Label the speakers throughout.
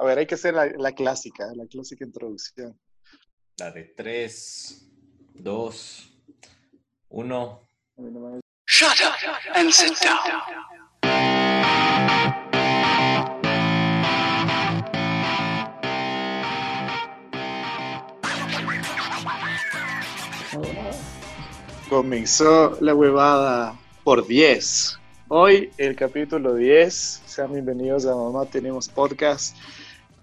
Speaker 1: A ver, hay que hacer la, la clásica, la clásica introducción.
Speaker 2: La de 3, 2, 1. Shut up and sit down.
Speaker 1: Comenzó la huevada por 10. Hoy el capítulo 10. Sean bienvenidos a Mamá Tenemos Podcast.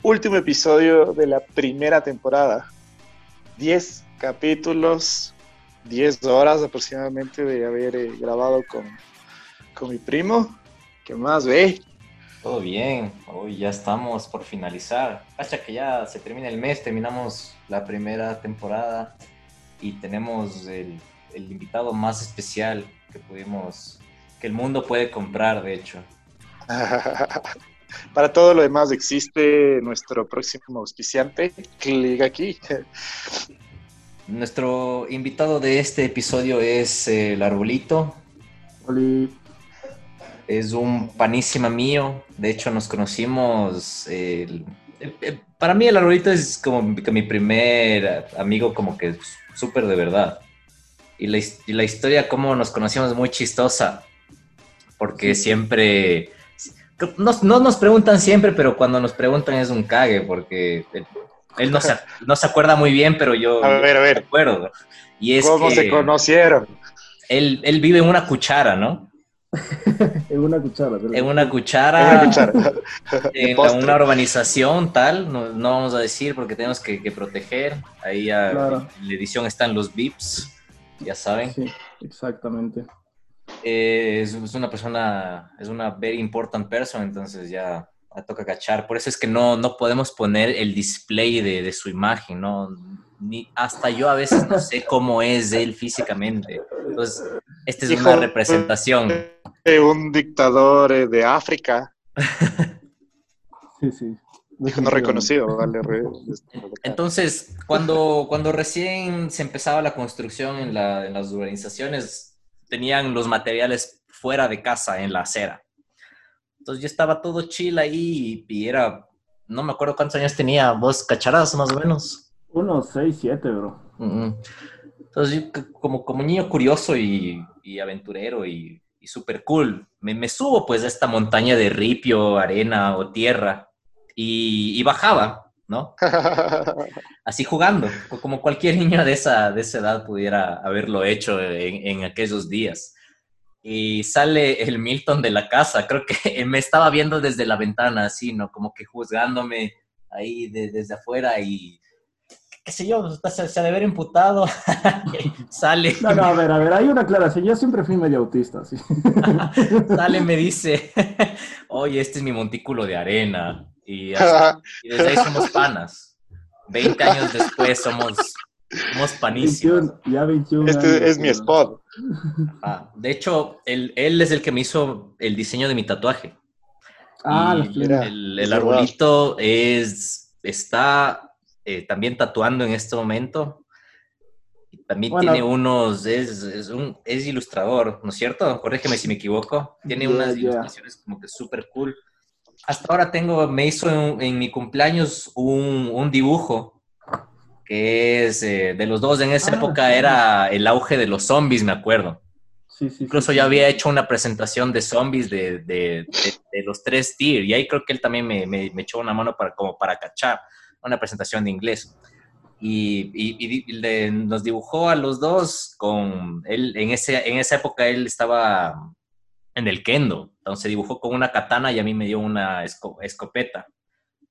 Speaker 1: Último episodio de la primera temporada. 10 capítulos, 10 horas aproximadamente de haber eh, grabado con, con mi primo. ¿Qué más ve?
Speaker 2: Todo bien, hoy ya estamos por finalizar. Hasta que ya se termina el mes, terminamos la primera temporada y tenemos el, el invitado más especial que pudimos, que el mundo puede comprar, de hecho.
Speaker 1: Para todo lo demás existe nuestro próximo auspiciante, clic aquí.
Speaker 2: Nuestro invitado de este episodio es eh, el Arbolito.
Speaker 3: Oli.
Speaker 2: Es un panísima mío. De hecho, nos conocimos. eh, el- eh, eh, para mí, el Arbolito es como mi- que mi primer amigo, como que súper de verdad. Y la, y la historia, cómo nos conocimos, es muy chistosa. Porque siempre. No, no nos preguntan siempre, pero cuando nos preguntan es un cague, porque él, él no, se, no se acuerda muy bien, pero yo.
Speaker 1: A ver, a
Speaker 2: me acuerdo. Y es
Speaker 1: ¿cómo
Speaker 2: que
Speaker 1: se conocieron?
Speaker 2: Él, él vive en una cuchara, ¿no?
Speaker 3: En una cuchara.
Speaker 2: En una
Speaker 1: En
Speaker 2: cuchara,
Speaker 1: una cuchara.
Speaker 2: en una urbanización tal, no, no vamos a decir porque tenemos que, que proteger. Ahí a-
Speaker 3: Claro.
Speaker 2: en la edición están los VIPs, ya saben.
Speaker 3: Sí, exactamente.
Speaker 2: Eh, es, es una persona, es una very important person, entonces ya la toca cachar. Por eso es que no, no podemos poner el display de, de su imagen, ¿no? Ni, hasta yo a veces no sé cómo es él físicamente. Entonces, esta es
Speaker 1: Hijo
Speaker 2: una representación.
Speaker 1: De un dictador eh, de África,
Speaker 3: Sí, sí.
Speaker 1: dijo no reconocido, vale. re-
Speaker 2: Entonces, cuando, cuando recién se empezaba la construcción en, la- en las urbanizaciones, tenían los materiales fuera de casa, en la acera. Entonces yo estaba todo chill ahí y, era, no me acuerdo cuántos años tenía, vos cacharás más o menos.
Speaker 3: Uno, seis, siete, bro.
Speaker 2: Entonces yo como, como niño curioso y, y aventurero y, y súper cool, me, me subo pues a esta montaña de ripio, arena o tierra y, y bajaba, ¿no? así jugando, co- como cualquier niño de esa, de esa edad pudiera haberlo hecho en, en aquellos días. Y sale el Milton de la casa, creo que me estaba viendo desde la ventana, así, ¿no? Como que juzgándome ahí de- desde afuera y qué sé yo, se, se ha de haber imputado. sale,
Speaker 3: No, no, a ver, a ver, hay una aclaración. Yo siempre fui medio autista, sí.
Speaker 2: sale, me dice, oye, este es mi montículo de arena. Y, así- y desde ahí somos panas. 20 años después somos, somos panísimos.
Speaker 3: 21, ya 21
Speaker 1: Este
Speaker 3: años,
Speaker 1: es mi spot.
Speaker 2: Ah, de hecho, él, él es el que me hizo el diseño de mi tatuaje.
Speaker 3: Ah, la
Speaker 2: el, el arbolito es, está eh, también tatuando en este momento. También
Speaker 3: Bueno.
Speaker 2: tiene unos, es, es, un, es ilustrador, ¿no es cierto? Corrígeme si me equivoco. Tiene
Speaker 3: Ya,
Speaker 2: unas
Speaker 3: ya.
Speaker 2: ilustraciones como que súper cool. Hasta ahora tengo, me hizo en, en mi cumpleaños un, un dibujo que es eh, de los dos. En esa
Speaker 3: Ah,
Speaker 2: época
Speaker 3: sí.
Speaker 2: era el auge de los zombies, me acuerdo.
Speaker 3: Sí, sí,
Speaker 2: Incluso
Speaker 3: sí.
Speaker 2: había hecho una presentación de zombies de, de- de- de los tres tier y ahí creo que él también me, me- me echó una mano para, como para cachar una presentación de inglés. Y, y- le- nos dibujó a los dos con él, en, ese, en esa época él estaba en el kendo, entonces dibujó con una katana y a mí me dio una esco- escopeta.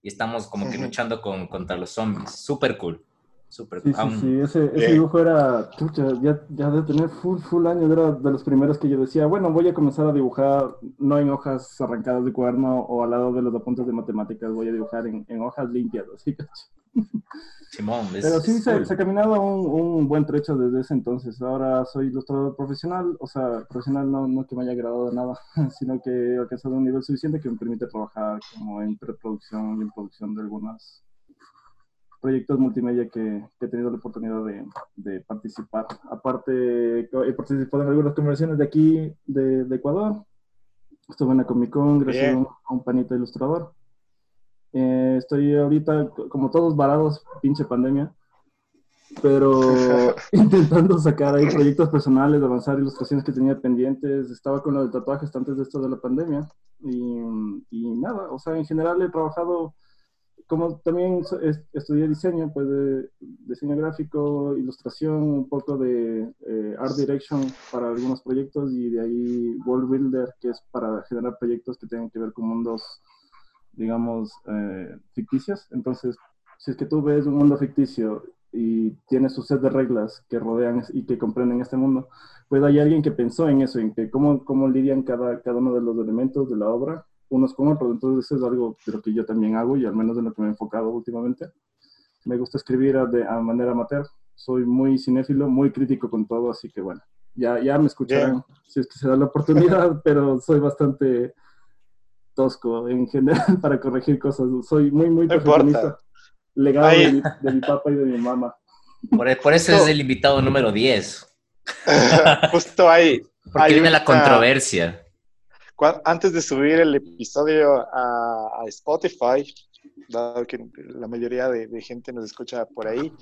Speaker 2: Y estamos como que luchando con, contra los zombies. Súper cool. Súper
Speaker 3: Sí,
Speaker 2: cool.
Speaker 3: sí,
Speaker 2: Aún-
Speaker 3: sí, ese, ese dibujo era, chucha, ya, ya de tener full, full años, era de los primeros que yo decía, bueno, voy a comenzar a dibujar, no en hojas arrancadas de cuaderno o al lado de los apuntes de matemáticas, voy a dibujar en, en hojas limpias, así, cacho.
Speaker 2: Simón, es-
Speaker 3: Pero sí,
Speaker 2: es
Speaker 3: se,
Speaker 2: cool.
Speaker 3: se ha caminado un, un buen trecho desde ese entonces. Ahora soy ilustrador profesional, o sea, profesional no, no que me haya graduado de nada, sino que he alcanzado un nivel suficiente que me permite trabajar como en preproducción y en producción de algunos proyectos multimedia que, que he tenido la oportunidad de, de participar. Aparte, he participado en algunas conversiones de aquí, de, de Ecuador. Estuve en la Comic Con gracias
Speaker 1: Bien.
Speaker 3: a un, a un panito ilustrador. Eh, estoy ahorita, como todos varados, pinche pandemia, pero intentando sacar ahí proyectos personales, avanzar ilustraciones que tenía pendientes. Estaba con lo de tatuajes antes de esto de la pandemia y, y nada, o sea, en general he trabajado como también estudié diseño, pues de diseño gráfico, ilustración, un poco de eh, art direction para algunos proyectos y de ahí world builder, que es para generar proyectos que tengan que ver con mundos, digamos, eh, ficticios. Entonces, si es que tú ves un mundo ficticio y tiene su set de reglas que rodean y que comprenden este mundo, pues hay alguien que pensó en eso, en que cómo, cómo lidian cada, cada uno de los elementos de la obra unos con otros. Entonces eso es algo de lo que yo también hago y al menos de lo que me he enfocado últimamente. Me gusta escribir de, a manera amateur. Soy muy cinéfilo, muy crítico con todo, así que bueno, ya, ya me escucharán si es que se da la oportunidad, pero soy bastante tosco en general para corregir cosas. Soy muy, muy perfeccionista. Legado de mi, de mi, papá y de mi mamá.
Speaker 2: Por, por eso es el invitado número 10.
Speaker 1: Justo ahí.
Speaker 2: Porque viene la controversia
Speaker 1: antes de subir el episodio a, Spotify, dado que la mayoría de, gente nos escucha por ahí,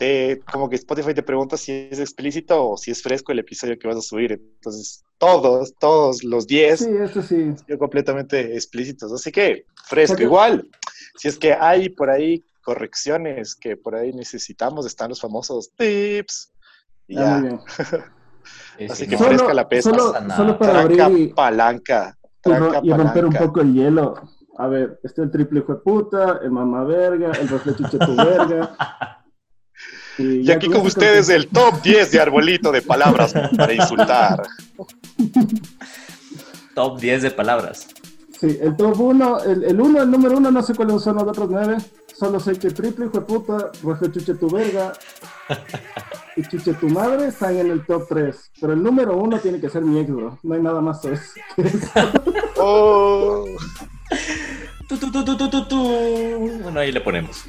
Speaker 1: te, como que Spotify te pregunta si es explícito o si es fresco el episodio que vas a subir. Entonces, todos, todos los 10
Speaker 3: sí, eso sí.
Speaker 1: son completamente explícitos. Así que, fresco. Igual, si es que hay por ahí correcciones que por ahí necesitamos, están los famosos tips. Y ya. Así que fresca la pesa.
Speaker 3: Solo, para abrir
Speaker 1: palanca.
Speaker 3: y, romper un poco el hielo. A ver, está el triple hijo de puta, el mamá verga, el reflechuche tu verga.
Speaker 1: Y, aquí con ustedes el top 10 de arbolito de palabras para insultar.
Speaker 2: top 10 de palabras.
Speaker 3: Sí, el top 1, el, el 1, el número 1, no sé cuáles son los otros 9. Solo sé que triple hijo de puta, reflechuche tu verga, y Chuche tu madre están en el top 3. Pero el número uno tiene que ser mi ex, bro. No hay nada más eso.
Speaker 2: oh. Tu, tu, tu, tu, tu, tu, Bueno, ahí le ponemos.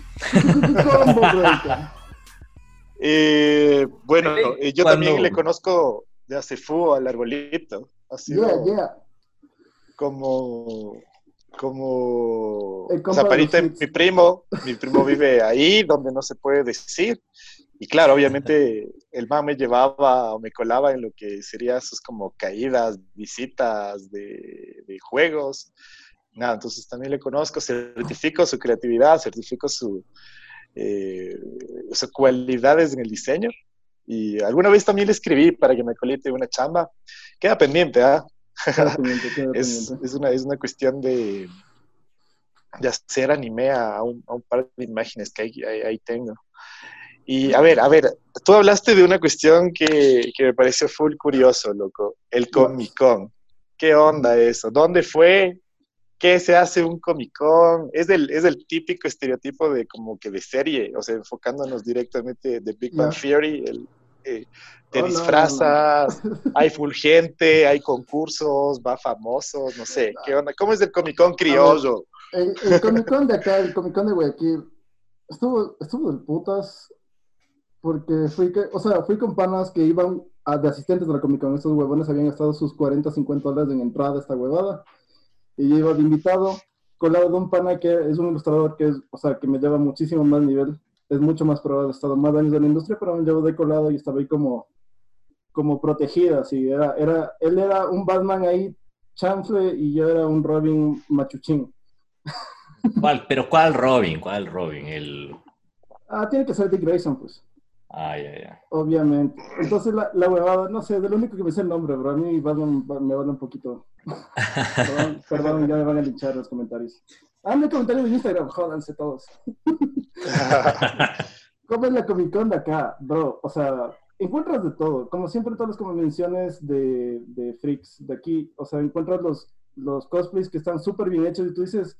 Speaker 1: Eh, bueno, eh, yo también le conozco de hace fu al arbolito. Así
Speaker 3: yeah, yeah.
Speaker 1: como como Zaparita, mi primo, mi primo vive ahí donde no se puede decir. Y claro, obviamente el mamá me llevaba o me colaba en lo que sería sus como caídas, visitas de, juegos. Nada, entonces también le conozco, certifico su creatividad, certifico su, eh, sus cualidades en el diseño. Y alguna vez también le escribí para que me colite una chamba. Queda pendiente, ¿ah? es, es, una, es una cuestión de, de hacer anime a un, a un par de imágenes que ahí, ahí tengo. Y a ver, a ver, tú hablaste de una cuestión que, que me pareció full curioso, loco, el Comic Con. ¿Qué onda eso? ¿Dónde fue? ¿Qué se hace un Comic Con? Es el, es el típico estereotipo de como que de serie, o sea, enfocándonos directamente de Big Bang Theory, el, eh, te oh, disfrazas, hay full gente, hay concursos, va famosos, no sé, ¿qué onda? ¿Cómo es el Comic Con criollo?
Speaker 3: El, el Comic Con de acá, el Comic Con de Guayaquil, estuvo, estuvo de putas, porque fui, que, o sea, fui con panas que iban a, de asistentes de la Comic Con. Estos huevones habían gastado sus 40, 50 dólares en entrada a esta huevada. Y yo iba de invitado, con lado de un pana que es un ilustrador que es, o sea, que me lleva muchísimo más nivel. Es mucho más probado, ha estado más años en la industria, pero me llevo de colado y estaba ahí como, como protegida, así. Era, era, él era un Batman ahí, chanfle, y yo era un Robin machuchín.
Speaker 2: ¿Cuál? ¿Pero cuál Robin? ¿Cuál Robin? El...
Speaker 3: Ah, tiene que ser Dick Grayson, pues.
Speaker 2: Ah, ya, ya.
Speaker 3: Obviamente. Entonces, la, la huevada, no sé, de lo único que me sé el nombre, bro. A mí Batman me vale un poquito. Perdón, perdón, ya me van a linchar los comentarios. Hazme comentarios en Instagram, jódanse todos. ¿Cómo es la Comic Con de acá, bro? O sea, encuentras de todo. Como siempre, todas las convenciones de, de freaks de aquí, o sea, encuentras los, los cosplays que están súper bien hechos y tú dices,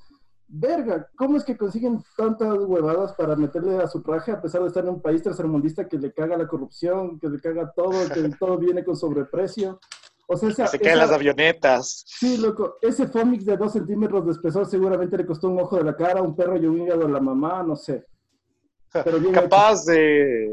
Speaker 3: verga, ¿cómo es que consiguen tantas huevadas para meterle a su traje a pesar de estar en un país tercermundista que le caga la corrupción, que le caga todo, que todo viene con sobreprecio?
Speaker 1: O sea, se caen las avionetas.
Speaker 3: Sí, loco, ese Fomix de dos centímetros de espesor seguramente le costó un ojo de la cara, un perro y un hígado a la mamá, no sé.
Speaker 1: Pero Capaz de,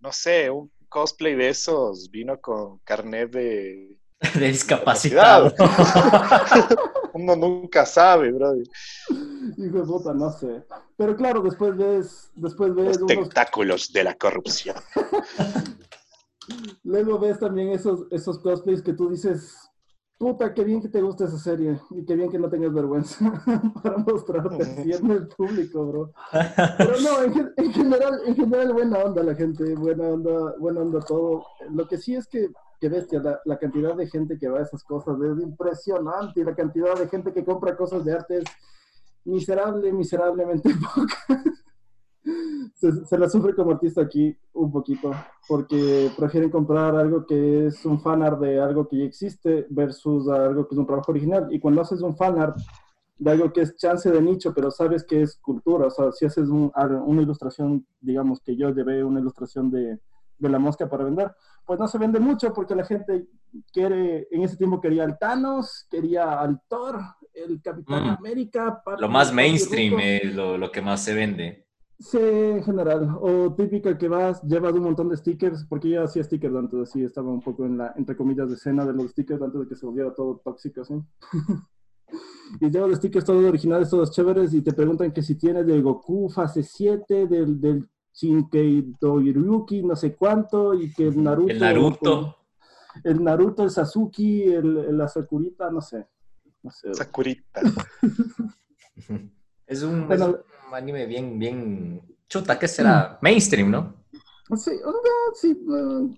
Speaker 1: no sé, un cosplay de esos vino con carnet de...
Speaker 2: De discapacitado.
Speaker 1: Uno nunca sabe, bro.
Speaker 3: Hijo de puta, no sé. Pero claro, después ves, después ves
Speaker 1: Los tentáculos de la corrupción.
Speaker 3: Luego ves también esos, esos cosplays que tú dices, puta, qué bien que te gusta esa serie y qué bien que no tengas vergüenza para mostrarte en el público, bro. Pero no, en, general, en general buena onda la gente, buena onda, buena onda todo. Lo que sí es que, que bestia, la, la cantidad de gente que va a esas cosas es impresionante y la cantidad de gente que compra cosas de arte es miserable, miserablemente poca se, la sufre como artista aquí un poquito, porque prefieren comprar algo que es un fanart de algo que ya existe versus algo que es un trabajo original. Y cuando haces un fanart de algo que es chance de nicho, pero sabes que es cultura, o sea, si haces una ilustración, digamos que yo llevé una ilustración de, de, la mosca para vender, pues no se vende mucho porque la gente quiere, en ese tiempo quería al Thanos, quería al Thor, el Capitán mm. América.
Speaker 2: Lo más mainstream es lo, lo que más se vende.
Speaker 3: Sí, en general. O típica que vas, llevas un montón de stickers, porque yo hacía stickers antes, así estaba un poco en la, entre comillas, de escena de los stickers antes de que se volviera todo tóxico, así. y llevas los stickers todos originales, todos chéveres, y te preguntan que si tienes del Goku fase 7, del, del Shinkei Doryuki, no sé cuánto, y que el Naruto.
Speaker 2: El Naruto.
Speaker 3: El Naruto, el Sasuke, el, la Sakurita, no sé. No sé.
Speaker 1: Sakurita.
Speaker 2: es un anime bien, bien chuta, ¿qué será? Mainstream, ¿no?
Speaker 3: Sí, sí,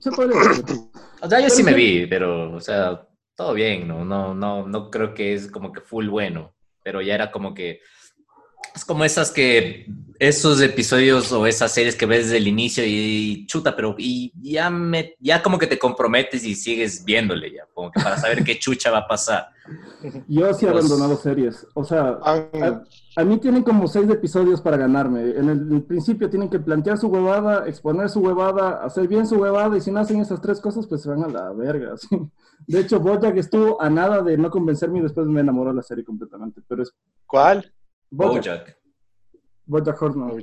Speaker 3: se podría decir.
Speaker 2: O sea, yo sí me vi, pero, o sea, todo bien, ¿no? No, no, no creo que es como que full bueno, pero ya era como que es como esas que, esos episodios o esas series que ves desde el inicio y, chuta, pero y ya, me, ya como que te comprometes y sigues viéndole ya, como que para saber qué chucha va a pasar.
Speaker 3: Yo sí he abandonado series, o sea, a, mí tienen como seis episodios para ganarme. En el, principio tienen que plantear su huevada, exponer su huevada, hacer bien su huevada y si no hacen esas tres cosas, pues se van a la verga. De hecho, Bojack estuvo a nada de no convencerme y después me enamoró la serie completamente. Pero es...
Speaker 1: ¿Cuál?
Speaker 2: Bojack.
Speaker 3: Bojack Horseman.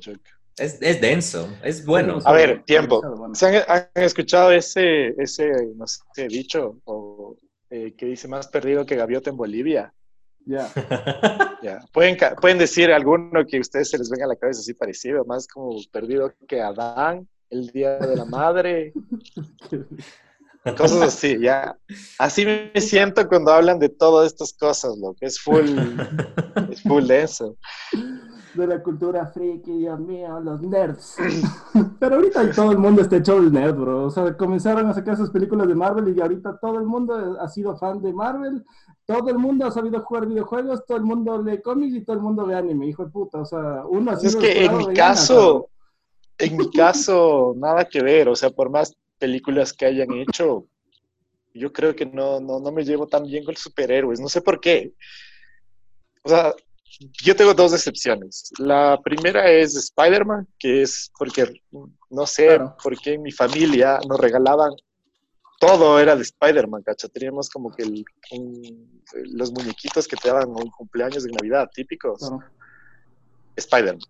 Speaker 2: Es, es, denso, es bueno.
Speaker 1: A ver, tiempo. ¿Se han, escuchado ese, ese, no sé, dicho o, eh, que dice más perdido que gaviota en Bolivia?
Speaker 3: Ya.
Speaker 1: ya. ¿Pueden, pueden decir alguno que a ustedes se les venga a la cabeza así parecido, más como perdido que Adán, el Día de la Madre. Cosas así, ya. Así me siento cuando hablan de todas estas cosas, lo que es full, es full de eso.
Speaker 3: De la cultura friki, Dios mío, los nerds. Pero ahorita todo el mundo está hecho el nerd, bro. O sea, comenzaron a sacar esas películas de Marvel y ahorita todo el mundo ha sido fan de Marvel. Todo el mundo ha sabido jugar videojuegos, todo el mundo lee cómics y todo el mundo ve anime, hijo de puta. O sea, uno ha
Speaker 1: Es que en mi caso, en mi caso, nada que ver. O sea, por más películas que hayan hecho, yo creo que no, no, no me llevo tan bien con los superhéroes. No sé por qué. O sea, yo tengo dos excepciones. La primera es Spider-Man, que es porque, no sé, porque en mi familia nos regalaban todo era de Spider-Man, ¿cacha? Teníamos como que los muñequitos que te daban un cumpleaños de Navidad típicos. Spider-Man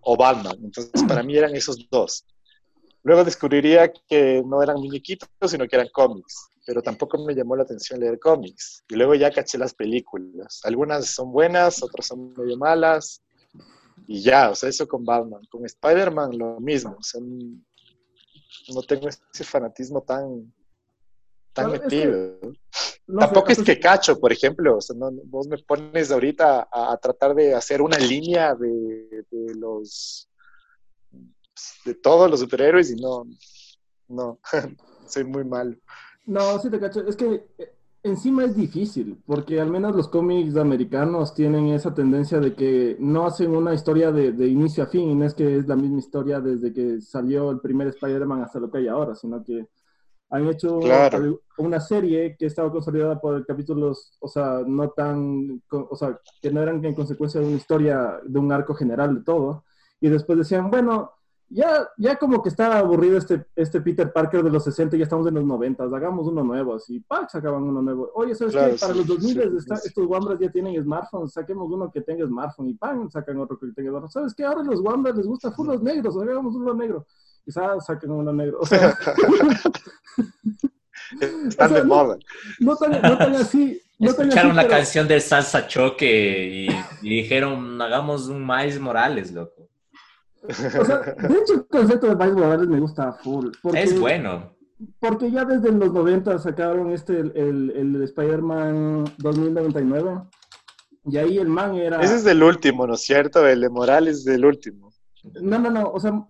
Speaker 1: o Batman. Entonces, para mí eran esos dos. Luego descubriría que no eran muñequitos, sino que eran cómics, pero tampoco me llamó la atención leer cómics. Y luego ya caché las películas. Algunas son buenas, otras son medio malas. Y ya, o sea, eso con Batman. Con Spider-Man lo mismo. O sea, no tengo ese fanatismo tan, tan metido. Tampoco es que cacho, por ejemplo. O sea, no, vos me pones ahorita a, tratar de hacer una línea de, de los de todos los superhéroes y no, no, soy muy malo.
Speaker 3: No, sí te cacho, es que eh, encima es difícil, porque al menos los cómics americanos tienen esa tendencia de que no hacen una historia de, inicio a fin, y no es que es la misma historia desde que salió el primer Spider-Man hasta lo que hay ahora, sino que han hecho una serie que estaba consolidada por capítulos, o sea, no tan, o sea, que no eran en consecuencia de una historia, de un arco general de todo, y después decían, bueno, ya, ya como que está aburrido este, este Peter Parker de los 60, ya estamos en los 90, hagamos uno nuevo, así, ¡pac! sacaban uno nuevo. Oye, ¿sabes qué? Para los 2000 estos Wambras ya tienen smartphones, saquemos uno que tenga smartphone y ¡pam! sacan otro que tenga smartphone. ¿Sabes qué? Ahora los Wambras les gusta full los negros, hagamos uno negro. Quizás saquen uno negro. O sea,
Speaker 1: Están de moda.
Speaker 3: No, tan, no tan así,
Speaker 2: Escucharon la canción del Salsa Choque y, dijeron, hagamos un Miles Morales, loco.
Speaker 3: O sea, de hecho, el concepto de Miles Morales me gusta full.
Speaker 2: es bueno.
Speaker 3: Porque ya desde los 90 sacaron este, el, el, Spider-Man 2099. Y ahí el man era.
Speaker 1: Ese es del último, ¿no es cierto? El de Morales es del último.
Speaker 3: No, no, no. O sea,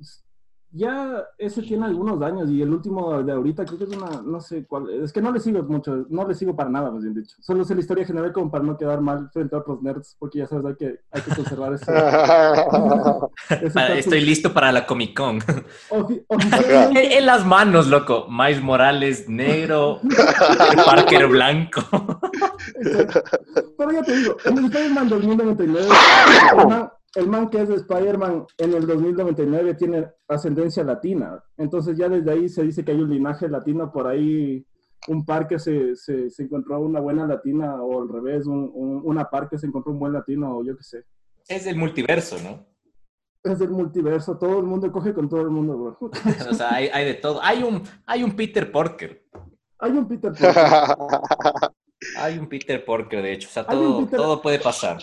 Speaker 3: ya ese tiene algunos años y el último de ahorita creo que es una, no sé cuál, es que no le sigo mucho, no le sigo para nada, más bien dicho. Solo sé la historia general como para no quedar mal frente a otros nerds, porque ya sabes, hay que, hay que conservar eso.
Speaker 2: Estoy listo para la Comic Con. en, las manos, loco. Miles Morales negro, Parker blanco.
Speaker 3: Pero ya te digo, en el Spider-Man 2099, el man que es de Spider-Man en el 2099 tiene ascendencia latina. Entonces ya desde ahí se dice que hay un linaje latino por ahí. Un par que se, se, encontró una buena latina o al revés, un, una par que se encontró un buen latino o yo qué sé.
Speaker 2: Es del multiverso, ¿no?
Speaker 3: Es del multiverso, todo el mundo coge con todo el mundo, bro.
Speaker 2: o sea, hay, hay, de todo. Hay un, hay un Peter Parker.
Speaker 3: Hay un Peter Parker.
Speaker 2: hay un Peter Parker, de hecho. O sea, todo, todo puede pasar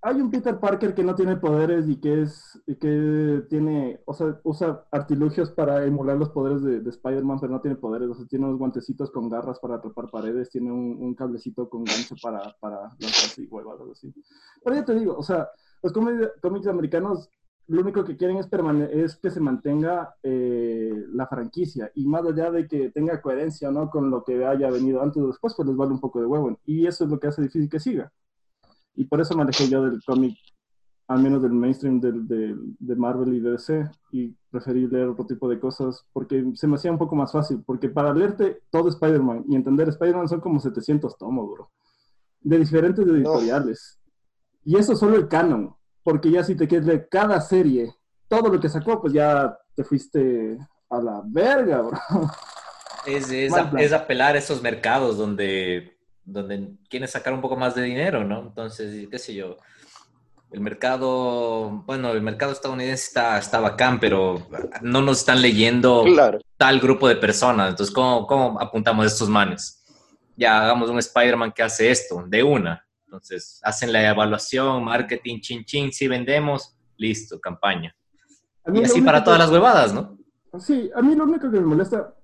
Speaker 3: hay un Peter Parker que no tiene poderes y que es que tiene, o sea, usa artilugios para emular los poderes de, Spider-Man, pero no tiene poderes. O sea, tiene unos guantecitos con garras para atrapar paredes, tiene un, cablecito con gancho para, para lanzarse y algo así. Pero ya te digo, o sea, los cómics americanos lo único que quieren es, es que se mantenga eh, la franquicia y más allá de que tenga coherencia no con lo que haya venido antes o después, pues les vale un poco de huevo. Y eso es lo que hace difícil que siga. Y por eso me alejé yo del cómic, al menos del mainstream del, de Marvel y DC, y preferí leer otro tipo de cosas porque se me hacía un poco más fácil. Porque para leerte todo Spider-Man y entender Spider-Man son como 700 tomos, bro, de diferentes editoriales. Y eso solo el canon, porque ya si te quieres leer cada serie, todo lo que sacó, pues ya te fuiste a la verga, bro.
Speaker 2: Es, es apelar a esos mercados donde donde quieren sacar un poco más de dinero, ¿no? Entonces, qué sé yo, el mercado, bueno, el mercado estadounidense está, está bacán, pero no nos están leyendo tal grupo de personas. Entonces, ¿cómo, ¿cómo, apuntamos a estos manes? Ya hagamos un Spider-Man que hace esto, de una. Entonces, hacen la evaluación, marketing, chin chin, si vendemos, listo, campaña. Y así para todas las huevadas, ¿no?
Speaker 3: Sí, a mí lo único que me molesta,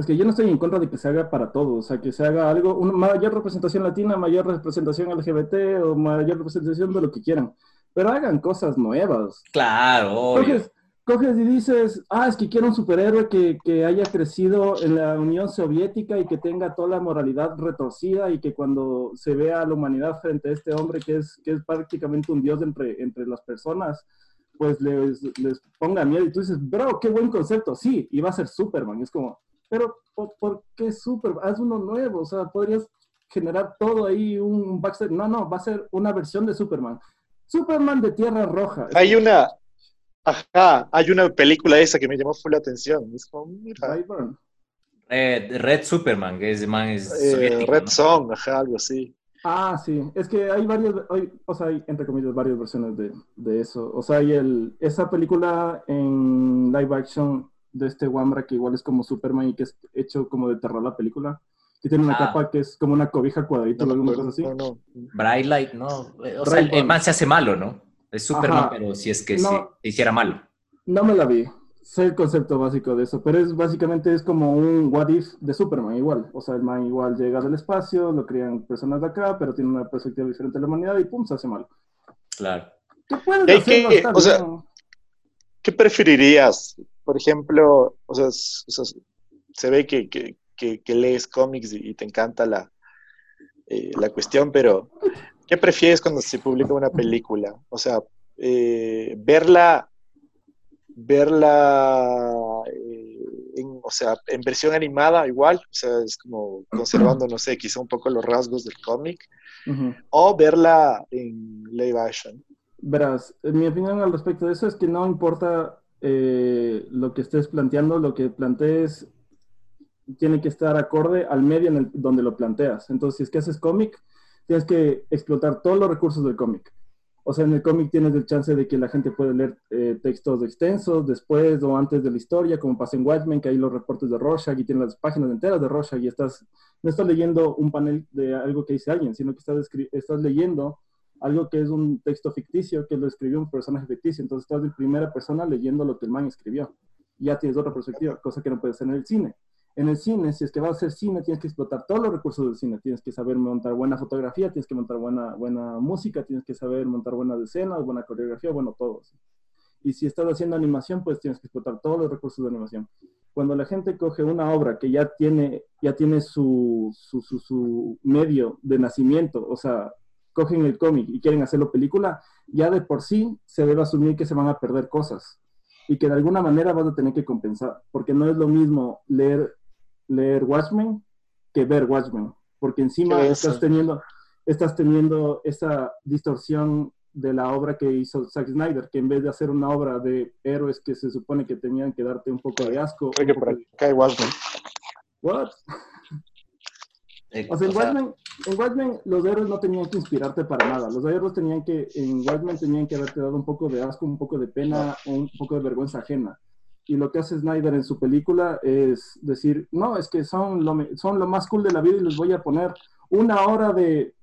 Speaker 3: es que yo no estoy en contra de que se haga para todo, o sea, que se haga algo, una mayor representación latina, mayor representación LGBT o mayor representación de lo que quieran, pero hagan cosas nuevas.
Speaker 2: Claro,
Speaker 3: coges, coges y dices, ah, es que quiero un superhéroe que, que, haya crecido en la Unión Soviética y que tenga toda la moralidad retorcida y que cuando se vea a la humanidad frente a este hombre que es, que es prácticamente un dios entre, entre las personas, pues les, les ponga miedo. Y tú dices, bro, qué buen concepto. Sí, y va a ser Superman. Es como, pero ¿por, qué super? Haz uno nuevo, o sea, podrías generar todo ahí, un backstage. No, no, va a ser una versión de Superman. Superman de Tierra Roja.
Speaker 1: Hay una, ajá, hay una película esa que me llamó full la atención. Es como, mira.
Speaker 2: Red, Superman, que es man es
Speaker 1: eh, Red Song, ajá, algo así.
Speaker 3: Ah, sí, es que hay varios, o sea, hay entre comillas varias versiones de, de, eso. O sea, hay el, esa película en live action de este Wambra que igual es como Superman y que es hecho como de terror la película. Que tiene una ah. capa que es como una cobija cuadrita o alguna cosa así. No,
Speaker 2: Bright Light, no. O sea, el, man se hace malo, ¿no? Es Superman, pero si es que se hiciera malo.
Speaker 3: No me la vi. Sé el concepto básico de eso, pero es básicamente es como un what if de Superman igual. O sea, el man igual llega del espacio, lo crían personas de acá, pero tiene una perspectiva diferente de la humanidad y pum, se hace malo.
Speaker 2: Claro.
Speaker 3: ¿Qué puedes hacer?
Speaker 1: o sea, ¿qué preferirías? Por ejemplo, o sea, se ve que, lees cómics y, te encanta la, eh, la cuestión, pero ¿qué prefieres cuando se publica una película? O sea, eh, verla, verla eh, en, o sea, en versión animada igual, o sea, es como conservando, no sé, quizá un poco los rasgos del cómic, o verla en live action.
Speaker 3: Verás, mi opinión al respecto de eso es que no importa eh, lo que estés planteando, lo que plantees tiene que estar acorde al medio en el, donde lo planteas. Entonces, si es que haces cómic, tienes que explotar todos los recursos del cómic. O sea, en el cómic tienes el chance de que la gente puede leer eh, textos extensos después o antes de la historia, como pasa en Watchmen, que hay los reportes de Rorschach y tienes las páginas enteras de Rorschach y estás, no estás leyendo un panel de algo que dice alguien, sino que estás, estás leyendo algo que es un texto ficticio que lo escribió un personaje ficticio. Entonces estás de primera persona leyendo lo que el man escribió. Ya tienes otra perspectiva, cosa que no puedes hacer en el cine. En el cine, si es que vas a hacer cine, tienes que explotar todos los recursos del cine. Tienes que saber montar buena fotografía, tienes que montar buena, buena música, tienes que saber montar buenas escenas, buena coreografía, bueno, todo. Y si estás haciendo animación, pues tienes que explotar todos los recursos de animación. Cuando la gente coge una obra que ya tiene, ya tiene su, su, su, su medio de nacimiento, o sea, cogen el cómic y quieren hacerlo película, ya de por sí se debe asumir que se van a perder cosas y que de alguna manera vas a tener que compensar, porque no es lo mismo leer leer Watchmen que ver Watchmen, porque encima estás teniendo, estás teniendo esa distorsión de la obra que hizo Zack Snyder, que en vez de hacer una obra de héroes que se supone que tenían que darte un poco de asco.
Speaker 1: Oye, por acá hay Watchmen.
Speaker 3: ¿What? Eh, o sea, en, Watchmen, en Watchmen los héroes no tenían que inspirarte para nada. Los héroes tenían que, en Watchmen tenían que haberte dado un poco de asco, un poco de pena, un poco de vergüenza ajena y lo que hace Snyder en su película es decir, no, es que son lo, son lo más cool de la vida y les voy a poner una hora de,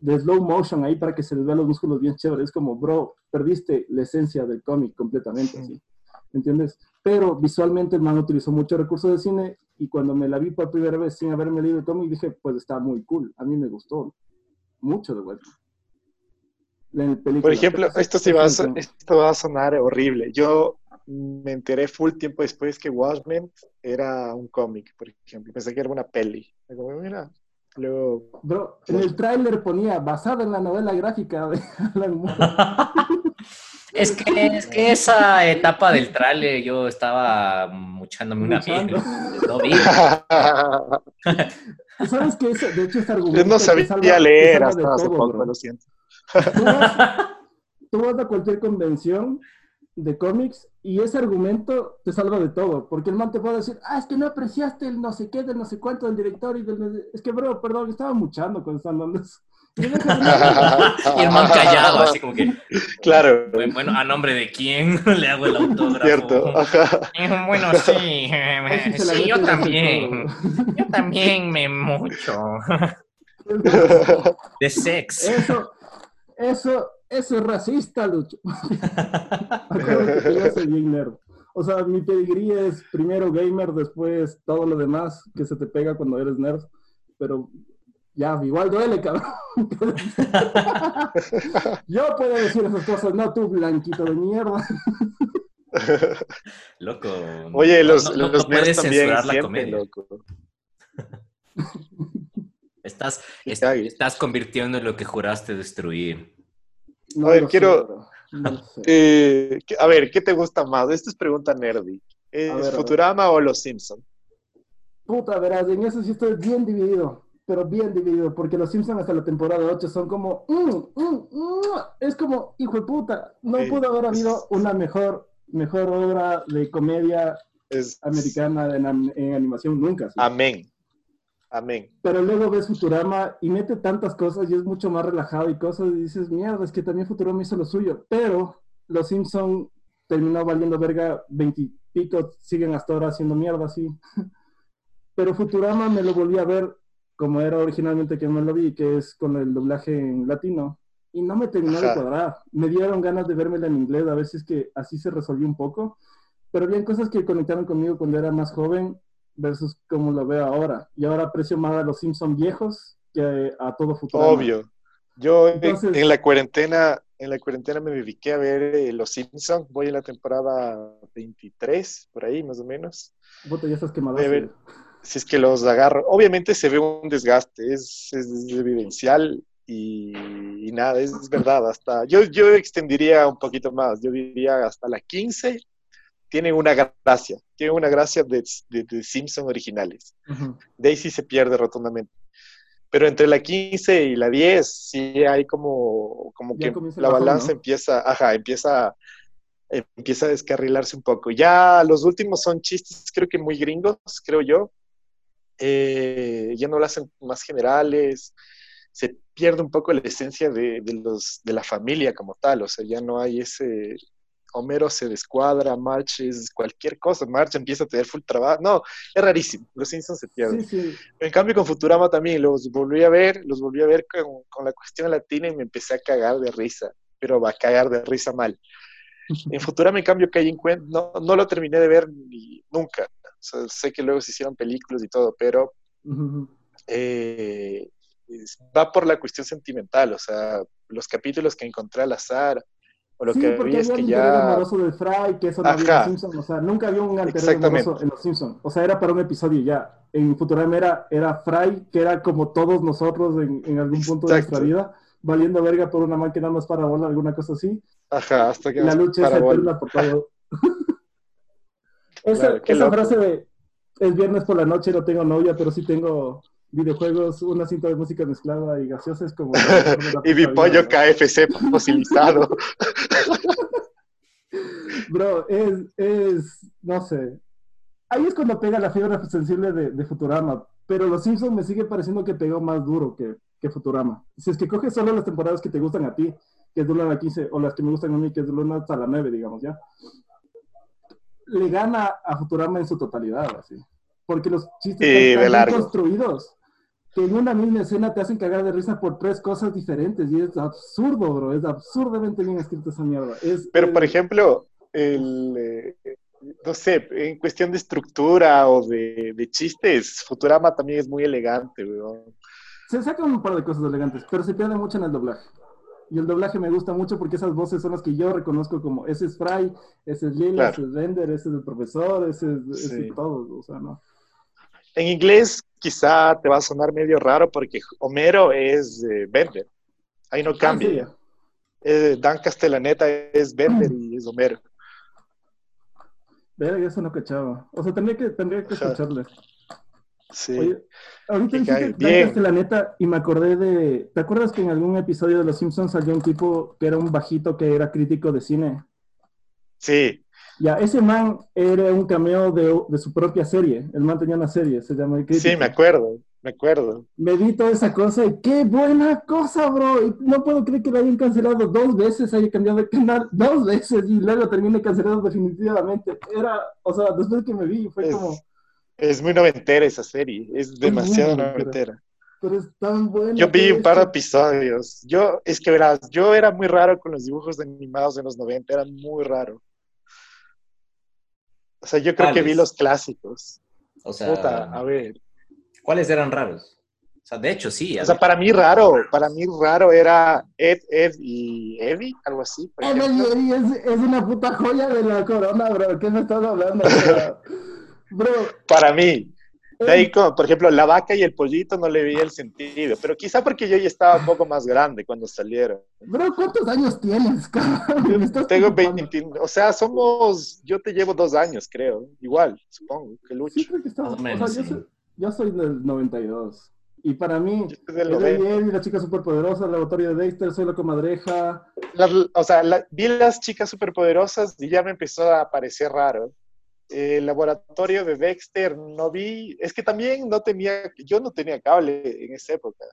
Speaker 3: de slow motion ahí para que se les vean los músculos bien chéveres. Es como, bro, perdiste la esencia del cómic completamente, ¿sí? ¿entiendes? Pero visualmente el man utilizó mucho recursos de cine y cuando me la vi por primera vez sin haberme leído el cómic dije, pues está muy cool, a mí me gustó mucho de vuelta.
Speaker 1: Por ejemplo, esto, sí va a, esto va a sonar horrible. Yo me enteré full tiempo después que Watchmen era un cómic, por ejemplo. Pensé que era una peli. mira, luego...
Speaker 3: Bro, en el tráiler ponía, basado en la novela gráfica de
Speaker 2: Es que, es que esa etapa del tráiler yo estaba muchándome una piel. No vi.
Speaker 3: ¿Sabes qué? De hecho, este argumento...
Speaker 1: Yo no sabía leer hasta hace poco, lo siento.
Speaker 3: tú vas a cualquier convención de cómics y ese argumento te salva de todo, porque el man te puede decir, ah, es que no apreciaste el no sé qué, del no sé cuánto del director y del... Es que, bro, perdón, estaba muchando cuando estaban dando eso.
Speaker 2: Y el man callado, así como que...
Speaker 1: Claro.
Speaker 2: Bueno, ¿a nombre de quién le hago el autógrafo?
Speaker 1: Cierto,
Speaker 2: Bueno, sí, sí, yo también. Yo también me mucho. De sex.
Speaker 3: Eso, eso, eso es racista, Lucho. que yo soy bien nerd. O sea, mi pedigrí es primero gamer, después todo lo demás que se te pega cuando eres nerd. Pero ya, igual duele, cabrón. yo puedo decir esas cosas, no tú, blanquito de mierda.
Speaker 2: Loco.
Speaker 1: Oye, los, los nerds también la comedia. loco.
Speaker 2: Estás, estás convirtiendo en lo que juraste destruir
Speaker 1: a ver, quiero... Eh, a ver, ¿qué te gusta más? Esta es pregunta nerdy. ¿Es Futurama o Los Simpsons?
Speaker 3: Puta, verás, en eso sí estoy bien dividido, pero bien dividido, porque Los Simpsons hasta la temporada 8 son como, mm, mm, mm", es como, hijo de puta, no pudo haber habido una mejor, mejor obra de comedia americana en, animación nunca.
Speaker 1: Amén. Amén.
Speaker 3: Pero luego ves Futurama y mete tantas cosas y es mucho más relajado y cosas y dices, mierda, es que también Futurama hizo lo suyo. Pero Los Simpson terminó valiendo verga veintipico, siguen hasta ahora haciendo mierda así. Pero Futurama me lo volví a ver como era originalmente que me lo vi, que es con el doblaje en latino. Y no me terminó de cuadrar. Me dieron ganas de vermela en inglés, a veces que así se resolvió un poco. Pero había cosas que conectaron conmigo cuando era más joven versus como lo veo ahora. Y ahora aprecio más a los Simpsons viejos que a todo futuro.
Speaker 1: Obvio. Yo en la cuarentena, en la cuarentena me dediqué a ver eh, Los Simpsons. Voy en la temporada 23, por ahí más o menos.
Speaker 3: ya estás quemado.
Speaker 1: Si es que los agarro. Obviamente se ve un desgaste, es, es evidencial y, nada, es, verdad. Hasta yo, yo extendería un poquito más. Yo diría hasta la 15 tiene una gracia, tiene una gracia de, de, Simpson originales. Daisy se pierde rotundamente. Pero entre la 15 y la 10 sí hay como, como que la balanza empieza, ajá, empieza, empieza a descarrilarse un poco. Ya los últimos son chistes, creo que muy gringos, creo yo. Eh, ya no lo hacen más generales. se pierde un poco la esencia de, de, los, de la familia como tal, o sea, ya no hay ese, Homero se descuadra, March es cualquier cosa, March empieza a tener full trabajo, no, es rarísimo, los Simpsons se pierden. Sí, sí. En cambio con Futurama también los volví a ver, los volví a ver con, con, la cuestión latina y me empecé a cagar de risa, pero va a cagar de risa mal. En Futurama, en cambio, que hay en no, no lo terminé de ver ni, nunca. Sea, sé que luego se hicieron películas y todo, pero eh, va por la cuestión sentimental, o sea, los capítulos que encontré al azar, o lo
Speaker 3: sí,
Speaker 1: que
Speaker 3: porque es que ya... amoroso Fry, que eso no había en los Simpsons, o sea, nunca había un alter amoroso en los Simpsons, o sea, era para un episodio ya. En Futurama era, era Fry, que era como todos nosotros en, en algún punto de nuestra vida, valiendo verga por una máquina más para bola, alguna cosa así.
Speaker 1: Ajá, hasta que
Speaker 3: La lucha es eterna por todo. esa, esa frase de, es viernes por la noche, no tengo novia, pero sí tengo videojuegos, una cinta de música mezclada y gaseosa es como...
Speaker 1: y mi pollo KFC fosilizado.
Speaker 3: Bro, es, es, no sé. Ahí es cuando pega la fiebre sensible de, de, Futurama, pero Los Simpsons me sigue pareciendo que pegó más duro que, que, Futurama. Si es que coges solo las temporadas que te gustan a ti, que es de 1 a 15, o las que me gustan a mí, que es de 1 hasta la 9, digamos, ¿ya? Le gana a Futurama en su totalidad, así. Porque los chistes están tan construidos que en una misma escena te hacen cagar de risa por tres cosas diferentes y es absurdo, bro, es absurdamente bien escrito esa mierda. Es,
Speaker 1: Pero, por ejemplo, el, eh, no sé, en cuestión de estructura o de, de, chistes, Futurama también es muy elegante, bro.
Speaker 3: Se sacan un par de cosas elegantes, pero se pierde mucho en el doblaje. Y el doblaje me gusta mucho porque esas voces son las que yo reconozco como, ese es Fry, ese es Lila, ese es Bender, ese es el profesor, ese es, ese es todo, o sea, ¿no?
Speaker 1: En inglés quizá te va a sonar medio raro porque Homero es eh, Bender. Ahí no ah, cambia. eh, Dan Castellaneta es Bender y es Homero.
Speaker 3: Verga, eso no cachaba. O sea, tendría que, tendría que escucharle.
Speaker 1: Sí. Oye,
Speaker 3: ahorita dijiste Dan Castellaneta y me acordé de. ¿Te acuerdas que en algún episodio de Los Simpsons salió un tipo que era un bajito que era crítico de cine?
Speaker 1: Sí.
Speaker 3: Ya, ese man era un cameo de, de, su propia serie. El man tenía una serie, se llama El
Speaker 1: Sí, me acuerdo, me acuerdo.
Speaker 3: Me vi toda esa cosa y qué buena cosa, bro. Y no puedo creer que lo hayan cancelado dos veces, haya cambiado de canal dos veces y luego termine cancelado definitivamente. Era, o sea, después que me vi, fue como.
Speaker 1: Es muy noventera esa serie, es demasiado es noventera.
Speaker 3: Pero es tan buena.
Speaker 1: Yo vi un par de episodios. Yo, es que verás, yo era muy raro con los dibujos animados de los 90, era muy raro. O sea, yo creo que vi los clásicos.
Speaker 2: O sea, a ver. ¿Cuáles eran raros? O sea, de hecho, sí.
Speaker 1: O sea, para mí raro, para mí raro era Ed, Ed y Eddie, algo así.
Speaker 3: Ed, y Eddie es, es, una puta joya de la corona, bro. ¿Qué me estás hablando? bro.
Speaker 1: Para mí. De ahí, como, por ejemplo, la vaca y el pollito no le vi el sentido, pero quizá porque yo ya estaba un poco más grande cuando salieron.
Speaker 3: Bro, ¿cuántos años tienes, cabrón?
Speaker 1: Tengo 20, o sea, somos, yo te llevo dos años, creo, igual, supongo, que Lucho.
Speaker 3: Sí, creo que estamos, o sea, yo, soy, yo, soy, del 92, y para mí, el la chica superpoderosa, el laboratorio de Dexter, soy la comadreja.
Speaker 1: La, o sea, la, vi las chicas superpoderosas y ya me empezó a parecer raro el laboratorio de Dexter no vi, es que también no tenía, yo no tenía cable en esa época.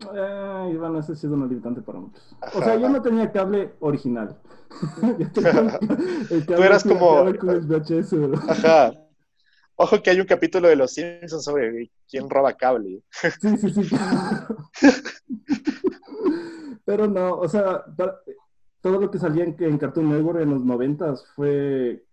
Speaker 3: Eh, bueno, ese ha sido un limitante para muchos. O sea, yo no tenía cable original.
Speaker 1: Tú eras como... Ajá. Ojo que hay un capítulo de Los Simpsons sobre quién roba cable.
Speaker 3: sí, sí, sí. Pero no, o sea, todo lo que salía en, en Cartoon Network en los noventas fue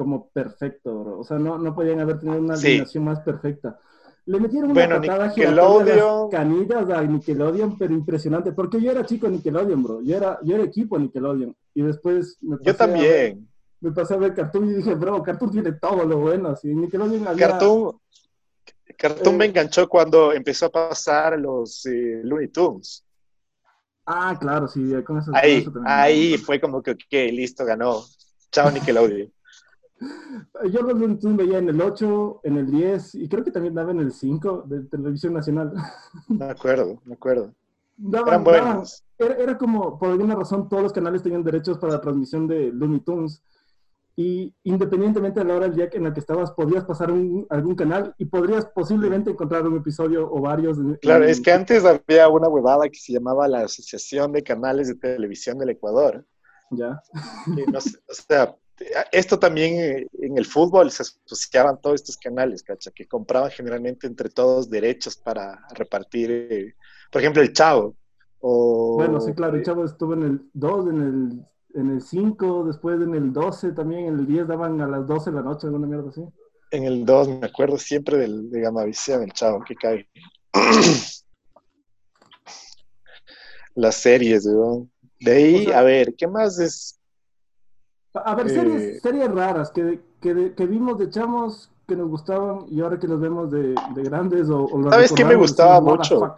Speaker 3: como perfecto, bro. O sea, no, no podían haber tenido una animación más perfecta. Le metieron una patada Nickelodeon... de las canillas a Nickelodeon, pero impresionante. Porque yo era chico Nickelodeon, bro. Yo era, yo era equipo Nickelodeon. Y después
Speaker 1: me pasé Yo también.
Speaker 3: me pasé a ver Cartoon y dije, bro, Cartoon tiene todo lo bueno. Así. Nickelodeon había...
Speaker 1: Cartoon, Cartoon me eh, enganchó cuando empezó a pasar los eh, Looney Tunes.
Speaker 3: Ah, claro, sí, con eso.
Speaker 1: Ahí, ahí fue como que, ok, listo, ganó. Chao Nickelodeon.
Speaker 3: Yo los veía en el 8, en el 10 y creo que también daba en el 5 de Televisión Nacional.
Speaker 1: Me acuerdo, me acuerdo. Eran buenos.
Speaker 3: era, era, como, por alguna razón, todos los canales tenían derechos para la transmisión de Looney Tunes. y independientemente de la hora del día en la que estabas, podías pasar un, algún canal y podrías posiblemente encontrar un episodio o varios.
Speaker 1: Claro, es que antes había una huevada que se llamaba la Asociación de Canales de Televisión del Ecuador.
Speaker 3: Ya.
Speaker 1: o sea, esto también eh, en el fútbol se asociaban todos estos canales, ¿cacha? Que compraban generalmente entre todos derechos para repartir, eh, por ejemplo, el Chavo. O,
Speaker 3: bueno, sí, claro, el Chavo estuvo en el 2, en el en el 5, después en el 12 también, en el 10 daban a las 12 de la noche, alguna mierda así.
Speaker 1: En el 2 me acuerdo siempre del, de Gamavisión, el chavo que cae. Las series, weón. De ahí, a ver, ¿qué más es?
Speaker 3: A ver, series, eh, series raras que, que, que, vimos de chamos que nos gustaban y ahora que los vemos de, de grandes o, o
Speaker 1: ¿Sabes qué me gustaba mucho?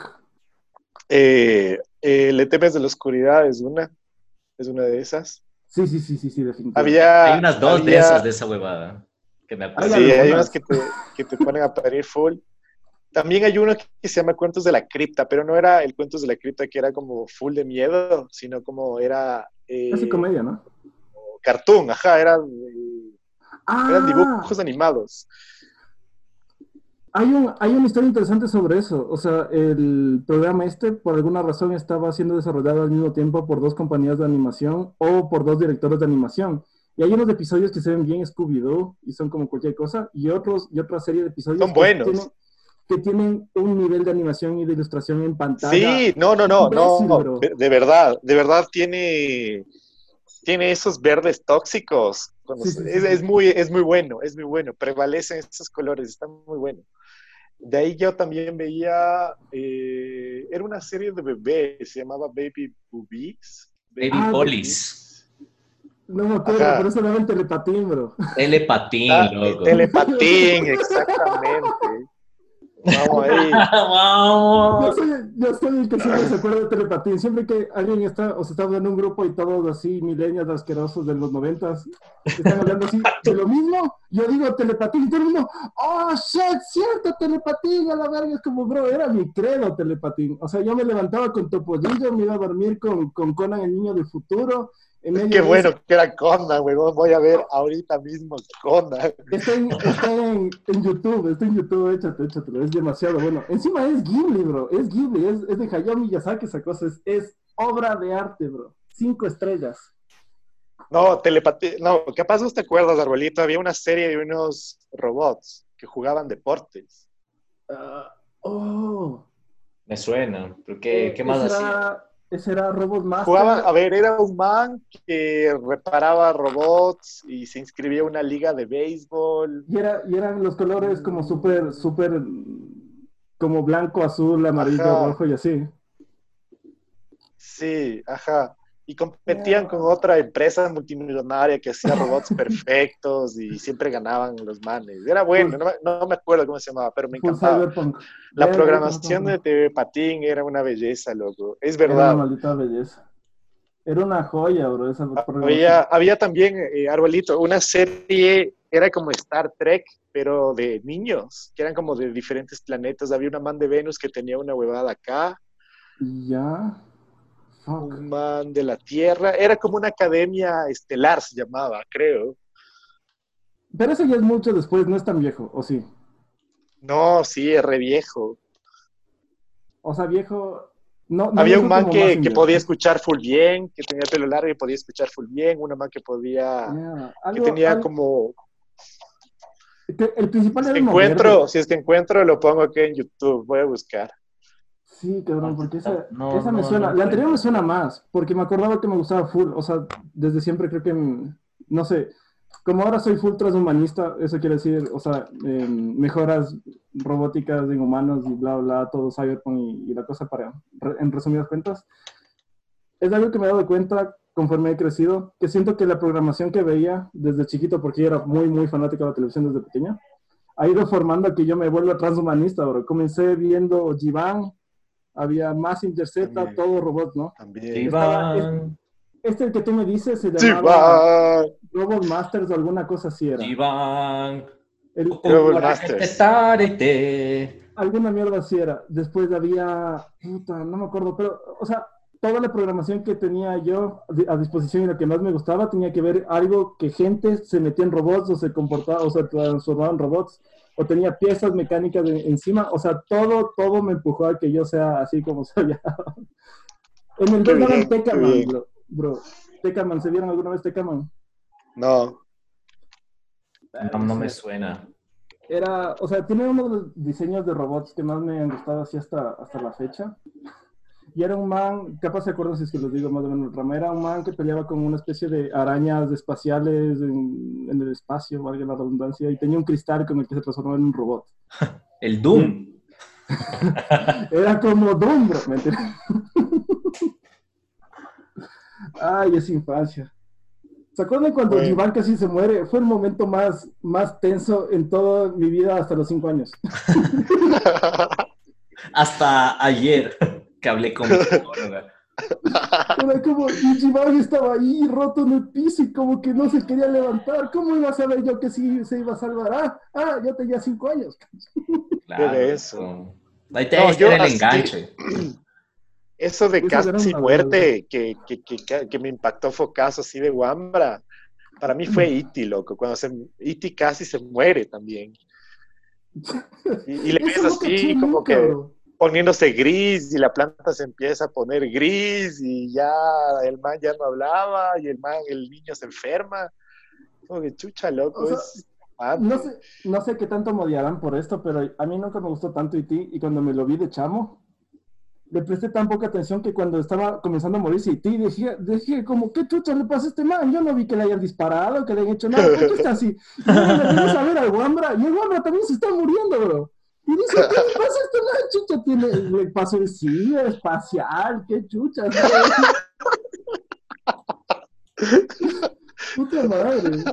Speaker 1: Eh, eh, Le temes de la oscuridad es una es una de esas.
Speaker 3: Sí, sí, sí, sí, sí, definitivamente.
Speaker 1: Había,
Speaker 2: hay unas dos de esas de esa huevada. Que me
Speaker 1: sí, hay unas que te, que te ponen a parir full. También hay uno que se llama Cuentos de la Cripta, pero no era el Cuentos de la Cripta que era como full de miedo, sino como era...
Speaker 3: Eh, Casi comedia, ¿no?
Speaker 1: Cartoon, ajá, era, ah. eran dibujos animados.
Speaker 3: Hay, un, hay una historia interesante sobre eso. O sea, el programa este, por alguna razón, estaba siendo desarrollado al mismo tiempo por dos compañías de animación o por dos directores de animación. Y hay unos episodios que se ven bien Scooby-Doo y son como cualquier cosa, y otros y otra serie de episodios
Speaker 1: son buenos.
Speaker 3: Que, tienen, un nivel de animación y de ilustración en pantalla.
Speaker 1: Sí, no, no, no, no, de, verdad, de verdad tiene, tiene esos verdes tóxicos. es, es, muy, es muy bueno, es muy bueno, prevalecen esos colores, están muy buenos. De ahí yo también veía, eh, era una serie de bebés, se llamaba Baby Boobies.
Speaker 2: Baby ah,
Speaker 3: No me acuerdo, pero eso era el telepatín, bro.
Speaker 2: Telepatín, ah, loco.
Speaker 1: Telepatín, exactamente. Vamos ahí.
Speaker 3: Yo soy, yo soy el que siempre se acuerda de telepatín. Siempre que alguien está, o se está en un grupo y todos así, milenios asquerosos de los noventas, están hablando así de lo mismo, yo digo telepatín y todo el mundo, oh shit, cierto, telepatín, a la verga. Es como, bro, era mi credo telepatín. O sea, yo me levantaba con Topollillo, me iba a dormir con, con Conan, el niño del futuro
Speaker 1: Qué bueno que era Conda, güey. Voy a ver ahorita mismo Conda.
Speaker 3: Está en, en, YouTube, está en YouTube, échate, échate. Es demasiado bueno. Encima es Ghibli, bro. Es Ghibli, es, es de Hayao Miyazaki esa cosa. Es, es, obra de arte, bro. Cinco estrellas.
Speaker 1: No, telepatía. No, capaz no te acuerdas, Arbolito. Había una serie de unos robots que jugaban deportes.
Speaker 3: Ah, oh.
Speaker 2: Me suena. ¿Pero qué, eh, qué más hacía?
Speaker 3: Ese era Robot Master.
Speaker 1: Jugaba, a ver, era un man que reparaba robots y se inscribía a una liga de béisbol.
Speaker 3: Y, era, y eran los colores como súper, súper, como blanco, azul, amarillo, rojo y así.
Speaker 1: Sí, ajá y competían con otra empresa multimillonaria que hacía robots perfectos y siempre ganaban los manes. Era bueno, no, me acuerdo cómo se llamaba, pero me encantaba. La programación de TV Patín era una belleza, loco. Es verdad.
Speaker 3: Era una maldita belleza. Era una joya, bro. Esa
Speaker 1: había, había también, eh, Arbolito, una serie, era como Star Trek, pero de niños, que eran como de diferentes planetas. Había una man de Venus que tenía una huevada acá.
Speaker 3: Ya
Speaker 1: un man de la Tierra. Era como una academia estelar, se llamaba, creo.
Speaker 3: Pero eso ya es mucho después, no es tan viejo, ¿o sí?
Speaker 1: No, sí, es re viejo.
Speaker 3: O sea, viejo. No,
Speaker 1: Había un man que, podía escuchar full bien, que tenía pelo largo y podía escuchar full bien, una man que podía. que tenía como.
Speaker 3: el principal era
Speaker 1: encuentro, si es que encuentro, lo pongo aquí en YouTube, voy a buscar.
Speaker 3: Sí, cabrón, porque esa, esa me suena. La anterior me suena más, porque me acordaba que me gustaba full. O sea, desde siempre creo que, no sé, como ahora soy full transhumanista, eso quiere decir, o sea, em, mejoras robóticas en humanos y bla, bla, todo cyberpunk y, y, la cosa para, en resumidas cuentas. Es algo que me he dado cuenta conforme he crecido, que siento que la programación que veía desde chiquito, porque yo era muy, muy fanático de la televisión desde pequeña, ha ido formando que yo me vuelva transhumanista, bro. Comencé viendo Jivan, había más Intercepta, todo robot, ¿no?
Speaker 1: También.
Speaker 3: Este, este el que tú me dices se llamaba Robot Masters o alguna cosa así era.
Speaker 2: Iván.
Speaker 3: El,
Speaker 1: Robot Masters.
Speaker 3: Alguna mierda así era. Después había, puta, no me acuerdo, pero, o sea, toda la programación que tenía yo a disposición y lo que más me gustaba tenía que ver algo que gente se metía en robots o se comportaba o se transformaba en robots o tenía piezas mecánicas encima. O sea, todo, todo me empujó a que yo sea así como soy. en el 2 daban Tecaman, bro, bro. Tecaman, ¿se vieron alguna vez Tecaman?
Speaker 1: No.
Speaker 2: No, no me suena
Speaker 3: era, o sea, tiene uno de los diseños de robots que más me han gustado así hasta, hasta la fecha. Y era un man, capaz se acuerdan si es que los digo más o menos, Rama, era un man que peleaba con una especie de arañas espaciales en, en, el espacio, valga la redundancia, y tenía un cristal con el que se transformaba en un robot.
Speaker 2: El Doom.
Speaker 3: era como Doom, bro, ¿me Ay, es infancia. ¿Se acuerdan cuando bueno. casi se muere? Fue el momento más, más tenso en toda mi vida hasta los cinco años.
Speaker 2: hasta ayer que hablé con mi psicóloga.
Speaker 3: Era como, y estaba ahí roto en el piso y como que no se quería levantar. ¿Cómo iba a saber yo que sí se iba a salvar? Ah, ah yo tenía cinco años.
Speaker 1: Claro, ¿Qué eso?
Speaker 2: Ahí te no, yo, el enganche.
Speaker 1: Eso de casi muerte que, que, que, que, me impactó fue caso así de Wambra. Para mí fue Iti, loco. Cuando se, Iti casi se muere también. Y, y le ves así como que poniéndose gris y la planta se empieza a poner gris y ya el man ya no hablaba y el man, el niño se enferma. Como que chucha, loco. O sea,
Speaker 3: no, sé, no sé qué tanto me odiarán por esto, pero a mí nunca me gustó tanto Iti y cuando me lo vi de chamo, le presté tan poca atención que cuando estaba comenzando a morirse y dije, dije como, ¿qué chucha le pasa a este man? Yo no vi que le hayan disparado, que le hayan hecho nada. ¿Por qué está así? Y yo le a ver al Wambra y el Wambra también se está muriendo, bro. Y dice, ¿qué pasa a este man? Chucha tiene, le pasó el sí, espacial, qué chucha. Puta madre.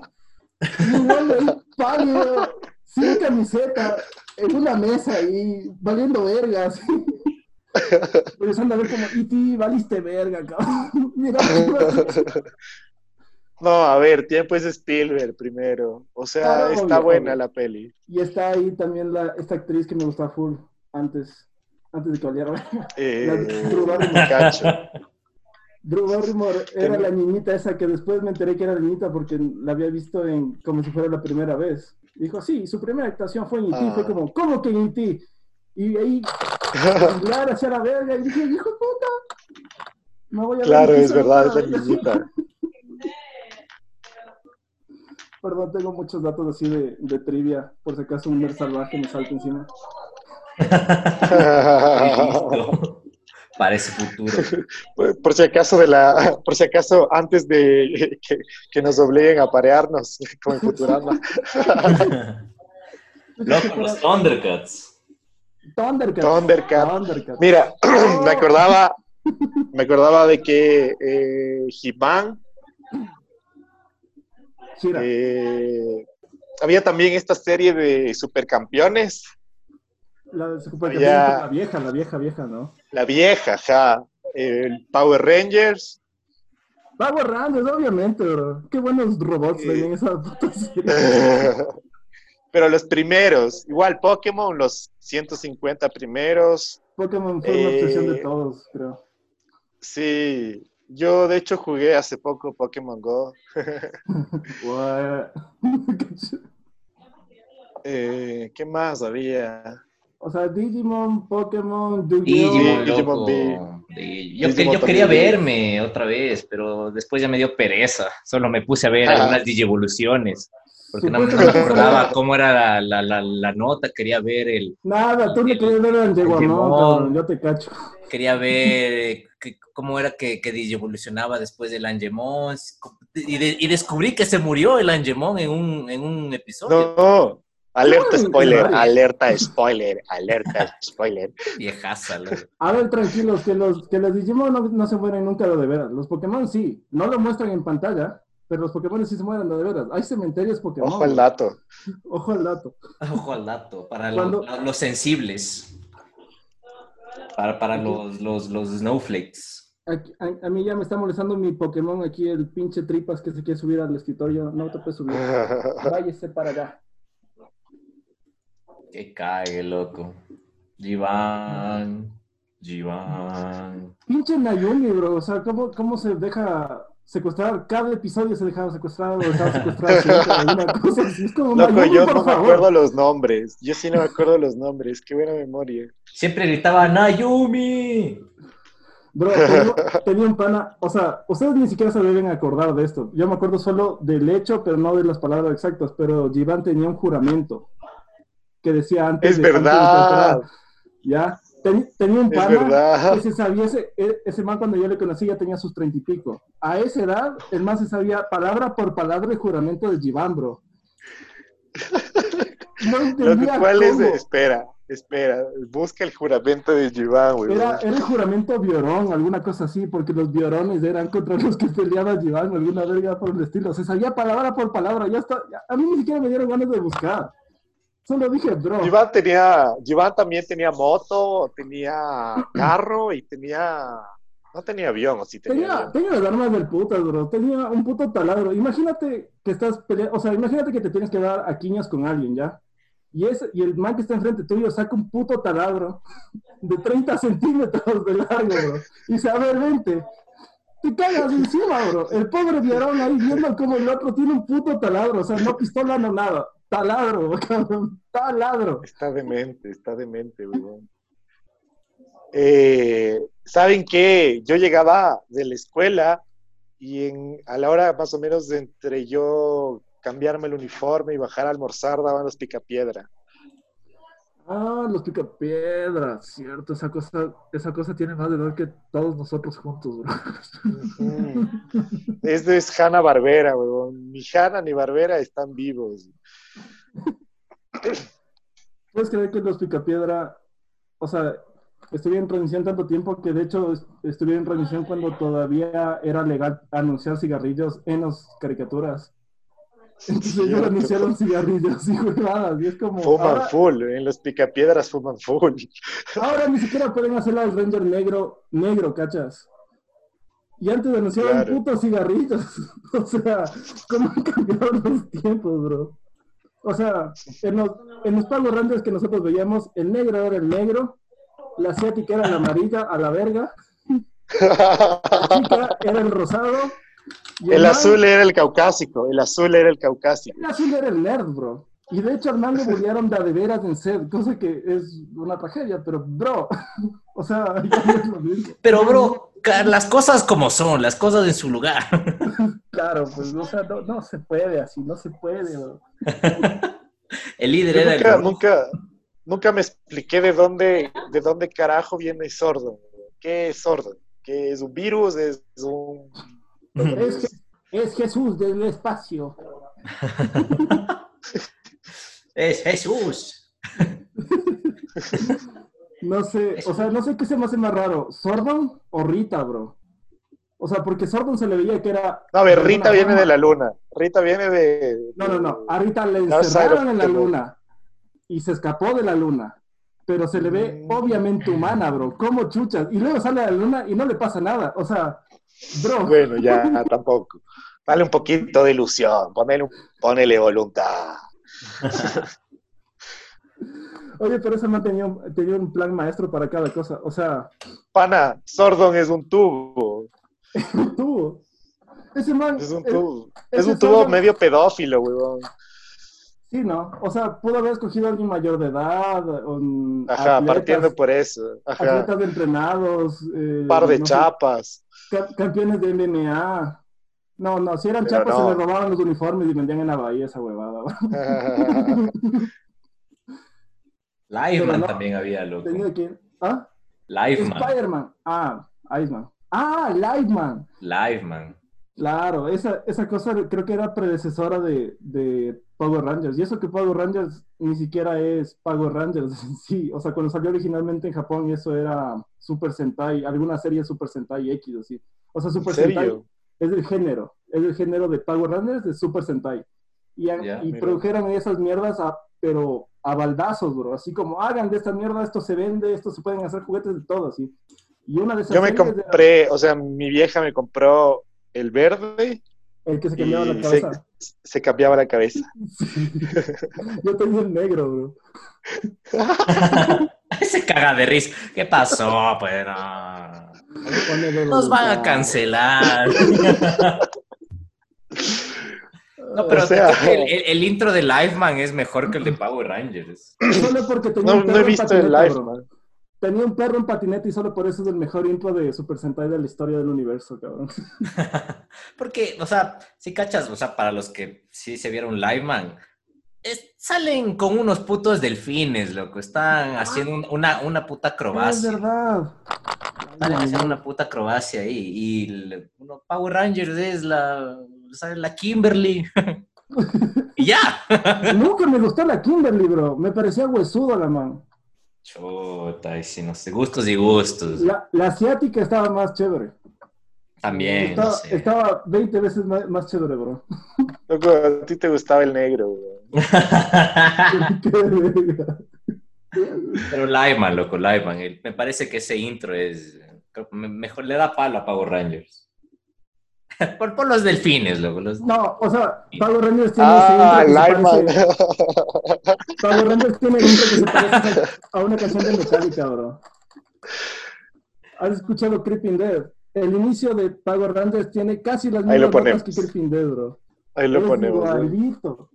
Speaker 3: Y igual ahí pálido, sin camiseta, en una mesa ahí, valiendo vergas. Empezando a ver como, y ti valiste verga, cabrón. Mira,
Speaker 1: No, a ver, tiempo es Spielberg primero. O sea, está buena la peli.
Speaker 3: Y está ahí también la, esta actriz que me gustaba full antes, antes de que valiera. Eh, Drew Barrymore. Drew Barrymore era la niñita esa que después me enteré que era la niñita porque la había visto en como si fuera la primera vez. Dijo, sí, su primera actuación fue en E.T. Fue ah. como, ¿cómo que en E.T.? Y ahí, hablar hacia la verga, y dije, hijo puta, no voy a
Speaker 1: Claro, es verdad, es la niñita.
Speaker 3: Perdón, tengo muchos datos así de, de trivia, por si acaso un mer salvaje me salta encima.
Speaker 2: Para ese futuro.
Speaker 1: Por, si acaso de la, por si acaso antes de que, que nos obliguen a parearnos con Futurama.
Speaker 2: Loco, los Thundercats.
Speaker 1: Thundercat. Mira, me acordaba, me acordaba de que eh, He-Man eh, había también esta serie de supercampeones.
Speaker 3: La supercampeones, la vieja, la vieja, vieja, ¿no?
Speaker 1: La vieja, ja. El Power Rangers.
Speaker 3: Power Rangers, obviamente, bro. Qué buenos robots eh, en esa puta serie.
Speaker 1: Pero los primeros, igual Pokémon, los 150 primeros.
Speaker 3: Pokémon fue una obsesión de eh, todos, creo.
Speaker 1: Sí, yo de hecho jugué hace poco Pokémon Go. eh, ¿Qué más había?
Speaker 3: O sea, Digimon, Pokémon,
Speaker 2: Digimon, Digimon, Yo, yo quería verme otra vez, pero después ya me dio pereza. Solo me puse a ver algunas Digivoluciones. Porque no me acordaba cómo era la, la, la, nota, quería ver el...
Speaker 3: Nada, tú le querías ver al Angemon, yo te cacho.
Speaker 2: Quería ver cómo era que, que evolucionaba después del Angemon, y, y, descubrí que se murió el Angemon en un, en un episodio.
Speaker 1: No, alerta spoiler, alerta spoiler, alerta spoiler.
Speaker 2: Viejaza.
Speaker 3: A ver, tranquilos, que los, que los Digimon no, no se mueren nunca de veras. Los Pokémon sí, no lo muestran en pantalla, pero los Pokémon sí se mueren, de veras. Hay cementerios Pokémon.
Speaker 1: Ojo al dato.
Speaker 3: Ojo al dato.
Speaker 2: Ojo al dato. Para los, sensibles. Para, para los, los, los snowflakes.
Speaker 3: a, mí ya me está molestando mi Pokémon aquí, el pinche tripas que se quiere subir al escritorio. No te puedes subir. Váyese para allá.
Speaker 2: Que cague, loco. Iván. Jivan.
Speaker 3: Pinche Naomi, bro. O sea, ¿cómo, cómo se deja secuestrar? Cada episodio se dejaba secuestrar o dejaba secuestrar siempre, alguna cosa así. Es como
Speaker 1: Loco,
Speaker 3: Naomi,
Speaker 1: yo no me
Speaker 3: favor.
Speaker 1: acuerdo los nombres. Yo sí no me acuerdo los nombres. Qué buena memoria.
Speaker 2: Siempre gritaba Nayumi.
Speaker 3: Bro, tenía, tenía un pana, o sea, ustedes ni siquiera se deben acordar de esto. Yo me acuerdo solo del hecho, pero no de las palabras exactas. Pero Jivan tenía un juramento que decía antes
Speaker 1: Es
Speaker 3: de- antes de
Speaker 1: verdad.
Speaker 3: temporada, Ya, Ten- tenía un pana que se sabía, ese, e- ese man cuando yo le conocí ya tenía sus treinta y pico. A esa edad, el man se sabía palabra por palabra el juramento de Jivan, bro. No
Speaker 1: Lo
Speaker 3: entendía
Speaker 1: es, espera, espera, busca el juramento de güey.
Speaker 3: Era, era el juramento Biorón, alguna cosa así, porque los Biorones eran contra los que peleaba Jivan, alguna verga por el estilo. Se sabía palabra por palabra, ya está. ya- a mí ni siquiera me dieron ganas de buscar. Solo dije.
Speaker 1: Jivan tenía, Jivan también tenía moto, tenía carro y tenía, no tenía avión, o sí tenía,
Speaker 3: Tenía,
Speaker 1: avión.
Speaker 3: tenía las armas del putas, bro. Tenía un puto taladro. Imagínate que estás peleando, o sea, imagínate que te tienes que dar a quiñas con alguien, ¿ya? Y, ese, y el man que está enfrente tuyo saca un puto taladro de 30 centímetros de largo, bro. Y dice, a ver, vente. Te cagas encima, bro. El pobre Viarón ahí viendo como el otro tiene un puto taladro. O sea, no pistola, no nada. Taladro, cabrón. Taladro.
Speaker 1: Está demente, está demente, weón. Eh, ¿Saben qué? Yo llegaba de la escuela y en, a la hora más o menos de entre yo cambiarme el uniforme y bajar a almorzar daban los picapiedra.
Speaker 3: Ah, los picapiedras, cierto. Esa cosa, esa cosa tiene más valor que todos nosotros juntos, bro.
Speaker 1: Este es Hanna Barbera, weón. Ni Hanna ni Barbera están vivos.
Speaker 3: ¿Puedes creer que los Picapiedra, o sea, estuvieron en transmisión tanto tiempo que de hecho est- estuvieron en transmisión cuando todavía era legal anunciar cigarrillos en las caricaturas? Entonces ellos
Speaker 1: Cierto.
Speaker 3: anunciaron cigarrillos y jugadas y es como,
Speaker 1: Fuman
Speaker 3: ahora,
Speaker 1: full, en los picapiedras fuman full.
Speaker 3: ahora ni siquiera pueden hacer al Ranger negro, negro, ¿cachas? Y antes anunciaban
Speaker 1: Claro.
Speaker 3: putos cigarrillos. O sea, ¿cómo han cambiado los tiempos, bro? O sea, en los, en los Power Rangers que nosotros veíamos, el negro era el negro, la asiática era la amarilla, a la verga, la chica era el rosado. Y
Speaker 1: El azul era el caucásico, el azul era el caucásico.
Speaker 3: El azul era el nerd, bro. Y de hecho man le bullearon de a de veras en set, cosa que es una tragedia, pero bro, o sea.
Speaker 2: Pero, bro, las cosas como son, las cosas en su lugar.
Speaker 3: Claro, pues, o sea, no, no se puede así, no se puede, bro.
Speaker 2: El líder
Speaker 1: Yo
Speaker 2: era
Speaker 1: nunca,
Speaker 2: el.
Speaker 1: nunca, nunca me expliqué de dónde, de dónde carajo viene sordo. ¿Qué es sordo? ¿Qué es un virus? ¿Es un...?
Speaker 3: Es, es Jesús del espacio.
Speaker 2: Es Jesús.
Speaker 3: No sé, o sea, no sé qué se me hace más raro, ¿Sordon o Rita, bro? O sea, porque Sordon se le veía que era...
Speaker 1: No, a ver, Rita viene de la luna. Rita viene de...
Speaker 3: No, no, no. A Rita le
Speaker 1: No,
Speaker 3: encerraron en la luna y se escapó de la luna. Pero se le ve
Speaker 1: Mm.
Speaker 3: obviamente humana, bro. Como chuchas. Y luego sale a la luna y no le pasa nada. O sea, bro.
Speaker 1: Bueno, ya tampoco. Dale un poquito de ilusión, ponele, un- ponele voluntad.
Speaker 3: Oye, pero ese man tenía, un- tenía un plan maestro para cada cosa. O sea,
Speaker 1: Pana, Sordon es un tubo.
Speaker 3: tú. Ese man.
Speaker 1: Es un tubo. Es un tubo
Speaker 3: Sordon-
Speaker 1: medio pedófilo, weón.
Speaker 3: Sí, ¿no? O sea, pudo haber escogido a alguien mayor de edad. un-
Speaker 1: Ajá,
Speaker 3: atletas-
Speaker 1: partiendo por eso. Ajá.
Speaker 3: Atletas entrenados. eh,
Speaker 1: Un par de
Speaker 3: no
Speaker 1: chapas.
Speaker 3: Ca- campeones de MMA. No, no, si eran
Speaker 1: Pero
Speaker 3: chapas
Speaker 1: no.
Speaker 3: se les robaban los uniformes y vendían en la bahía esa huevada. Pero no.
Speaker 2: también había, loco.
Speaker 3: Tenía que. ¿Ah?
Speaker 2: Liveman.
Speaker 3: Spider-Man. Ah, Iceman. Ah, Liveman.
Speaker 2: Liveman.
Speaker 3: Claro, esa, esa cosa creo que era predecesora de, de Power Rangers. Y eso que Power Rangers ni siquiera es Power Rangers en sí. O sea, cuando salió originalmente en Japón, eso era Super Sentai, alguna serie Super Sentai X, así. O sea,
Speaker 1: ¿En
Speaker 3: Super Sentai es el género. Es el género de Power Rangers de Super Sentai. Y, y produjeron esas mierdas, a- pero a baldazos, bro. Así como, hagan de esta mierda, esto se vende, esto se pueden hacer juguetes de todo, así. Y una de esas
Speaker 1: Yo me compré, o sea, mi vieja me compró el verde
Speaker 3: el que se cambiaba la
Speaker 1: se,
Speaker 3: cabeza.
Speaker 1: se cambiaba la cabeza.
Speaker 3: Yo tenía el negro, bro.
Speaker 2: Se caga de risa. ¿Qué pasó? Pues no. Nos van a cancelar. No, pero
Speaker 1: O sea-
Speaker 2: el, el- el intro de Liveman es mejor que el de Power Rangers.
Speaker 3: Solo porque tenía
Speaker 1: No,
Speaker 3: un
Speaker 1: no he visto el.
Speaker 3: Tenía un perro en patineta y solo por eso es el mejor intro de Super Sentai de la historia del universo, cabrón.
Speaker 2: Porque, o sea, si cachas, o sea, para los que sí se vieron Liveman, es- salen con unos putos delfines, loco. Están haciendo un- una, una puta
Speaker 3: Es
Speaker 2: acrobacia.
Speaker 3: verdad.
Speaker 2: Salen haciendo una puta acrobacia ahí. Y el- uno, Power Rangers es la, sale la Kimberly. y ya.
Speaker 3: Nunca me gustó la Kimberly, bro. Me parecía huesudo la man.
Speaker 2: Chuta, y si no sé, gustos y gustos.
Speaker 3: La, la asiática estaba más chévere.
Speaker 2: También,
Speaker 3: estaba,
Speaker 2: no sé.
Speaker 3: estaba 20 veces más, más chévere, bro.
Speaker 1: Loco, a ti te gustaba el negro,
Speaker 3: verga.
Speaker 2: Pero Lyman, loco, Lyman. Me parece que ese intro es. Mejor le da palo a Power Rangers. Por, por los delfines, loco. Los...
Speaker 3: No, o sea, Power Rangers tiene
Speaker 1: Ah,
Speaker 3: ese intro que se
Speaker 1: Lyman.
Speaker 3: parece- Power Rangers tiene un intro que se parece a una canción de Metallica, bro. ¿Has escuchado Creeping Dead? El inicio de Power Rangers tiene casi las mismas notas que. Creeping Dead, bro.
Speaker 1: Ahí lo
Speaker 3: Es
Speaker 1: ponemos.
Speaker 3: igualito.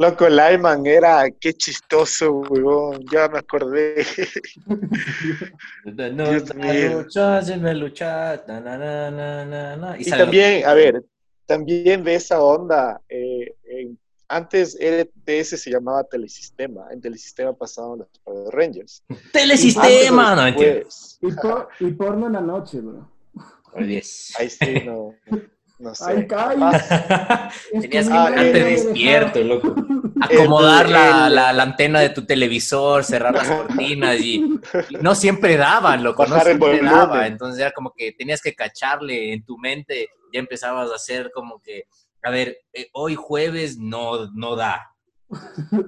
Speaker 1: Loco, Lyman era, qué chistoso, weón. Ya me acordé.
Speaker 2: No,
Speaker 1: Dios mío.
Speaker 2: lucha, se me lucha, na, na, na, na, na, na.
Speaker 1: Y
Speaker 2: sale-
Speaker 1: también, a ver, también de esa onda, eh, en- antes RTS se llamaba Telesistema, en Telesistema pasaban los Power Rangers.
Speaker 2: Telesistema, no
Speaker 1: después-
Speaker 3: Y, por- y porno en la noche, bro.
Speaker 1: Ahí sí, no, no sé.
Speaker 3: Ay, cállate.
Speaker 2: Tenías que
Speaker 1: Ah,
Speaker 2: quedarte
Speaker 1: eh,
Speaker 2: despierto, loco. Acomodar
Speaker 1: el-
Speaker 2: la,
Speaker 1: el-
Speaker 2: la- la antena de tu televisor, cerrar las cortinas y, y no siempre daban, loco, no siempre daba. Entonces era como que tenías que cacharle en tu mente, ya empezabas a hacer como que, a ver, eh, hoy jueves no, no da.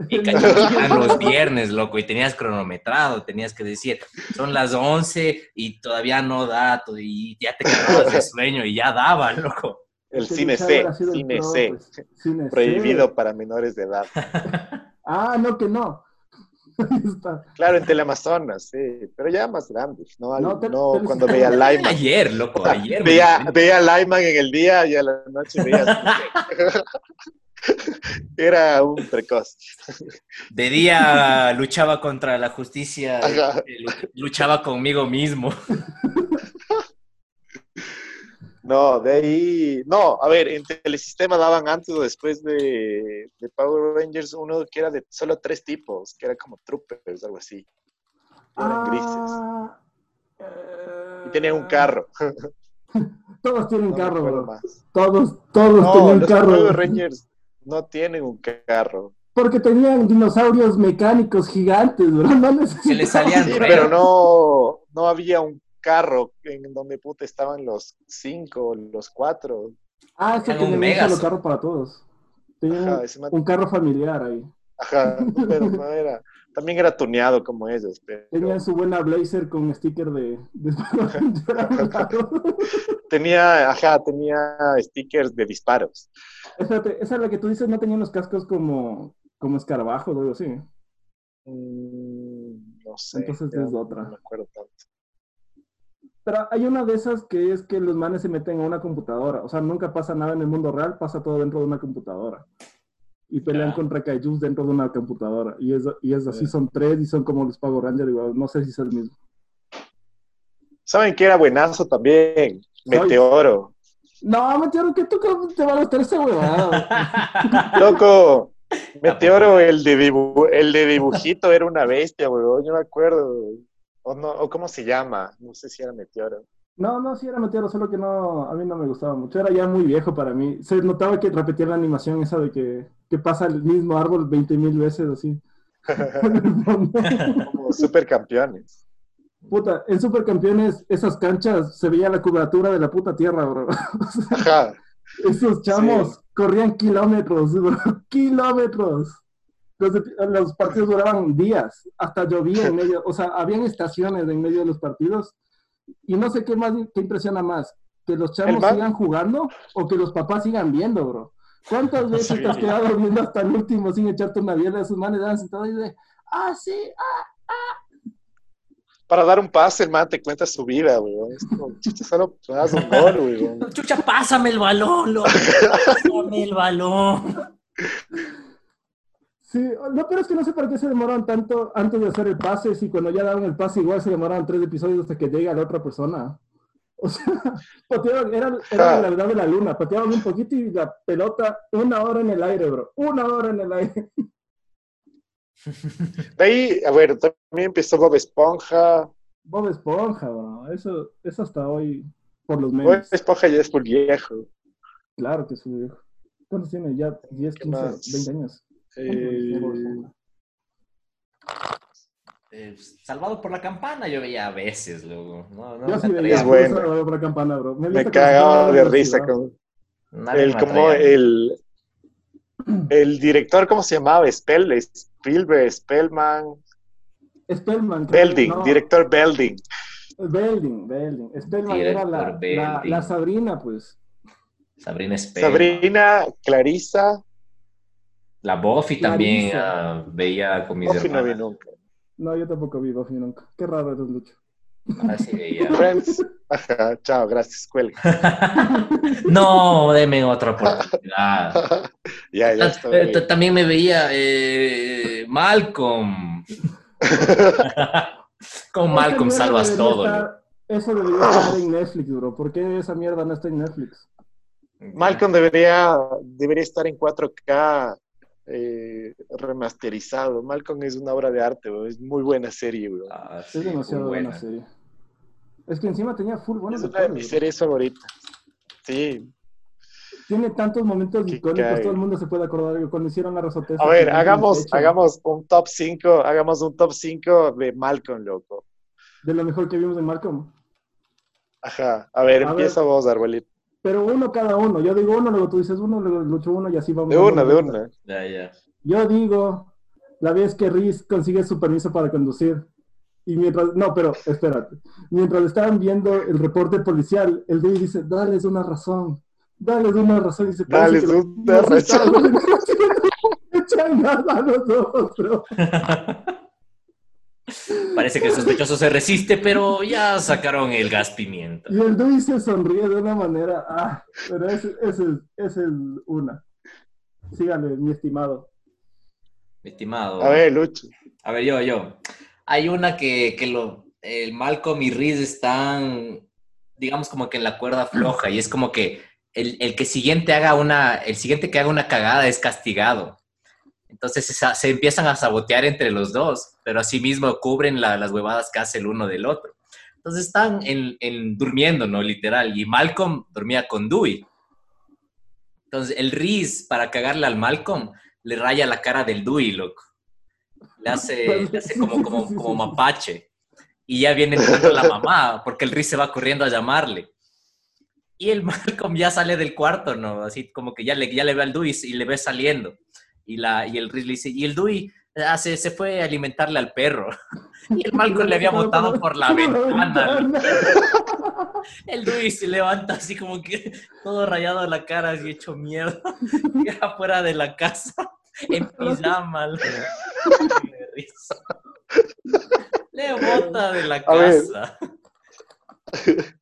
Speaker 2: Y cachaban los viernes, loco, y tenías cronometrado, tenías que decir, son las 11 y todavía no da, y ya te quedabas de sueño y ya daba, loco.
Speaker 1: el cine C, cine
Speaker 3: pro, pues. Cine C.
Speaker 1: prohibido para menores de edad.
Speaker 3: Ah, no, que no.
Speaker 1: Claro, en Teleamazonas, sí, pero ya más grandes, no,
Speaker 3: No,
Speaker 1: no,
Speaker 3: te- te-
Speaker 1: cuando veía Lyman.
Speaker 2: Ayer, loco, ayer.
Speaker 1: Veía, veía Lyman en el día y a la noche veía. Era un precoz.
Speaker 2: De día luchaba contra la justicia,
Speaker 1: Ajá.
Speaker 2: eh, lu- luchaba conmigo mismo.
Speaker 1: No, de ahí. No, a ver, en Telesistema daban antes o después de, de Power Rangers uno que era de solo tres tipos, que era como Troopers, algo así. Eran grises.
Speaker 3: Ah, eh,
Speaker 1: Y tenían un carro.
Speaker 3: Todos tienen
Speaker 1: No
Speaker 3: carro, bro. Todos, todos
Speaker 1: No,
Speaker 3: tenían
Speaker 1: los
Speaker 3: carro.
Speaker 1: Power Rangers no tienen un carro.
Speaker 3: Porque tenían dinosaurios mecánicos gigantes, bro. No necesitaban-
Speaker 2: Que le salían
Speaker 1: Sí, pero no, no había un carro en donde puta estaban los cinco, los cuatro.
Speaker 3: Ah, eso
Speaker 2: Tenían un
Speaker 3: solo carro para todos. Tenían
Speaker 1: Ajá,
Speaker 3: un carro familiar ahí.
Speaker 1: ajá, pero no era. También era tuneado como ellos. Pero
Speaker 3: Tenían su buena blazer con sticker de... de...
Speaker 1: tenía, ajá, tenía stickers de disparos.
Speaker 3: Espérate, esa es la que tú dices, no tenían los cascos como, como escarabajos o algo así.
Speaker 1: Mm, no sé.
Speaker 3: Entonces es otra.
Speaker 1: No me acuerdo tanto.
Speaker 3: Pero hay una de esas que es que los manes se meten a una computadora. O sea, nunca pasa nada en el mundo real, pasa todo dentro de una computadora. Y pelean contra kaijus dentro de una computadora. Y es, y es así, son tres y son como los Power Rangers igual. No sé si es el mismo.
Speaker 1: ¿Saben qué era buenazo también? Meteoro.
Speaker 3: No, Meteoro, tú cómo te va a gustar ese huevado.
Speaker 1: Loco, Meteoro, el de, dibu- el de dibujito era una bestia, weón. Yo me acuerdo. O, no, o cómo se llama. No sé si era Meteoro.
Speaker 3: No, no, sí era Meteoro, solo que no, a mí no me gustaba mucho. Era ya muy viejo para mí. Se notaba que repetía la animación esa de que, que pasa el mismo árbol 20 mil veces así.
Speaker 1: Como supercampeones.
Speaker 3: Puta, en Supercampeones, esas canchas se veía la cubratura de la puta tierra, bro. O sea,
Speaker 1: Ajá.
Speaker 3: esos chamos
Speaker 1: Sí.
Speaker 3: corrían kilómetros, bro. Kilómetros. Los, los partidos duraban días, hasta llovía en medio, o sea, habían estaciones en medio de los partidos. Y no sé qué más, qué impresiona más, que los chamos sigan jugando o que los papás sigan viendo, bro. ¿Cuántas veces
Speaker 1: Sí.
Speaker 3: te has quedado viendo hasta el último sin echarte una biela de sus manos? Dan sentado y de, ah, sí, ah, ah.
Speaker 1: Para dar un pase, el man te cuenta su vida. Es como, chucha, solo das un gol, weón.
Speaker 2: Chucha, pásame el balón, loco. Pásame el balón.
Speaker 3: Sí, lo peor es que no sé por qué se demoran tanto antes de hacer el pase, si cuando ya daban el pase igual se demoraron tres episodios hasta que llega la otra persona. O sea, pateaban, era, era la gravedad de la luna, pateaban un poquito y la pelota una hora en el aire, bro, una hora en el aire.
Speaker 1: De ahí, a ver, también empezó Bob Esponja.
Speaker 3: Bob Esponja, bro, eso, eso hasta hoy, por los
Speaker 1: Bob
Speaker 3: memes.
Speaker 1: Esponja ya es muy viejo.
Speaker 3: Claro que es su viejo. ¿Cuántos tiene? Ya 10,
Speaker 1: ¿Qué
Speaker 3: 15,
Speaker 1: más?
Speaker 3: 20 años.
Speaker 1: Eh,
Speaker 2: Eh, Salvado por la campana yo veía a veces, luego. No, no,
Speaker 3: Yo
Speaker 2: me
Speaker 3: sí veía
Speaker 1: Es bueno.
Speaker 3: Salvador por la campana, bro.
Speaker 1: me
Speaker 3: que
Speaker 1: cagaba de risa con el,
Speaker 2: me
Speaker 1: como el, el director, ¿cómo se llamaba? Spell, Spielberg, Spellman,
Speaker 3: Spellman. creo,
Speaker 1: Belding,
Speaker 3: no,
Speaker 1: director Belding.
Speaker 3: Belding, Belding. Spellman era la, la, Sabrina, pues.
Speaker 2: Sabrina Spellman.
Speaker 1: Sabrina, Clarisa,
Speaker 2: La Buffy también ah, veía con mis
Speaker 1: Buffy no vi nunca.
Speaker 3: No, yo tampoco vi Buffy nunca. Qué raro eres, Lucho.
Speaker 2: Ah, sí veía.
Speaker 1: Friends, ajá, chao, gracias, cuelga.
Speaker 2: no, deme otra oportunidad.
Speaker 1: ya, ya
Speaker 2: Ah,
Speaker 1: está.
Speaker 2: eh, También me veía eh, Malcolm. Con Malcolm salvas
Speaker 3: debería
Speaker 2: todo.
Speaker 3: estar- Eso debería estar en Netflix, bro. ¿Por qué esa mierda no está en Netflix?
Speaker 1: Malcolm debería, debería estar en 4K eh, remasterizado. Malcolm es una obra de arte, bro. es muy buena serie. bro.
Speaker 2: Ah,
Speaker 3: Es demasiado
Speaker 2: muy
Speaker 3: buena serie. Es que encima tenía full buenos
Speaker 1: es una de mis series favoritas. Sí.
Speaker 3: Tiene tantos momentos icónicos,
Speaker 1: cae.
Speaker 3: todo el mundo se puede acordar de cuando hicieron la razoteza.
Speaker 1: A ver, hagamos, hagamos un top 5, hagamos un top 5 de Malcolm, loco.
Speaker 3: De lo mejor que vimos en Malcolm.
Speaker 1: Ajá. A ver,
Speaker 3: A
Speaker 1: empieza vos, Arbolito.
Speaker 3: Pero uno cada uno. Yo digo uno, luego tú dices uno, luego Lucho uno y así vamos.
Speaker 1: De una, de una.
Speaker 2: Ya, ya.
Speaker 3: Yo digo la vez que Riz consigue su permiso para conducir. Y mientras, no, pero espérate. Mientras estaban viendo el reporte policial, el Dewey dice, dales una razón. Dales una razón. Y
Speaker 1: una razón.
Speaker 3: estaban echan gas a bro.
Speaker 2: Parece que el sospechoso se resiste, pero ya sacaron el gas pimienta.
Speaker 3: Y el Dewey se sonríe de una manera. Ah, pero ese, ese, ese es una. Sígale, mi estimado.
Speaker 2: Mi estimado.
Speaker 1: A ver, Lucho.
Speaker 2: A ver, yo, yo. Hay una que, lo, el Malcolm y Reese están, digamos, como que en la cuerda floja y es como que el, que siguiente haga una, el siguiente que haga una cagada es castigado. Entonces se, empiezan a sabotear entre los dos, pero asimismo cubren la- las huevadas que hace el uno del otro. Entonces están en, en- durmiendo, ¿no? Literal. Y Malcolm dormía con Dewey. Entonces el Reese, para cagarle al Malcolm, le raya la cara del Dewey, loco. Le hace, le hace como, como, como mapache. Y ya viene entrando la mamá, porque el Reese se va corriendo a llamarle. Y el Malcolm ya sale del cuarto, ¿no? Así como que ya le, ya le ve al Dewey y le ve saliendo. Y, la, y el Reese le dice, y el Dewey ah, se, se fue a alimentarle al perro. Y el Malcolm le había botado por la ventana. El Dewey se levanta así como que todo rayado la cara, así hecho mierda. Y afuera de la casa, en pijama. Le bota de la
Speaker 1: A ver.
Speaker 2: casa.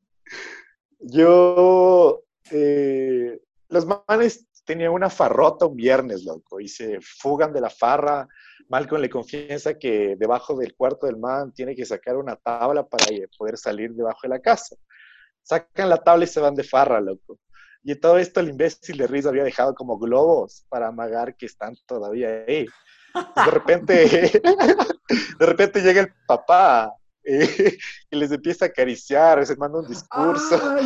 Speaker 1: Yo, eh, los manes tenían una farrota un viernes, loco, y se fugan de la farra. Malcolm le confiesa que debajo del cuarto del man tiene que sacar una tabla para poder salir debajo de la casa. Sacan la tabla y se van de farra, loco. Y todo esto el imbécil de Riz había dejado como globos para amagar que están todavía ahí. De repente, de repente llega el papá eh, y les empieza a acariciar, se manda un discurso.
Speaker 3: Ah.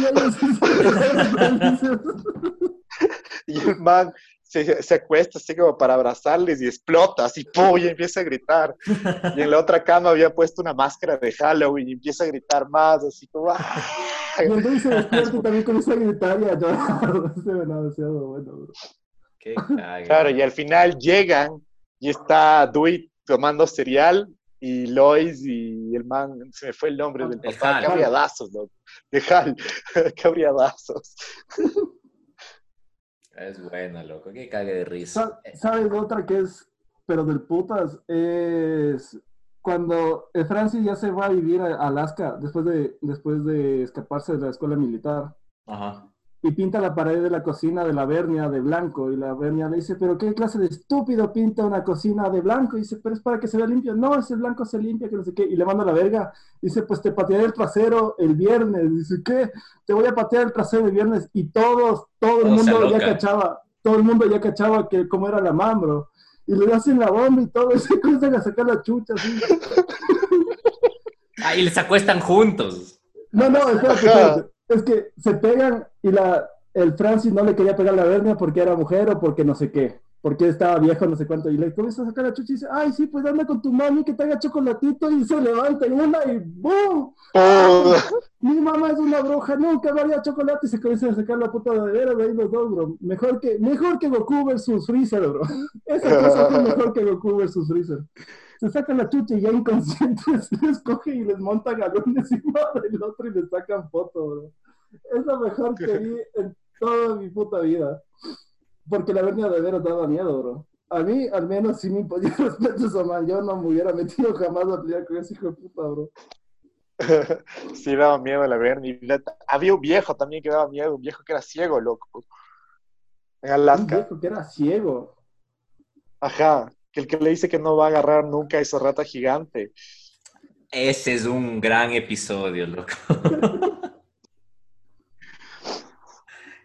Speaker 1: Y el man se, se acuesta así como para abrazarles y explota, así, ¡pum! y empieza a gritar. Y en la otra cama había puesto una máscara de Halloween y empieza a gritar más, así como, ¡ah!
Speaker 3: Se despierta y también comienza a gritar y a llorar. Demasiado bueno.
Speaker 2: Qué.
Speaker 1: Claro, y al final llegan y está Dewey tomando cereal y Lois y el man, se me fue el nombre del
Speaker 2: El
Speaker 1: papá, cabriadazos, ¿no? De Hal, cabriadazos.
Speaker 2: Es buena, loco. Qué cague de risa.
Speaker 3: Sa- ¿Sabes otra que es, pero del putas? Es cuando Francis ya se va a vivir a Alaska después de, después de escaparse de la escuela militar.
Speaker 2: Ajá.
Speaker 3: Y pinta la pared de la cocina de la Bernia de blanco. Y la Bernia le dice, pero qué clase de estúpido pinta una cocina de blanco. Y dice, pero es para que se vea limpio. No, ese blanco se limpia, que no sé qué. Y le manda la verga. Dice, pues te patearé el trasero el viernes. Dice, ¿qué? Te voy a patear el trasero el viernes. Y todos, todo el mundo ya cachaba. Todo el mundo ya cachaba que cómo era la mambro. Y le hacen la bomba y todo. Y se comienzan a sacar la chucha así.
Speaker 2: Ah, y les acuestan juntos.
Speaker 3: No, no, espérate, espérate. Es que se pegan y la, el Francis no le quería pegar la verga porque era mujer o porque no sé qué. Porque estaba viejo, no sé cuánto. Y le comienza a sacar la chucha y dice, ay, sí, pues anda con tu mami que te haga chocolatito. Y se levanta en una y ¡boom!
Speaker 1: Oh,
Speaker 3: Mi mamá es una bruja, nunca me había chocolate. Y se comienza a sacar la puta de veras de ahí los dos, bro. Mejor que, mejor que Goku versus Freezer, bro. Esa cosa fue mejor que Goku versus Freezer. Se sacan la chucha y ya inconscientes les coge y les monta galón encima del otro y les sacan foto, bro. Es lo mejor que vi en toda mi puta vida. Porque la vernia de veras daba miedo, bro. A mí, al menos, sí me imponía respeto esa man. Yo no me hubiera metido jamás a pelear con ese hijo de puta, bro.
Speaker 1: sí, daba miedo la Bernie. Había un viejo también que daba miedo, un viejo que era ciego, loco. En
Speaker 3: Un
Speaker 1: Alaska.
Speaker 3: viejo que era ciego.
Speaker 1: Ajá. Que el que le dice que no va a agarrar nunca a esa rata gigante.
Speaker 2: Ese es un gran episodio, loco.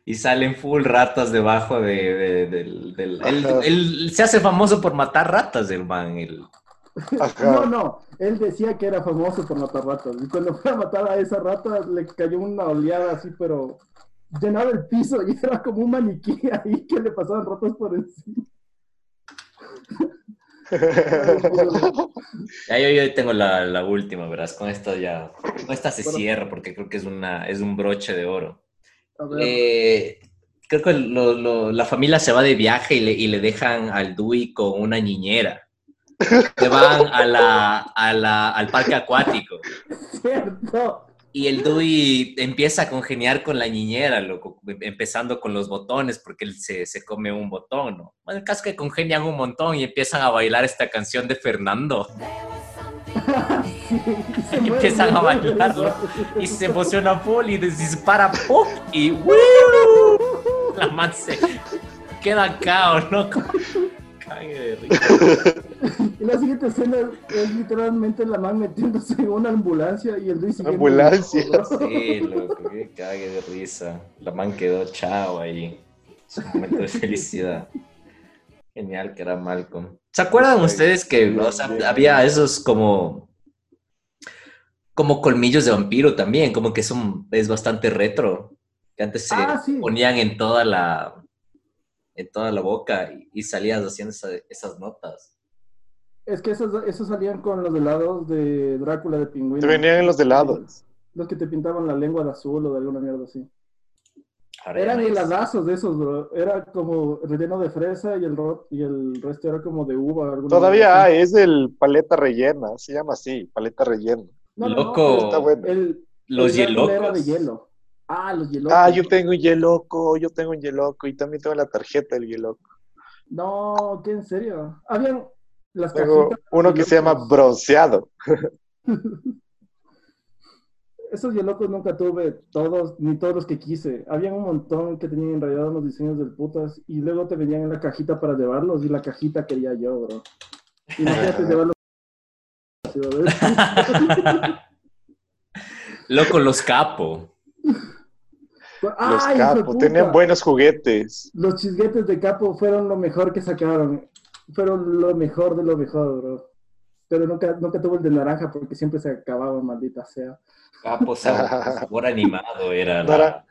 Speaker 2: y salen full ratas debajo de, de- del... del- él, se hace famoso por matar ratas, el man. el-
Speaker 1: Ajá.
Speaker 3: No, no, él decía que era famoso por matar ratas. Y cuando fue a matar a esa rata, le cayó una oleada así, pero llenaba el piso y era como un maniquí ahí que le pasaban ratas por encima.
Speaker 2: Ya yo, yo tengo la, la última, verás. Con esta ya... Con esta se cierra porque creo que es, una, es un broche de oro. Eh, creo que lo- lo- la familia se va de viaje y le, y le dejan al Dewey con una niñera. Se van a la, a la- al parque acuático.
Speaker 3: cierto.
Speaker 2: Y el Dewey empieza a congeniar con la niñera, loco, empezando con los botones, porque él se, se come un botón, ¿no? Bueno, el caso es que congenian un montón y empiezan a bailar esta canción de Fernando. Y empiezan a bailarlo. Y se emociona full y dispara ¡pum! y ¡wiu! la man se queda cao, ¿no? Como- Cague de risa.
Speaker 3: Y la siguiente escena es literalmente la man metiéndose en una ambulancia y el Luis.
Speaker 1: Ambulancia.
Speaker 2: Sí, loco, que cague de risa. La man quedó chao ahí. Su momento de felicidad. Genial que era Malcolm. ¿Se acuerdan ustedes que o sea, había esos como como colmillos de vampiro también, como que son es bastante retro, que antes se
Speaker 3: Ah, sí.
Speaker 2: ponían en toda la en toda la boca y, y salías haciendo esa- esas notas.
Speaker 3: Es que esos, esos salían con los helados de Drácula de pingüino.
Speaker 1: Te venían en los helados.
Speaker 3: Los que te pintaban la lengua de azul o de alguna mierda así. Eran
Speaker 2: no
Speaker 3: heladazos de esos, bro. Era como relleno de fresa y el, y el resto era como de uva. alguna
Speaker 1: Todavía hay, es el paleta rellena, se llama así, paleta rellena.
Speaker 3: No, no, no,
Speaker 2: Loco.
Speaker 3: pero
Speaker 1: Está bueno.
Speaker 3: El,
Speaker 2: Los
Speaker 3: el era de hielo. Ah, los hielocos.
Speaker 1: Ah, yo tengo un yeloco, yo tengo un yeloco y también tengo la tarjeta del yeloco.
Speaker 3: No, ¿qué en serio? Habían las
Speaker 1: Tengo
Speaker 3: cajitas.
Speaker 1: uno que se llama
Speaker 3: Yelocos.
Speaker 1: bronceado.
Speaker 3: Esos hielocos nunca tuve todos, ni todos los que quise. Habían un montón que tenían en realidad unos diseños del putas y luego te venían en la cajita para llevarlos y la cajita quería yo, bro. Imagínate llevarlos.
Speaker 2: Loco, los capo.
Speaker 1: Los
Speaker 3: ¡Ay,
Speaker 1: tenían buenos juguetes.
Speaker 3: Los chisguetes de capo fueron lo mejor que sacaron. Fueron lo mejor de lo mejor, bro. Pero nunca, nunca tuve el de naranja porque siempre se acababa, maldita sea.
Speaker 2: Capo sabor, sabor animado era la-
Speaker 1: Nara-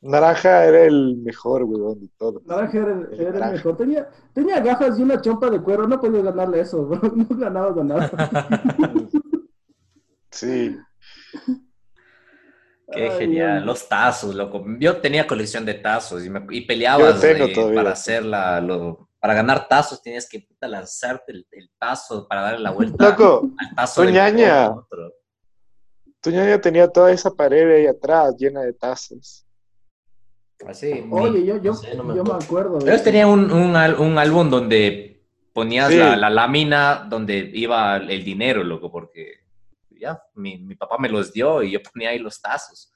Speaker 1: Naranja era el mejor, weón, de todos.
Speaker 3: Naranja era, el-
Speaker 1: El
Speaker 3: era el
Speaker 1: naranja.
Speaker 3: mejor. Tenía, tenía gafas y una chompa de cuero. No podías ganarle eso, bro. No ganabas de nada.
Speaker 1: Sí.
Speaker 2: Qué
Speaker 3: Ay,
Speaker 2: genial.
Speaker 3: Dios.
Speaker 2: Los tazos, loco. Yo tenía colección de tazos y, me- y peleabas eh, para hacerla. Lo, para ganar tazos tenías que puta, lanzarte el, el tazo para darle la vuelta
Speaker 1: Loco,
Speaker 2: al tazo
Speaker 1: tu ñaña.
Speaker 2: otro.
Speaker 1: tu ñaña tenía toda esa pared ahí atrás llena de tazos.
Speaker 2: Así.
Speaker 3: Oye, yo, yo,
Speaker 2: no sé, no me
Speaker 3: yo me
Speaker 2: acuerdo.
Speaker 3: acuerdo. de
Speaker 2: Ellos tenían un, un, al- un álbum donde ponías
Speaker 1: Sí.
Speaker 2: la, la lámina donde iba el dinero, loco, porque ya, mi, mi papá me los dio y yo ponía ahí los tazos.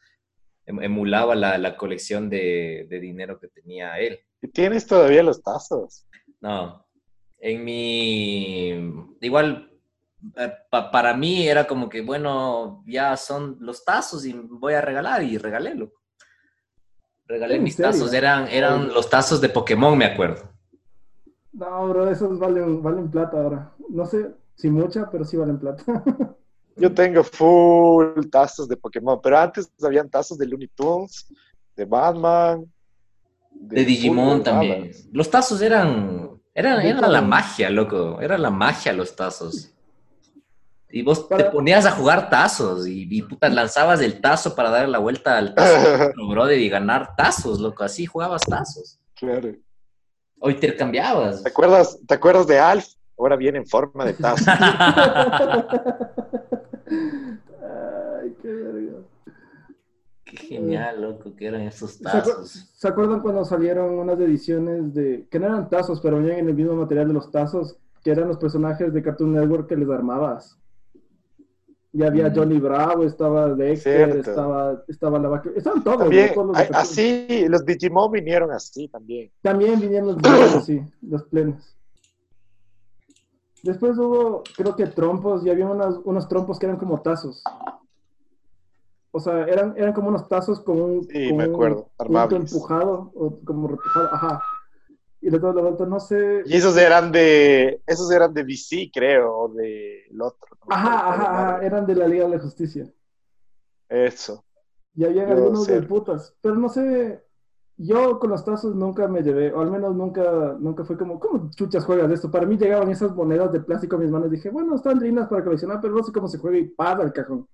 Speaker 2: Em- Emulaba la, la colección de, de dinero que tenía él.
Speaker 1: ¿Y tienes todavía los tazos?
Speaker 2: No, en mi... Igual, eh, pa- para mí era como que, bueno, ya son los tazos y voy a regalar y regalé, loco. Regalé
Speaker 3: ¿En
Speaker 2: mis
Speaker 3: serio?
Speaker 2: tazos, eran, eran los tazos de Pokémon, me acuerdo.
Speaker 3: No, bro, esos valen, valen plata ahora. No sé si mucha, pero sí valen plata.
Speaker 1: Yo tengo full tazos de Pokémon, pero antes habían tazos de Looney Tunes, de Batman.
Speaker 2: De Digimon
Speaker 1: full
Speaker 2: también. Los tazos eran, eran, era la magia, loco. Era la magia los tazos. Y vos te ponías a jugar tazos y, y puta, lanzabas el tazo para darle la vuelta al tazo, brother, y ganar tazos, loco. Así jugabas tazos.
Speaker 1: Claro.
Speaker 2: O intercambiabas.
Speaker 1: ¿Te acuerdas, ¿Te acuerdas de Alf? Ahora viene en forma de tazo.
Speaker 3: Ay, qué verga.
Speaker 2: Qué genial, loco, que eran esos
Speaker 3: ¿Se, acu-
Speaker 2: tazos.
Speaker 3: se acuerdan cuando salieron unas ediciones de que no eran tazos, pero venían en el mismo material de los tazos, que eran los personajes de Cartoon Network que les armabas? Y había
Speaker 2: Mm.
Speaker 3: Johnny Bravo, estaba Dexter,
Speaker 1: Cierto.
Speaker 3: estaba, estaba la vaca, estaban todos,
Speaker 1: También,
Speaker 3: ¿no? Todos los
Speaker 1: así, los Digimon vinieron así también.
Speaker 3: También vinieron los videos, sí, los plenos. Después hubo, creo que trompos, y había unos, unos trompos que eran como tazos. O sea, eran, eran como unos tazos con un,
Speaker 1: Sí,
Speaker 3: con
Speaker 1: me
Speaker 3: un
Speaker 1: acuerdo, armables.
Speaker 3: empujado, o como repujado, ajá. Y le doy la vuelta, no sé.
Speaker 1: Y esos eran de, esos eran de DC, creo, o de el otro. no
Speaker 3: Ajá, ajá, ajá, eran de la Liga de la Justicia.
Speaker 1: Eso.
Speaker 3: Y había algunos de putas. Pero no sé, yo con los tazos nunca me llevé, o al menos nunca, nunca fue como, ¿cómo chuchas juegas de esto? Para mí llegaban esas monedas de plástico a mis manos y dije, bueno, están lindas para coleccionar, pero no sé cómo se juega y pada el cajón.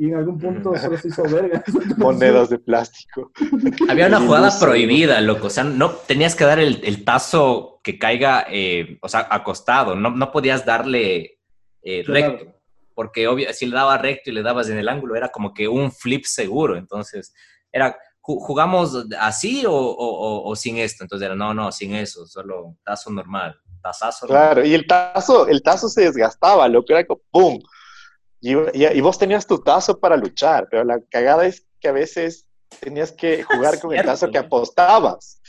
Speaker 3: Y en algún punto solo se hizo verga.
Speaker 1: Monedas de plástico.
Speaker 2: Había una jugada prohibida, loco. O sea, no tenías que dar el, el tazo que caiga, eh, o sea, acostado. No, no podías darle eh, recto. Porque obvio, si le daba recto y le dabas en el ángulo, era como que un flip seguro. Entonces, era, ¿jugamos así o, o- o- o sin esto? Entonces era, no, no, sin eso, solo tazo normal. Tazazo normal.
Speaker 1: Claro, y el tazo, el tazo se desgastaba, lo que era como ¡pum! Y, y- y vos tenías tu tazo para luchar, pero la cagada es que a veces tenías que jugar con el tazo que apostabas.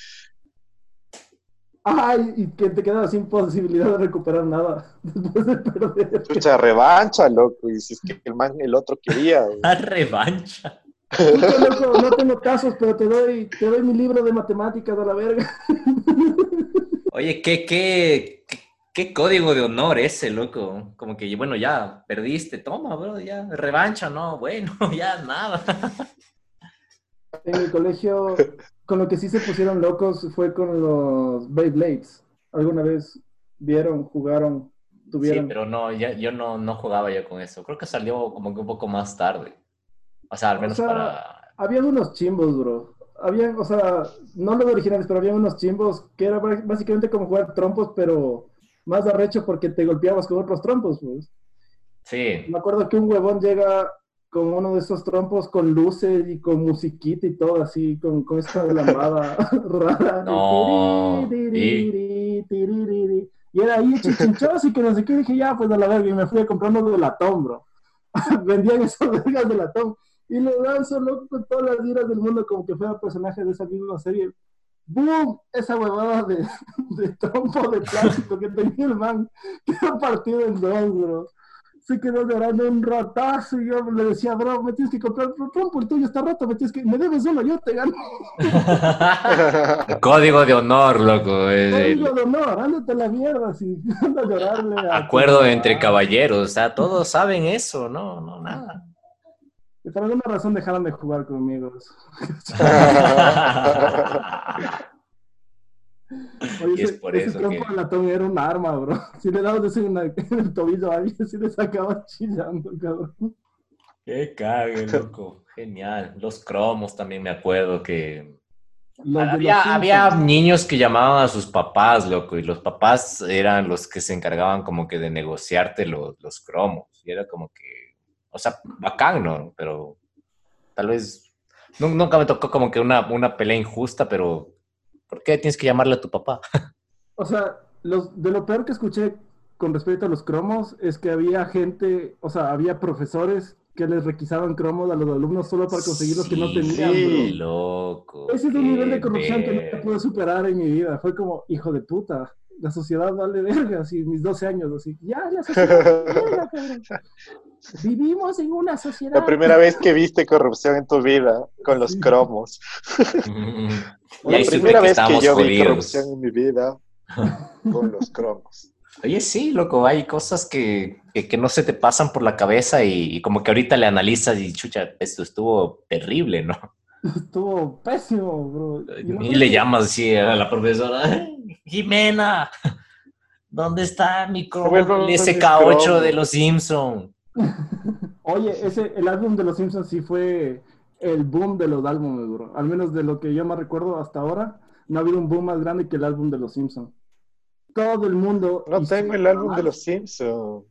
Speaker 3: Ay, y que te quedabas sin posibilidad de recuperar nada después de perder.
Speaker 1: Chucha, revancha, loco, y si es que el man, el otro quería.
Speaker 2: La revancha.
Speaker 3: Loco, no tengo tazos, pero te doy, te doy mi libro de matemáticas a la verga.
Speaker 2: Oye, ¿qué, qué, qué, qué código de honor ese, loco? Como que, bueno, ya perdiste, toma, bro, ya, revancha, no, bueno, ya nada.
Speaker 3: En mi colegio, con lo que sí se pusieron locos fue con los Beyblades. ¿Alguna vez vieron, jugaron,
Speaker 2: Sí,
Speaker 3: tuvieron?
Speaker 2: pero no, ya, yo no, no jugaba yo con eso. Creo que salió como que un poco más tarde. O sea, al
Speaker 3: O
Speaker 2: menos
Speaker 3: sea,
Speaker 2: para...
Speaker 3: Había unos chimbos, bro. Habían, o sea, no los originales, pero había unos chimbos que era bá- básicamente como jugar trompos, pero más arrecho porque te golpeabas con otros trompos, pues.
Speaker 2: Sí,
Speaker 3: Me acuerdo que un huevón llega con uno de esos trompos con luces y con musiquita y todo así, con, con esta lambada rara.
Speaker 2: No.
Speaker 3: Y era ahí chichinchoso y que no sé qué, dije, ya, pues a la verga, y me fui a comprar uno de latón, bro. Vendían esas vergas de latón. Y le lanzo, loco, con todas las iras del mundo, como que fuera personaje de esa misma serie. ¡Boom! Esa huevada de, de trompo de plástico que tenía el man, quedó partido en dos, bro se quedó llorando un ratazo y yo le decía, bro, me tienes que comprar trompo, el tuyo está roto, me tienes que, me debes uno, yo te gano.
Speaker 2: código de honor, loco. es
Speaker 3: No
Speaker 2: el
Speaker 3: digo de honor, ándate a la mierda, si anda a llorarle. a
Speaker 2: acuerdo entre caballeros. O sea, todos saben eso, no, no, nada.
Speaker 3: Y por alguna razón dejaron de jugar conmigo. Oye,
Speaker 2: Y es
Speaker 3: ese,
Speaker 2: por
Speaker 3: ese
Speaker 2: eso
Speaker 3: trompo
Speaker 2: que-
Speaker 3: de latón era un arma, bro. Si le dabas en, el tobillo a alguien, si le sacabas chillando, cabrón.
Speaker 2: Qué cague, loco. Genial. Los cromos también me acuerdo que
Speaker 3: Los
Speaker 2: había, niños que llamaban a sus papás, loco, y los papás eran los que se encargaban como que de negociarte los, los cromos. Y era como que, o sea, bacán, ¿no? Pero tal vez, nu- nunca me tocó como que una, una pelea injusta, pero ¿por qué tienes que llamarle a tu papá?
Speaker 3: O sea, los, de lo peor que escuché con respecto a los cromos es que había gente, o sea, había profesores que les requisaban cromos a los alumnos solo para conseguir los que no tenían.
Speaker 2: Sí, loco.
Speaker 3: Ese es un nivel de corrupción que no
Speaker 2: ver-
Speaker 3: te pude superar en mi vida. Fue como, hijo de puta, la sociedad vale verga, así, mis 12 años, así. Ya, la sociedad vale verga, cabrón. Vivimos en una sociedad.
Speaker 1: La primera vez que viste corrupción en tu vida con los cromos.
Speaker 2: Y
Speaker 1: La primera
Speaker 2: que
Speaker 1: vez que yo vi corrupción en mi vida con los cromos.
Speaker 2: Oye, sí, loco, hay cosas que, que, que no se te pasan por la cabeza y, y como que ahorita le analizas y chucha, esto estuvo terrible, ¿no?
Speaker 3: Estuvo pésimo, bro. Y
Speaker 2: le llamas así a la profesora, "Ay, Jimena, ¿dónde está mi del
Speaker 1: mis
Speaker 2: SK8
Speaker 1: cromos".
Speaker 2: de los Simpson?
Speaker 3: Oye, ese, el álbum de los Simpsons sí fue el boom de los álbumes, bro. Al menos de lo que yo me recuerdo hasta ahora, no ha habido un boom más grande que el álbum de los Simpsons. Todo el mundo.
Speaker 1: No
Speaker 3: sus
Speaker 1: tengo el álbum de los Simpsons.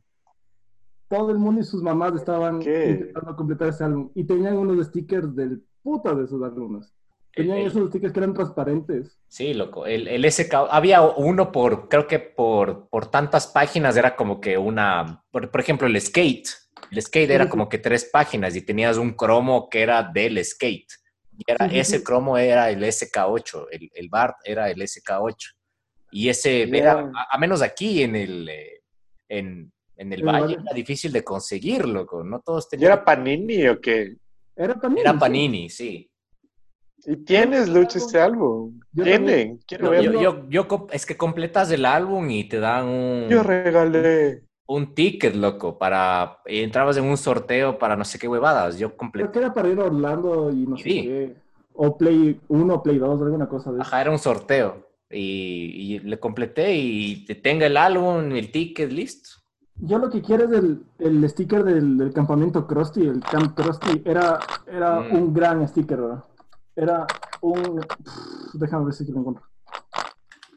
Speaker 3: Todo el mundo y sus mamás estaban
Speaker 1: ¿Qué?
Speaker 3: intentando completar ese álbum. Y tenían unos stickers del puta de esos álbumes.
Speaker 2: El-
Speaker 3: esos stickers que eran transparentes.
Speaker 2: Sí, loco. El, el SK, había uno por, creo que por, por tantas páginas era como que una, por, por ejemplo, el skate. El skate era como que tres páginas y tenías un cromo que era del skate. Y era, ese
Speaker 3: sí.
Speaker 2: cromo era el SK8, el, el BART era el SK8. Y ese
Speaker 1: Ya.
Speaker 2: era, a, a menos aquí en el, eh, en, en el valle,
Speaker 3: valle.
Speaker 2: era difícil de conseguir, loco. No todos
Speaker 1: ¿Y
Speaker 2: tenían.
Speaker 1: era Panini o qué?
Speaker 3: Era Panini.
Speaker 2: Era
Speaker 3: sí.
Speaker 2: Panini, sí.
Speaker 1: ¿Y tienes, Lucho, este álbum?
Speaker 3: Yo
Speaker 1: ¿Tienen? Quiero
Speaker 2: Yo, yo, yo- es que completas el álbum y te dan un...
Speaker 1: Yo regalé.
Speaker 2: un ticket, loco, para y entrabas en un sorteo para no sé qué huevadas. Yo
Speaker 3: Creo
Speaker 2: completé.
Speaker 3: que era para ir a Orlando y no sé
Speaker 2: Sí.
Speaker 3: qué. O Play 1, Play 2, alguna cosa de eso.
Speaker 2: Ajá, era un sorteo. Y, y le completé y te tenga el álbum, el ticket, listo.
Speaker 3: Yo lo que quiero es el, el sticker del, del campamento Krusty, el Camp Krusty. Era, era
Speaker 2: Mm.
Speaker 3: un gran sticker, ¿verdad? Era un... Pff, Déjame ver si lo encuentro.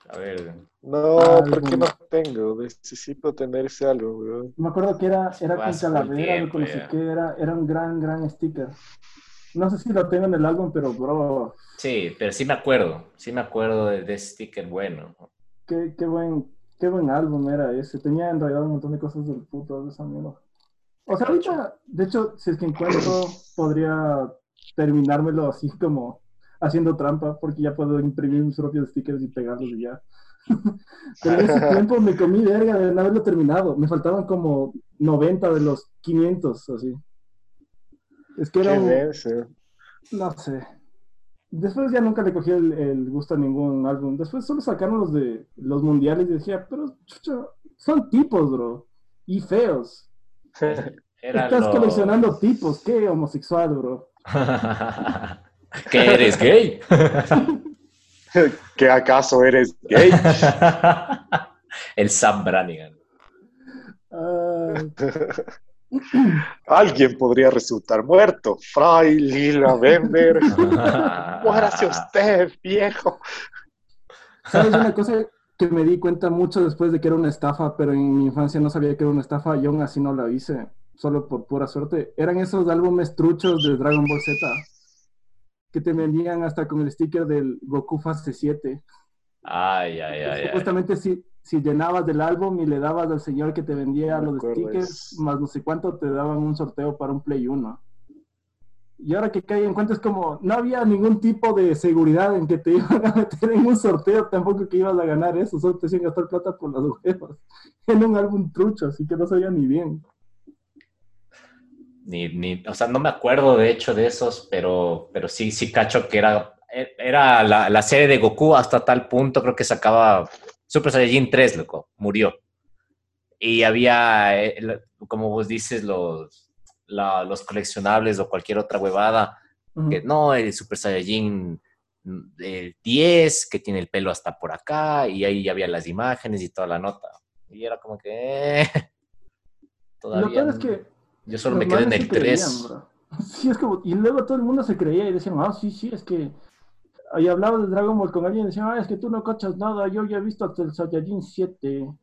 Speaker 2: A ver.
Speaker 1: No,
Speaker 3: Álbum.
Speaker 1: ¿por qué no tengo? Necesito tener ese álbum, bro.
Speaker 3: Me acuerdo que era, era con calavera, no sé qué, era, era un gran, gran sticker. No sé si lo tengo en el álbum, pero bro,
Speaker 2: Sí, pero sí me acuerdo. Sí me acuerdo de, de sticker bueno.
Speaker 3: qué, qué buen, qué buen álbum era ese. Tenía en realidad un montón de cosas del puto de esa mierda. O sea, ahorita, de hecho, si es que encuentro, podría terminármelo así como haciendo trampa, porque ya puedo imprimir mis propios stickers y pegarlos y ya. Pero en ese tiempo me comí verga de no haberlo terminado. Me faltaban como 90 de los 500, así. Es que era un, no sé. Después ya nunca le cogí el, el gusto a ningún álbum. Después solo sacaron los de los mundiales y decía, pero chucha, son tipos, bro. Y feos.
Speaker 2: Era
Speaker 3: Estás
Speaker 2: lo-
Speaker 3: coleccionando tipos. Qué homosexual, bro.
Speaker 2: ¿Qué eres gay?
Speaker 1: ¿Que acaso eres gay?
Speaker 2: el Sam Brannigan.
Speaker 3: Ah,
Speaker 1: Alguien podría resultar muerto. Fray Lila Bender. Muérase usted, viejo.
Speaker 3: ¿Sabes una cosa que me di cuenta mucho después de que era una estafa, pero en mi infancia no sabía que era una estafa y aún así no la hice, solo por pura suerte? Eran esos álbumes truchos de Dragon Ball Z que te vendían hasta con el sticker del Goku Fase 7.
Speaker 2: Ay, ay, ay, ay.
Speaker 3: Supuestamente si, si llenabas del álbum y le dabas al señor que te vendía los stickers, más no sé cuánto, te daban un sorteo para un Play 1. Y ahora que cae en cuenta es como, no había ningún tipo de seguridad en que te iban a meter en un sorteo, tampoco que ibas a ganar eso, solo te hacían gastar plata por las huevas. En un álbum trucho, así que no sabía ni bien.
Speaker 2: Ni, ni, o sea, no me acuerdo de hecho de esos, pero, pero sí, sí cacho que era, era la, la serie de Goku hasta tal punto, creo que sacaba Super Saiyajin 3, loco, murió. Y había, eh, como vos dices, los, la- los coleccionables o cualquier otra huevada, que no, el Super Saiyajin mm, eh, 10, que tiene el pelo hasta por acá, y ahí ya había las imágenes y toda la nota. Y era como que... eh,
Speaker 3: Lo
Speaker 2: todavía
Speaker 3: peor es que
Speaker 2: yo solo me quedé en el
Speaker 3: sí creían,
Speaker 2: 3.
Speaker 3: bro. Sí, es como, y luego todo el mundo se creía y decían, ah, sí, sí, es que. Y hablaba de Dragon Ball con alguien y decían, ah, es que tú no cachas nada, yo ya he visto hasta el Saiyajin 7.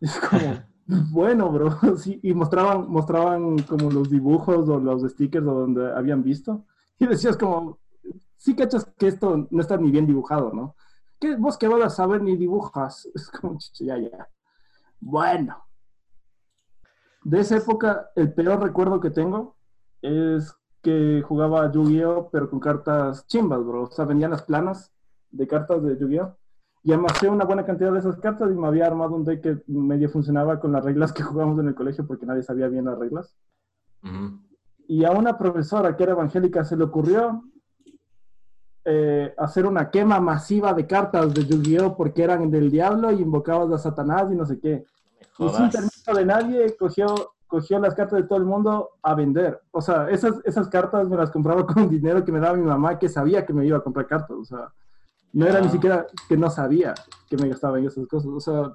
Speaker 3: Es como, bueno, bro, sí, y mostraban, mostraban como los dibujos o los stickers o donde habían visto, y decías como, sí cachas que esto no está ni bien dibujado, ¿no? ¿Qué, vos qué vas a saber ni dibujas? Es como, ya, ya. Bueno. De esa época, el peor recuerdo que tengo es que jugaba Yu-Gi-Oh! pero con cartas chimbas, bro. O sea, vendían las planas de cartas de Yu-Gi-Oh! Y amasé una buena cantidad de esas cartas y me había armado un deck que medio funcionaba con las reglas que jugábamos en el colegio porque nadie sabía bien las reglas. Y a una profesora que era evangélica se le ocurrió eh, hacer una quema masiva de cartas de Yu-Gi-Oh! porque eran del diablo y invocabas a Satanás y no sé qué. Y sin permiso de nadie, cogió, cogió las cartas de todo el mundo a vender. O sea, esas, esas cartas me las compraba con dinero que me daba mi mamá, que sabía que me iba a comprar cartas. O sea, no era ni siquiera que no sabía que me gastaba en esas cosas. O sea,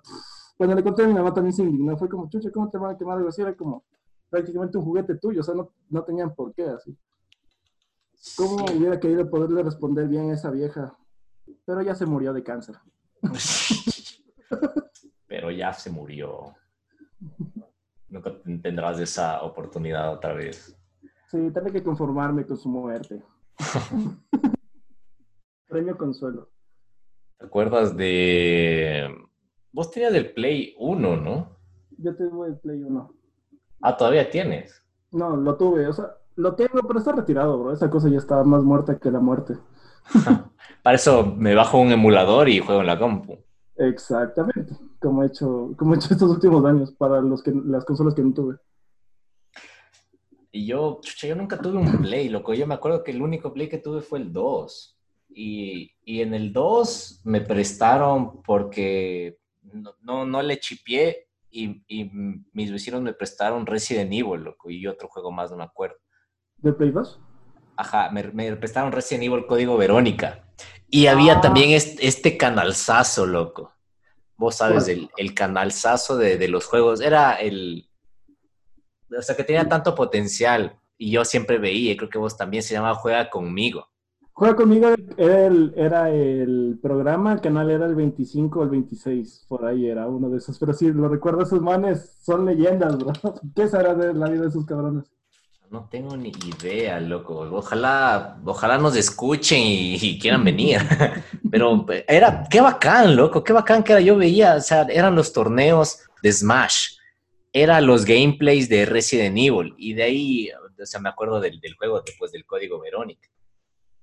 Speaker 3: cuando le conté a mi mamá también se indignó. Fue como, chucha, ¿cómo te van a quemar algo así? Era como prácticamente un juguete tuyo. O sea, no, no tenían por qué así. ¿Cómo
Speaker 2: Sí.
Speaker 3: hubiera querido poderle responder bien a esa vieja? Pero ya se murió de cáncer.
Speaker 2: Pero ya se murió. Nunca tendrás esa oportunidad otra vez.
Speaker 3: Sí, tengo que conformarme con su muerte. Premio consuelo.
Speaker 2: ¿Te acuerdas de... Vos tenías del Play 1, ¿no?
Speaker 3: Yo tuve el Play 1.
Speaker 2: Ah, todavía tienes.
Speaker 3: No, lo tuve, o sea, lo tengo, pero está retirado, bro. Esa cosa ya está más muerta que la muerte.
Speaker 2: Para eso me bajo un emulador y juego en la compu.
Speaker 3: Exactamente, como he hecho, como he hecho estos últimos años para los que, las consolas que no tuve.
Speaker 2: Y yo, chucha, yo nunca tuve un Play, loco. Yo me acuerdo que el único Play que tuve fue el 2. Y, y en el 2 me prestaron porque no, no, no le chipié y, y mis vecinos me prestaron Resident Evil, loco, y otro juego más, no me acuerdo.
Speaker 3: ¿De Play 2?
Speaker 2: Ajá, me, me prestaron Resident Evil Código Verónica. Y había
Speaker 3: Ah.
Speaker 2: también este, este canalzazo, loco. Vos sabes, el, el canalzazo de, de los juegos. Era el... O sea, que tenía tanto potencial. Y yo siempre veía, y creo que vos también, se llamaba Juega Conmigo.
Speaker 3: Juega conmigo, era el, era el programa, el canal era el 25 o el 26, por ahí era uno de esos. Pero sí, lo recuerdo, esos manes son leyendas, bro. ¿Qué será de la vida de esos cabrones?
Speaker 2: No tengo ni idea, loco. Ojalá, ojalá nos escuchen y, y quieran venir. Pero era, qué bacán, loco, qué bacán que era. Yo veía, o sea, eran los torneos de Smash, eran los gameplays de Resident Evil, y de ahí, o sea, me acuerdo del, del juego después del código Verónica.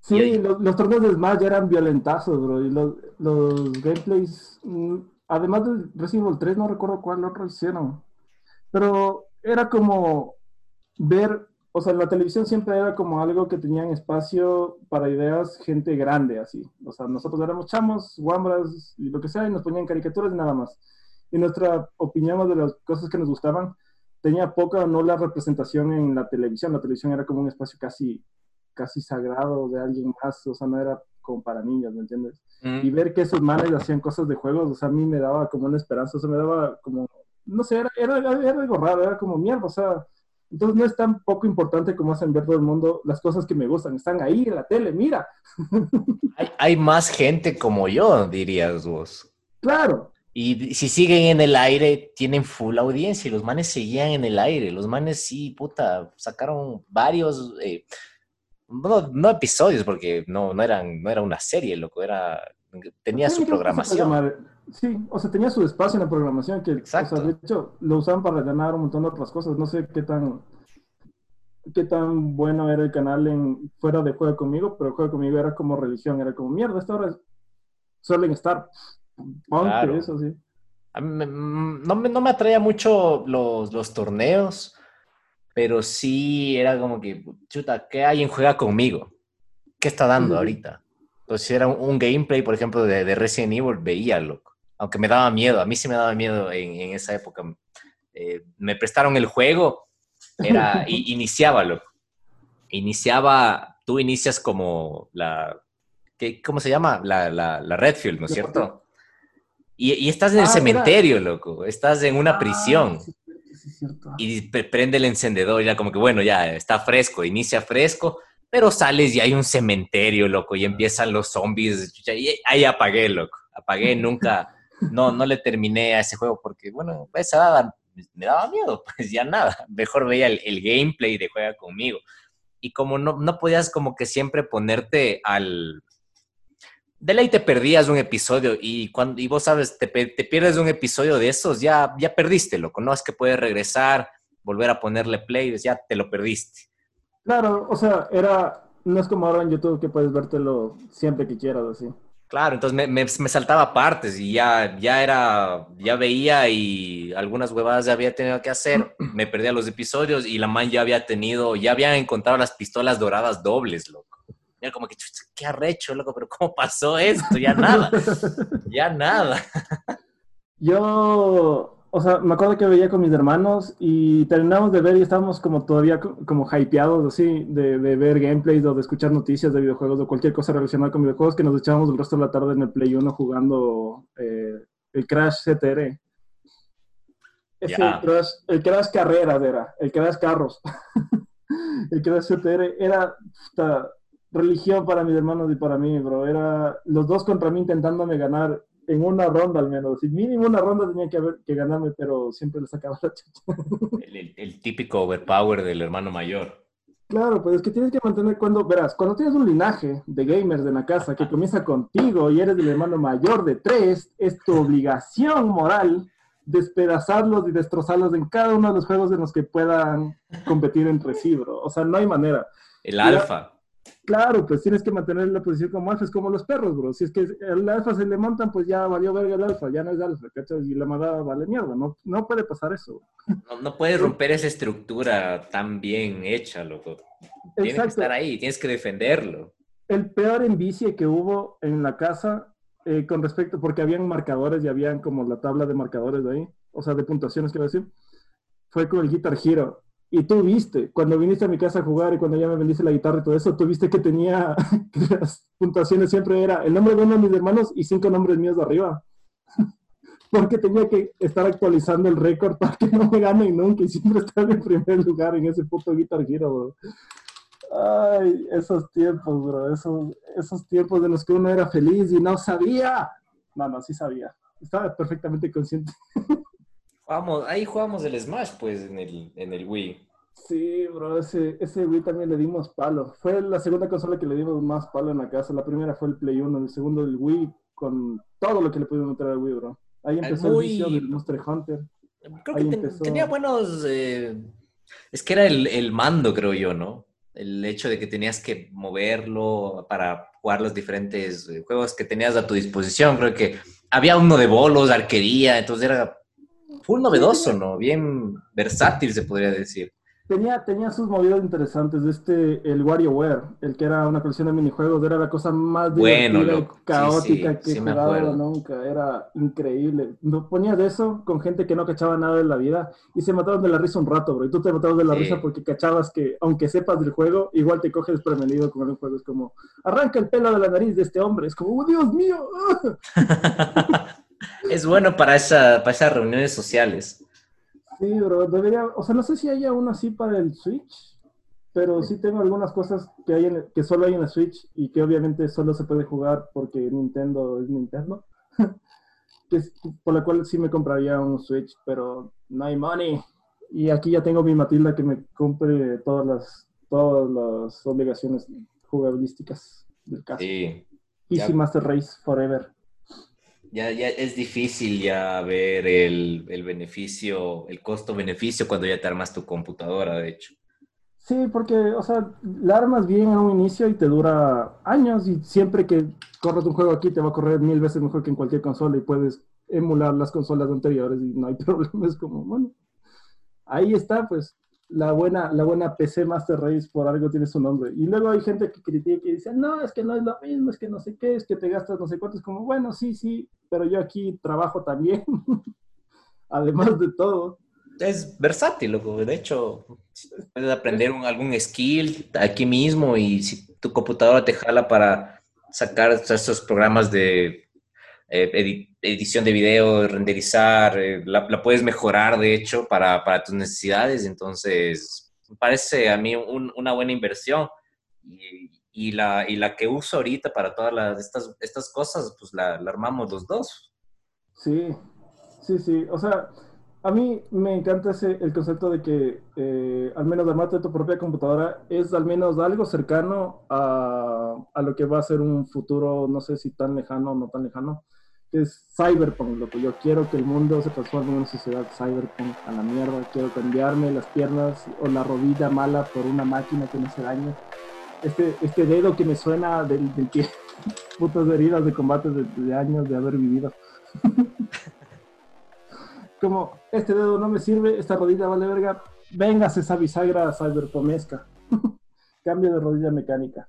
Speaker 3: Sí,
Speaker 2: ahí-
Speaker 3: los, los torneos de Smash eran violentazos, bro. Y los, los gameplays, mm, además del Resident Evil 3, no recuerdo cuál otro hicieron. Pero era como ver, o sea, la televisión siempre era como algo que tenían espacio para ideas gente grande, así. O sea, nosotros éramos chamos, guambras y lo que sea, y nos ponían caricaturas y nada más. Y nuestra opinión de las cosas que nos gustaban tenía poca o nula representación en la televisión. La televisión era como un espacio casi casi sagrado de alguien más, o sea, no era como para niños, ¿me entiendes? Y ver que esos manes hacían cosas de juegos, o sea, a mí me daba como una esperanza, o sea, me daba como, no sé, era, era, era algo raro, era como mierda, o sea, entonces no es tan poco importante como hacen ver todo el mundo las cosas que me gustan, están ahí en la tele, mira,
Speaker 2: Hay, hay más gente como yo, dirías vos.
Speaker 3: claro,
Speaker 2: Y si siguen en el aire, tienen full audiencia y los manes seguían en el aire. Los manes sí, puta, sacaron varios, eh, no, no episodios porque no, no, eran, no era una serie, loco, era, tenía su programación.
Speaker 3: Sí, o sea, tenía su espacio en la programación que,
Speaker 2: Exacto.
Speaker 3: o sea, de hecho, lo usaban para ganar un montón de otras cosas. No sé qué tan qué tan bueno era el canal en fuera de Juega Conmigo, pero Juega Conmigo era como religión, era como, mierda, esta hora suelen estar. Ponte
Speaker 2: Claro.
Speaker 3: eso, sí.
Speaker 2: Me- no, me, no me atraía mucho los, los torneos, pero sí era como que, chuta, ¿qué hay en Juega conmigo? ¿Qué está dando
Speaker 3: Ujú.
Speaker 2: ahorita? Entonces, si era un, un gameplay, por ejemplo, de, de Resident Evil, veía, loco. Aunque me daba miedo, a mí sí me daba miedo en, en esa época. Eh, me prestaron el juego, era, y, iniciaba, tú inicias como la, ¿qué, ¿cómo se llama? La, la, la Redfield, ¿no es cierto? Y, y estás en el
Speaker 3: Ah,
Speaker 2: cementerio, loco. Estás en una
Speaker 3: Ah,
Speaker 2: prisión
Speaker 3: sí, sí,
Speaker 2: y pre- prende el encendedor y ya como que, bueno, ya está fresco, inicia fresco, pero sales y hay un cementerio, loco, y empiezan los zombies. Y ahí apagué, loco. Apagué, nunca, no, no le terminé a ese juego porque, bueno, esa me daba miedo, pues ya nada. Mejor veía el, el gameplay de Juega conmigo. Y como no, no podías como que siempre ponerte al, de ley te perdías un episodio y cuando y vos sabes, te, te, pierdes un episodio de esos, ya, ya perdiste, loco. No es que puedes regresar, volver a ponerle play, ya te lo perdiste.
Speaker 3: Claro, o sea, era, no es como ahora en YouTube que puedes vértelo siempre que quieras, así.
Speaker 2: Claro, entonces me, me, me, saltaba partes y ya, ya era, ya veía y algunas huevadas ya había tenido que hacer, me perdía los episodios y la man ya había tenido, ya había encontrado las pistolas doradas dobles, loco. Era como que, qué arrecho, loco, pero ¿cómo pasó esto? Ya nada, ya nada.
Speaker 3: Yo, o sea, me acuerdo que veía con mis hermanos y terminamos de ver y estábamos como todavía como hypeados, así, de, de, ver gameplays o de escuchar noticias de videojuegos o cualquier cosa relacionada con videojuegos que nos echábamos el resto de la tarde en el Play 1 jugando eh, el Crash CTR. Ese yeah. crash, el Crash Carreras era, el Crash Carros. el Crash CTR era, religión para mis hermanos y para mí, bro. Era los dos contra mí intentándome ganar en una ronda al menos. Y mínimo una ronda tenía que, haber, que ganarme, pero siempre le sacaba la chucha.
Speaker 2: El, el, típico overpower del hermano mayor.
Speaker 3: Claro, pues es que tienes que mantener cuando, verás, cuando tienes un linaje de gamers en la casa que comienza contigo y eres el hermano mayor de tres, es tu obligación moral despedazarlos y destrozarlos en cada uno de los juegos en los que puedan competir entre sí, bro. O sea, no hay manera.
Speaker 2: El alfa.
Speaker 3: Claro, pues tienes que mantener la posición como alfa, es como los perros, bro. Si es que el alfa se le montan, pues ya valió verga el alfa, ya no es alfa, ¿cachai? Y la manada vale mierda, no, no puede pasar eso.
Speaker 2: No, no puedes romper esa estructura tan bien hecha, loco. Tienes Exacto. que estar ahí, tienes que defenderlo.
Speaker 3: El peor envicie que hubo en la casa eh, con respecto, porque habían marcadores y habían como la tabla de marcadores de ahí, o sea, de puntuaciones, quiero decir, fue con el Guitar Hero. Y tú viste, cuando viniste a mi casa a jugar y cuando ya me vendiste la guitarra y todo eso, tú viste que tenía, que las puntuaciones siempre era el nombre de uno de mis hermanos y cinco nombres míos de arriba. Porque tenía que estar actualizando el récord para que no me ganen nunca y siempre estar en primer lugar en ese puto Guitar Hero, bro. Ay, esos tiempos, bro, esos, esos tiempos de los que uno era feliz y no sabía. No, no, sí sabía. Estaba perfectamente consciente.
Speaker 2: Jugamos, ahí jugamos el Smash, pues, en el, en el Wii.
Speaker 3: Sí, bro, ese, ese Wii también le dimos palo. Fue la segunda consola que le dimos más palo en la casa. La primera fue el Play 1, el segundo el Wii, con todo lo que le pudimos meter al Wii, bro. Ahí empezó muy... el vicio del Monster Hunter.
Speaker 2: Creo ahí que empezó... tenía buenos... Eh... Es que era el, el mando, creo yo, ¿no? El hecho de que tenías que moverlo para jugar los diferentes eh, juegos que tenías a tu disposición. Creo que había uno de bolos, arquería, entonces era full novedoso, ¿no? Bien versátil, se podría decir.
Speaker 3: Tenía, tenía sus movidas interesantes. Este, el WarioWare, el que era una colección de minijuegos, era la cosa más
Speaker 2: bueno,
Speaker 3: caótica
Speaker 2: sí, sí,
Speaker 3: que
Speaker 2: sí
Speaker 3: he jugado nunca. Era increíble. No ponías eso con gente que no cachaba nada de la vida y se mataban de la risa un rato, bro. Y tú te matabas de la risa porque cachabas que, aunque sepas del juego, igual te coges prevenido con el juego. Es como, arranca el pelo de la nariz de este hombre. Es como, oh, Dios mío.
Speaker 2: es bueno para, esa, para esas reuniones sociales.
Speaker 3: Sí, bro, debería, o sea, no sé si hay aún así para el Switch, pero sí tengo algunas cosas que hay en, que solo hay en el Switch y que obviamente solo se puede jugar porque Nintendo es Nintendo. que es, por la cual sí me compraría un Switch, pero no hay money. Y aquí ya tengo mi Matilda que me compre todas las todas las obligaciones jugabilísticas del caso.
Speaker 2: Sí.
Speaker 3: Easy
Speaker 2: Ya.
Speaker 3: Master Race Forever.
Speaker 2: Ya, ya es difícil ya ver el, el beneficio, el costo-beneficio cuando ya te armas tu computadora, de hecho.
Speaker 3: Sí, porque, o sea, la armas bien en un inicio y te dura años y siempre que corres un juego aquí te va a correr mil veces mejor que en cualquier consola y puedes emular las consolas anteriores y no hay problema. Es como, bueno, ahí está, pues, la buena, la buena PC Master Race por algo tiene su nombre. Y luego hay gente que critica y dice, no, es que no es lo mismo, es que no sé qué, es que te gastas no sé cuánto. Es como, bueno, sí, sí, pero yo aquí trabajo también, además de todo.
Speaker 2: Es versátil, loco. De hecho, puedes aprender un- algún skill aquí mismo y si tu computadora te jala para sacar esos programas de eh, edi- edición de video, renderizar, eh, la, puedes mejorar, de hecho, para, para tus necesidades. Entonces, parece a mí un- una buena inversión. Y, y la, y la que uso ahorita para todas las, estas, estas cosas, pues la, la armamos los dos.
Speaker 3: Sí, sí, sí. O sea, a mí me encanta ese, el concepto de que eh, al menos armarte tu propia computadora es al menos algo cercano a, a, lo que va a ser un futuro, no sé si tan lejano o no tan lejano, que es cyberpunk, lo que yo quiero que el mundo se transforme en una sociedad cyberpunk a la mierda, quiero cambiarme las piernas o la rodilla mala por una máquina que me hace daño. Este, este dedo que me suena del, del que putas heridas de combate de, de años de haber vivido. como este dedo no me sirve, esta rodilla vale verga, véngase esa bisagra cyberpomesca. Cambio de rodilla mecánica.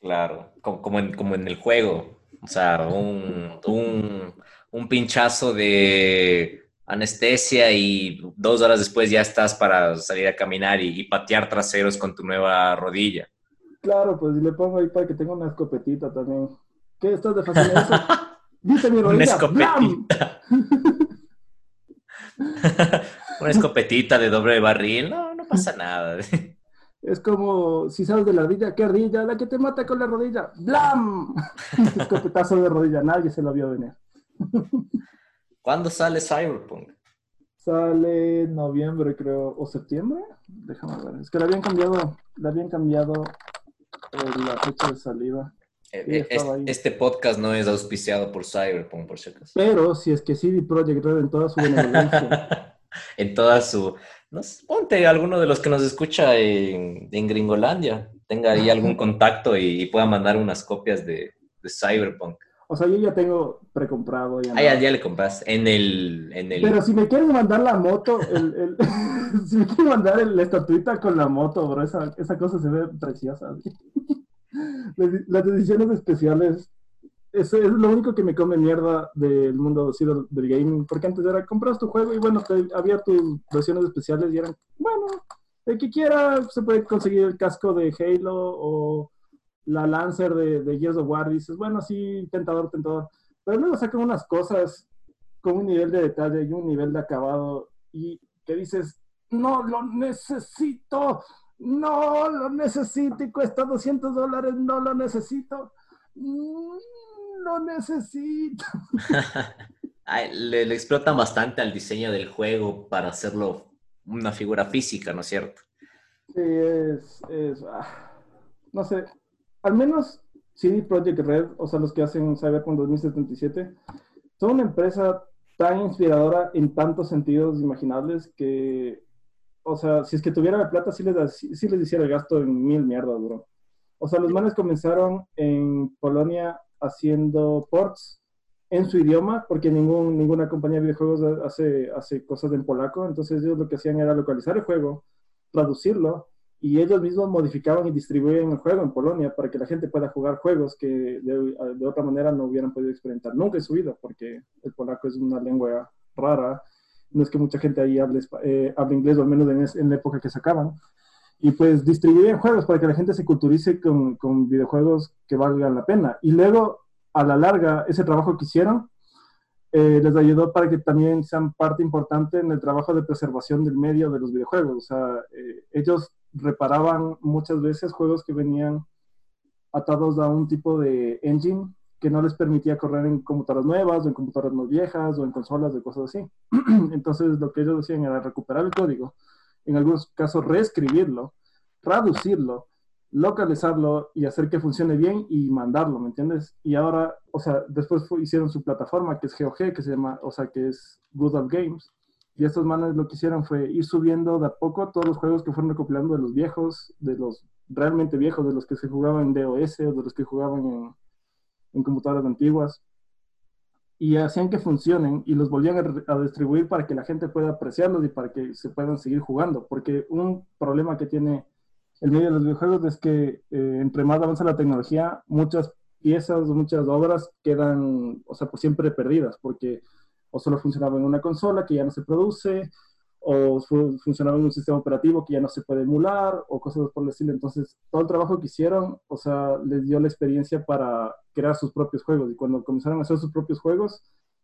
Speaker 2: Claro, como, como, en, como en el juego. O sea, un, un, un pinchazo de anestesia y dos horas después ya estás para salir a caminar y, y, patear traseros con tu nueva rodilla.
Speaker 3: Claro, pues le pongo ahí para que tenga una escopetita también. ¿Qué estás de fácil eso? Dice mi rodilla.
Speaker 2: Una escopetita. Una escopetita de doble barril, no, no pasa nada.
Speaker 3: Es como, si sabes de la rodilla, ¿qué rodilla? La que te mata con la rodilla. ¡Blam! Escopetazo de rodilla, nadie se lo vio venir.
Speaker 2: ¿Cuándo sale Cyberpunk?
Speaker 3: Sale en noviembre, creo, o septiembre. Déjame ver. Es que le habían cambiado, le habían cambiado eh, la fecha de salida.
Speaker 2: Eh, este podcast no es auspiciado por Cyberpunk, por si acaso.
Speaker 3: Pero si es que CD Projekt Red en toda su benevolencia.
Speaker 2: en toda su... No ponte alguno de los que nos escucha en, en Gringolandia, tenga ahí algún contacto y, y, pueda mandar unas copias de, de, Cyberpunk.
Speaker 3: O sea, yo ya tengo precomprado.
Speaker 2: Ya ah, ya, ya, le compras en el, en el...
Speaker 3: Pero si me quieres mandar la moto, el, el... si me quieres mandar el, la estatuita con la moto, bro, esa, esa cosa se ve preciosa. Las ediciones especiales, eso es lo único que me come mierda del mundo del, del gaming, porque antes era, compras tu juego y bueno, te, había tus versiones especiales y eran, bueno, el que quiera se puede conseguir el casco de Halo o la Lancer de, de Gears of War, dices, bueno, sí, tentador, tentador, pero luego sacan unas cosas con un nivel de detalle y un nivel de acabado y que dices, no lo necesito, no lo necesito y cuesta 200 dólares, no lo necesito, no mm, necesito.
Speaker 2: le, le, explotan bastante al diseño del juego para hacerlo una figura física, ¿no es cierto?
Speaker 3: Sí, es, es ah, no sé, al menos CD Projekt Red, o sea, los que hacen Cyberpunk 2077, son una empresa tan inspiradora en tantos sentidos imaginables que o sea, si es que tuviera la plata, sí les, sí les hiciera el gasto en mil mierdas, bro. O sea, los manes comenzaron en Polonia haciendo ports en su idioma, porque ningún, ninguna compañía de videojuegos hace, hace cosas en polaco, entonces ellos lo que hacían era localizar el juego, traducirlo, y ellos mismos modificaban y distribuían el juego en Polonia para que la gente pueda jugar juegos que de, de otra manera no hubieran podido experimentar nunca en su vida, porque el polaco es una lengua rara no es que mucha gente ahí hable, eh, hable inglés, o al menos en, en, la época que sacaban. Y pues distribuían juegos para que la gente se culturice con, con, videojuegos que valgan la pena. Y luego, a la larga, ese trabajo que hicieron eh, les ayudó para que también sean parte importante en el trabajo de preservación del medio de los videojuegos. O sea, eh, ellos reparaban muchas veces juegos que venían atados a un tipo de engine que no les permitía correr en computadoras nuevas o en computadoras más viejas o en consolas de cosas así. Entonces lo que ellos decían era recuperar el código, en algunos casos reescribirlo, traducirlo, localizarlo y hacer que funcione bien y mandarlo, ¿me entiendes? Y ahora, o sea, después hicieron su plataforma que es GOG, que se llama, o sea, que es Good Old Games. Y estos manes lo que hicieron fue ir subiendo de a poco todos los juegos que fueron recopilando de los viejos, de los realmente viejos, de los que se jugaban en DOS o de los que jugaban en, en computadoras antiguas y hacían que funcionen y los volvían a, distribuir para que la gente pueda apreciarlos y para que se puedan seguir jugando. Porque un problema que tiene el medio de los videojuegos es que eh, entre más avanza la tecnología, muchas piezas muchas obras quedan, o sea, por siempre perdidas, porque o solo funcionaba en una consola que ya no se produce, o funcionaba en un sistema operativo que ya no se puede emular o cosas por el estilo. Entonces, todo el trabajo que hicieron, o sea, les dio la experiencia para crear sus propios juegos. Y cuando comenzaron a hacer sus propios juegos,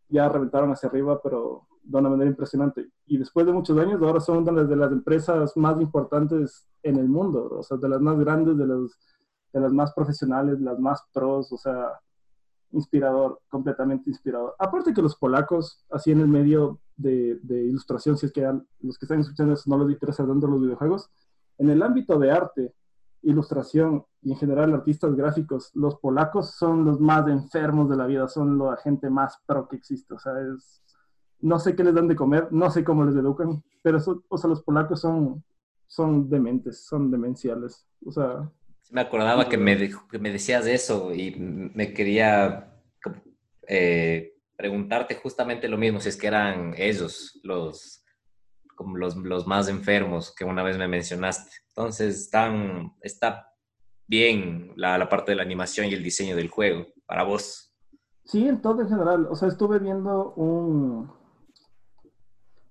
Speaker 3: ya reventaron hacia arriba, pero de una manera impresionante. Y después de muchos años, ahora son una de las empresas más importantes en el mundo, o sea, de las más grandes, de, los, de las más profesionales, las más pros, o sea, inspirador, completamente inspirador. Aparte que los polacos, así en el medio, de, de, ilustración, si es que los que están escuchando eso no les interesa de los videojuegos. En el ámbito de arte, ilustración y en general artistas gráficos, los polacos son los más enfermos de la vida, son la gente más pro que existe. O sea, es, no sé qué les dan de comer, no sé cómo les educan, pero o sea, los polacos son, son dementes, son demenciales. O sea...
Speaker 2: Me acordaba que me, que me decías eso y me quería eh, preguntarte justamente lo mismo, si es que eran ellos los, como los, los más enfermos que una vez me mencionaste. Entonces, está bien la, la parte de la animación y el diseño del juego para vos.
Speaker 3: Sí, en todo en general. O sea, estuve viendo un,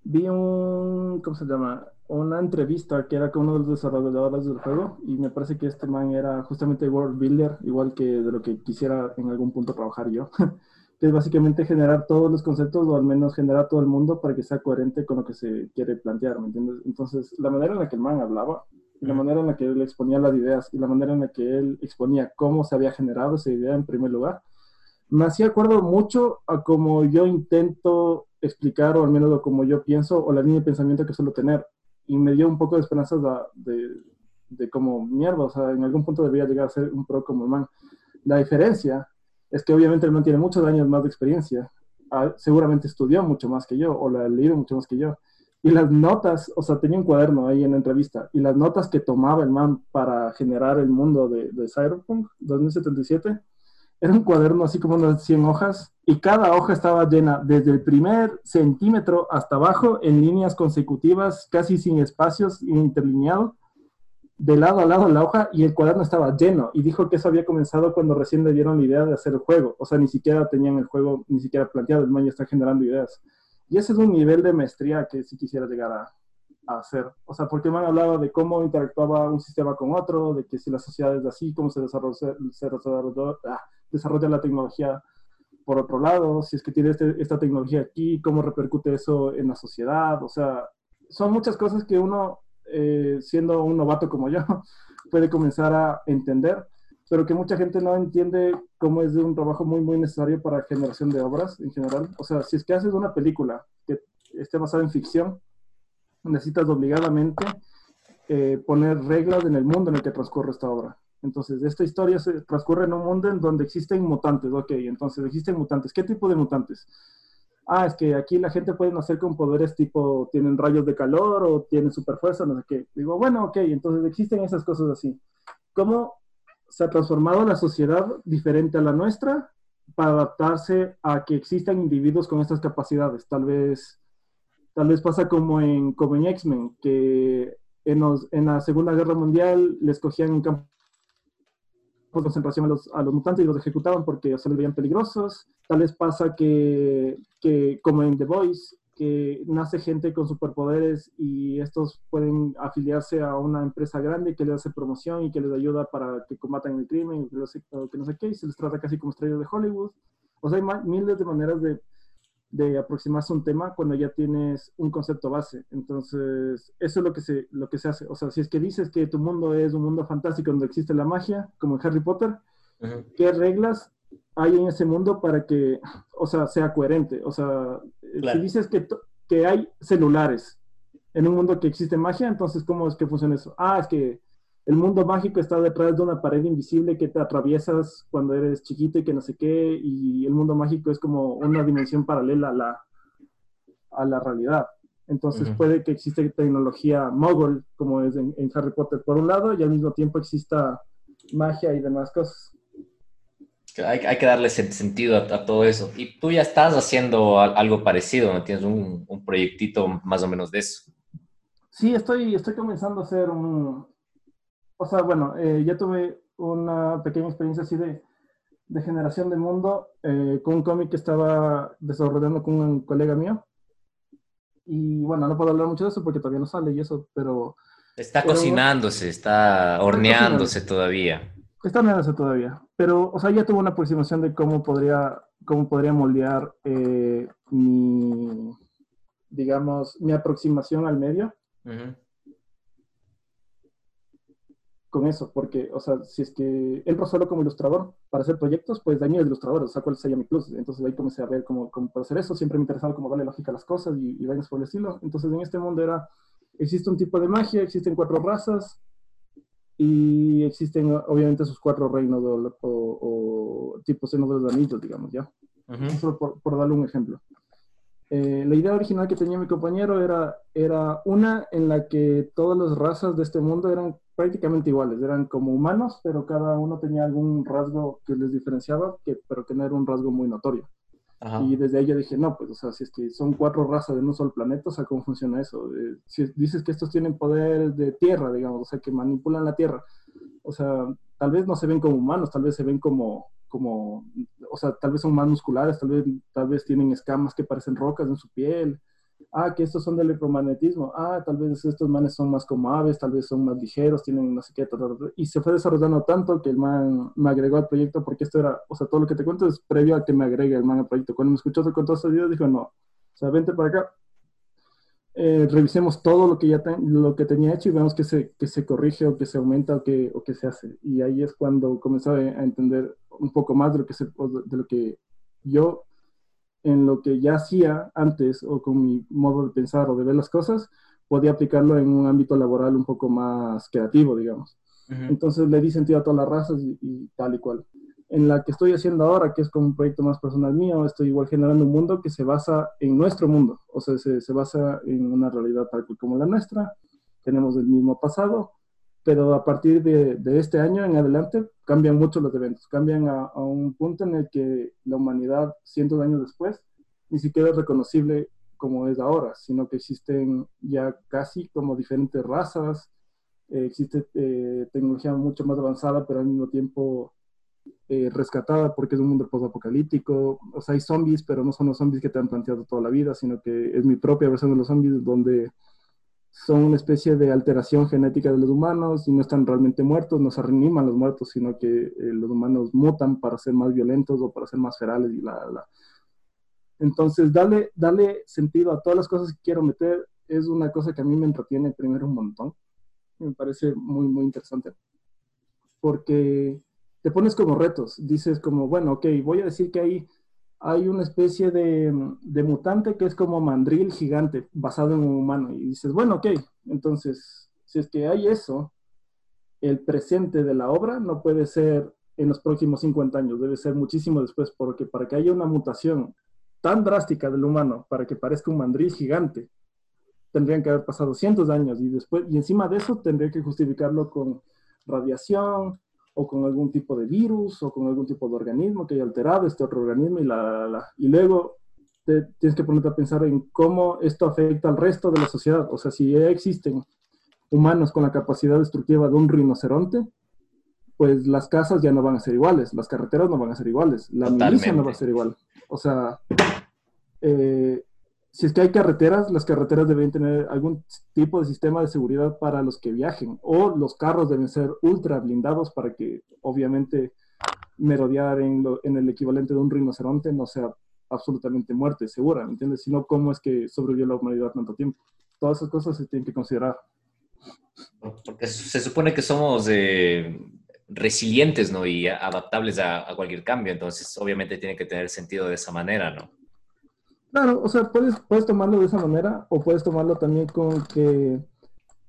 Speaker 3: vi un, ¿cómo se llama? Una entrevista que era con uno de los desarrolladores del juego y me parece que este man era justamente world builder, igual que de lo que quisiera en algún punto trabajar yo, que es básicamente generar todos los conceptos o al menos generar todo el mundo para que sea coherente con lo que se quiere plantear, ¿me entiendes? Entonces, la manera en la que el man hablaba y la manera en la que él exponía las ideas y la manera en la que él exponía cómo se había generado esa idea en primer lugar, me hacía acuerdo mucho a cómo yo intento explicar, o al menos como yo pienso, o la línea de pensamiento que suelo tener. Y me dio un poco de esperanzas de, de, como mierda, o sea, en algún punto debería llegar a ser un pro como el man. La diferencia es que obviamente el man tiene muchos años más de experiencia, ah, seguramente estudió mucho más que yo, o la ha leído mucho más que yo. Y las notas, o sea, tenía un cuaderno ahí en la entrevista, y las notas que tomaba el man para generar el mundo de, de Cyberpunk 2077, era un cuaderno así como unas 100 hojas y cada hoja estaba llena desde el primer centímetro hasta abajo en líneas consecutivas, casi sin espacios, interlineado, de lado a lado la hoja y el cuaderno estaba lleno y dijo que eso había comenzado cuando recién le dieron la idea de hacer el juego, o sea, ni siquiera tenían el juego ni siquiera planteado, el man ya está generando ideas. Y ese es un nivel de maestría que sí quisiera llegar a, hacer. O sea, porque me han hablado de cómo interactuaba un sistema con otro, de que si la sociedad es así, cómo se desarrolla, se desarrolla, ah, desarrolla la tecnología por otro lado, si es que tiene este, esta tecnología aquí, cómo repercute eso en la sociedad. O sea, son muchas cosas que uno, eh, siendo un novato como yo, puede comenzar a entender, pero que mucha gente no entiende cómo es de un trabajo muy, muy necesario para generación de obras en general. O sea, si es que haces una película que esté basada en ficción, necesitas obligadamente eh, poner reglas en el mundo en el que transcurre esta obra. Entonces, esta historia se transcurre en un mundo en donde existen mutantes. Ok, entonces existen mutantes. ¿Qué tipo de mutantes? Ah, es que aquí la gente puede nacer con poderes tipo, tienen rayos de calor o tienen super fuerza, no sé qué. Digo, bueno, ok, entonces existen esas cosas así. ¿Cómo se ha transformado la sociedad diferente a la nuestra para adaptarse a que existan individuos con estas capacidades? Tal vez Tal vez pasa como en, como en X-Men, que en, en, la Segunda Guerra Mundial les cogían en campo concentración a los, mutantes y los ejecutaban porque se les veían peligrosos. Tal vez pasa que, que, como en The Voice, que nace gente con superpoderes y estos pueden afiliarse a una empresa grande que les hace promoción y que les ayuda para que combatan el crimen, que no sé qué, y se les trata casi como estrellas de Hollywood. O sea, hay miles de maneras de de aproximarse a un tema cuando ya tienes un concepto base. Entonces, eso es lo que se, lo que se hace. O sea, si es que dices que tu mundo es un mundo fantástico donde existe la magia, como en Harry Potter, ¿qué reglas hay en ese mundo para que, o sea, sea coherente? O sea, si dices que, que hay celulares en un mundo que existe magia, entonces, ¿cómo es que funciona eso? Ah, es que el mundo mágico está detrás de una pared invisible que te atraviesas cuando eres chiquito y que no sé qué, y el mundo mágico es como una dimensión paralela a la, a la realidad. Entonces puede que exista tecnología mogul, como es en, Harry Potter, por un lado, y al mismo tiempo exista magia y demás cosas.
Speaker 2: Hay, hay que darle sentido a, todo eso. Y tú ya estás haciendo algo parecido, ¿no? Tienes un, un proyectito más o menos de eso.
Speaker 3: Sí, estoy, estoy comenzando a hacer un, o sea, bueno, eh, ya tuve una pequeña experiencia así de, de generación de mundo eh, con un cómic que estaba desarrollando con un colega mío. Y bueno, no puedo hablar mucho de eso porque todavía no sale y eso, pero...
Speaker 2: Está cocinándose, está horneándose todavía.
Speaker 3: Está horneándose todavía. Pero, o sea, ya tuve una aproximación de cómo podría, cómo podría moldear eh, mi, digamos, mi aproximación al medio con eso, porque, o sea, si es que entro solo como ilustrador para hacer proyectos, pues de mí es ilustrador, o sea, cuál sería mi plus. Entonces ahí comencé a ver cómo, cómo puedo hacer eso, siempre me interesaba cómo darle lógica a las cosas y, y vainas por el estilo. Entonces en este mundo era, existe un tipo de magia, existen cuatro razas, y existen obviamente sus cuatro reinos o, o, o tipos de los anillos, digamos, ¿ya? Solo por, por, darle un ejemplo. Eh, la idea original que tenía mi compañero era, era una en la que todas las razas de este mundo eran prácticamente iguales, eran como humanos, pero cada uno tenía algún rasgo que les diferenciaba, que, pero que no era un rasgo muy notorio. Y desde ahí yo dije, no, pues, o sea, si es que son cuatro razas de un solo planeta, o sea, ¿cómo funciona eso? Eh, si dices que estos tienen poder de tierra, digamos, o sea, que manipulan la tierra, o sea, tal vez no se ven como humanos, tal vez se ven como, como o sea, tal vez son más musculares, tal vez, tal vez tienen escamas que parecen rocas en su piel, ah, que estos son de electromagnetismo, ah, tal vez estos manes son más como aves, tal vez son más ligeros, tienen no sé qué, y se fue desarrollando tanto que el man me agregó al proyecto, porque esto era, o sea, todo lo que te cuento es previo a que me agregue el man al proyecto. Cuando me escuchó con todos estos videos, dijo, no, o sea, vente para acá, eh, revisemos todo lo que ya lo que tenía hecho y vemos que se, que se corrige o que se aumenta o que, o que se hace. Y ahí es cuando comenzó a entender un poco más de lo que, se, de lo que yo en lo que ya hacía antes o con mi modo de pensar o de ver las cosas, podía aplicarlo en un ámbito laboral un poco más creativo, digamos. Entonces le di sentido a todas las razas y, tal y cual. En la que estoy haciendo ahora, que es como un proyecto más personal mío, estoy igual generando un mundo que se basa en nuestro mundo, o sea, se, se basa en una realidad tal como la nuestra, tenemos el mismo pasado, pero a partir de, de, este año en adelante cambian mucho los eventos, cambian a, a, un punto en el que la humanidad, cientos de años después, ni siquiera es reconocible como es ahora, sino que existen ya casi como diferentes razas, eh, existe eh, tecnología mucho más avanzada, pero al mismo tiempo eh, rescatada porque es un mundo post-apocalíptico, o sea, hay zombies, pero no son los zombies que te han planteado toda la vida, sino que es mi propia versión de los zombies donde son una especie de alteración genética de los humanos y no están realmente muertos, no se reaniman los muertos, sino que eh, los humanos mutan para ser más violentos o para ser más ferales y la, la. Entonces, darle, darle sentido a todas las cosas que quiero meter es una cosa que a mí me entretiene primero un montón. Me parece muy, muy interesante. Porque te pones como retos. Dices como, bueno, ok, voy a decir que hay hay una especie de, de, mutante que es como mandril gigante, basado en un humano. Y dices, bueno, ok, entonces, si es que hay eso, el presente de la obra no puede ser en los próximos 50 años, debe ser muchísimo después, porque para que haya una mutación tan drástica del humano, para que parezca un mandril gigante, tendrían que haber pasado cientos de años y después, y encima de eso tendría que justificarlo con radiación, o con algún tipo de virus o con algún tipo de organismo que haya alterado este otro organismo y, la, y luego te, tienes que ponerte a pensar en cómo esto afecta al resto de la sociedad. O sea, si ya existen humanos con la capacidad destructiva de un rinoceronte, pues las casas ya no van a ser iguales, las carreteras no van a ser iguales, la milicia no va a ser igual. O sea, eh, si es que hay carreteras, las carreteras deben tener algún tipo de sistema de seguridad para los que viajen, o los carros deben ser ultra blindados para que, obviamente, merodear en, el equivalente de un rinoceronte no sea absolutamente muerte segura, ¿me entiendes? Sino cómo es que sobrevivió la humanidad tanto tiempo. Todas esas cosas se tienen que considerar.
Speaker 2: Porque se supone que somos eh, resilientes, ¿no? Y adaptables a, cualquier cambio, entonces obviamente tiene que tener sentido de esa manera, ¿no?
Speaker 3: Claro, o sea, puedes, puedes tomarlo de esa manera o puedes tomarlo también con que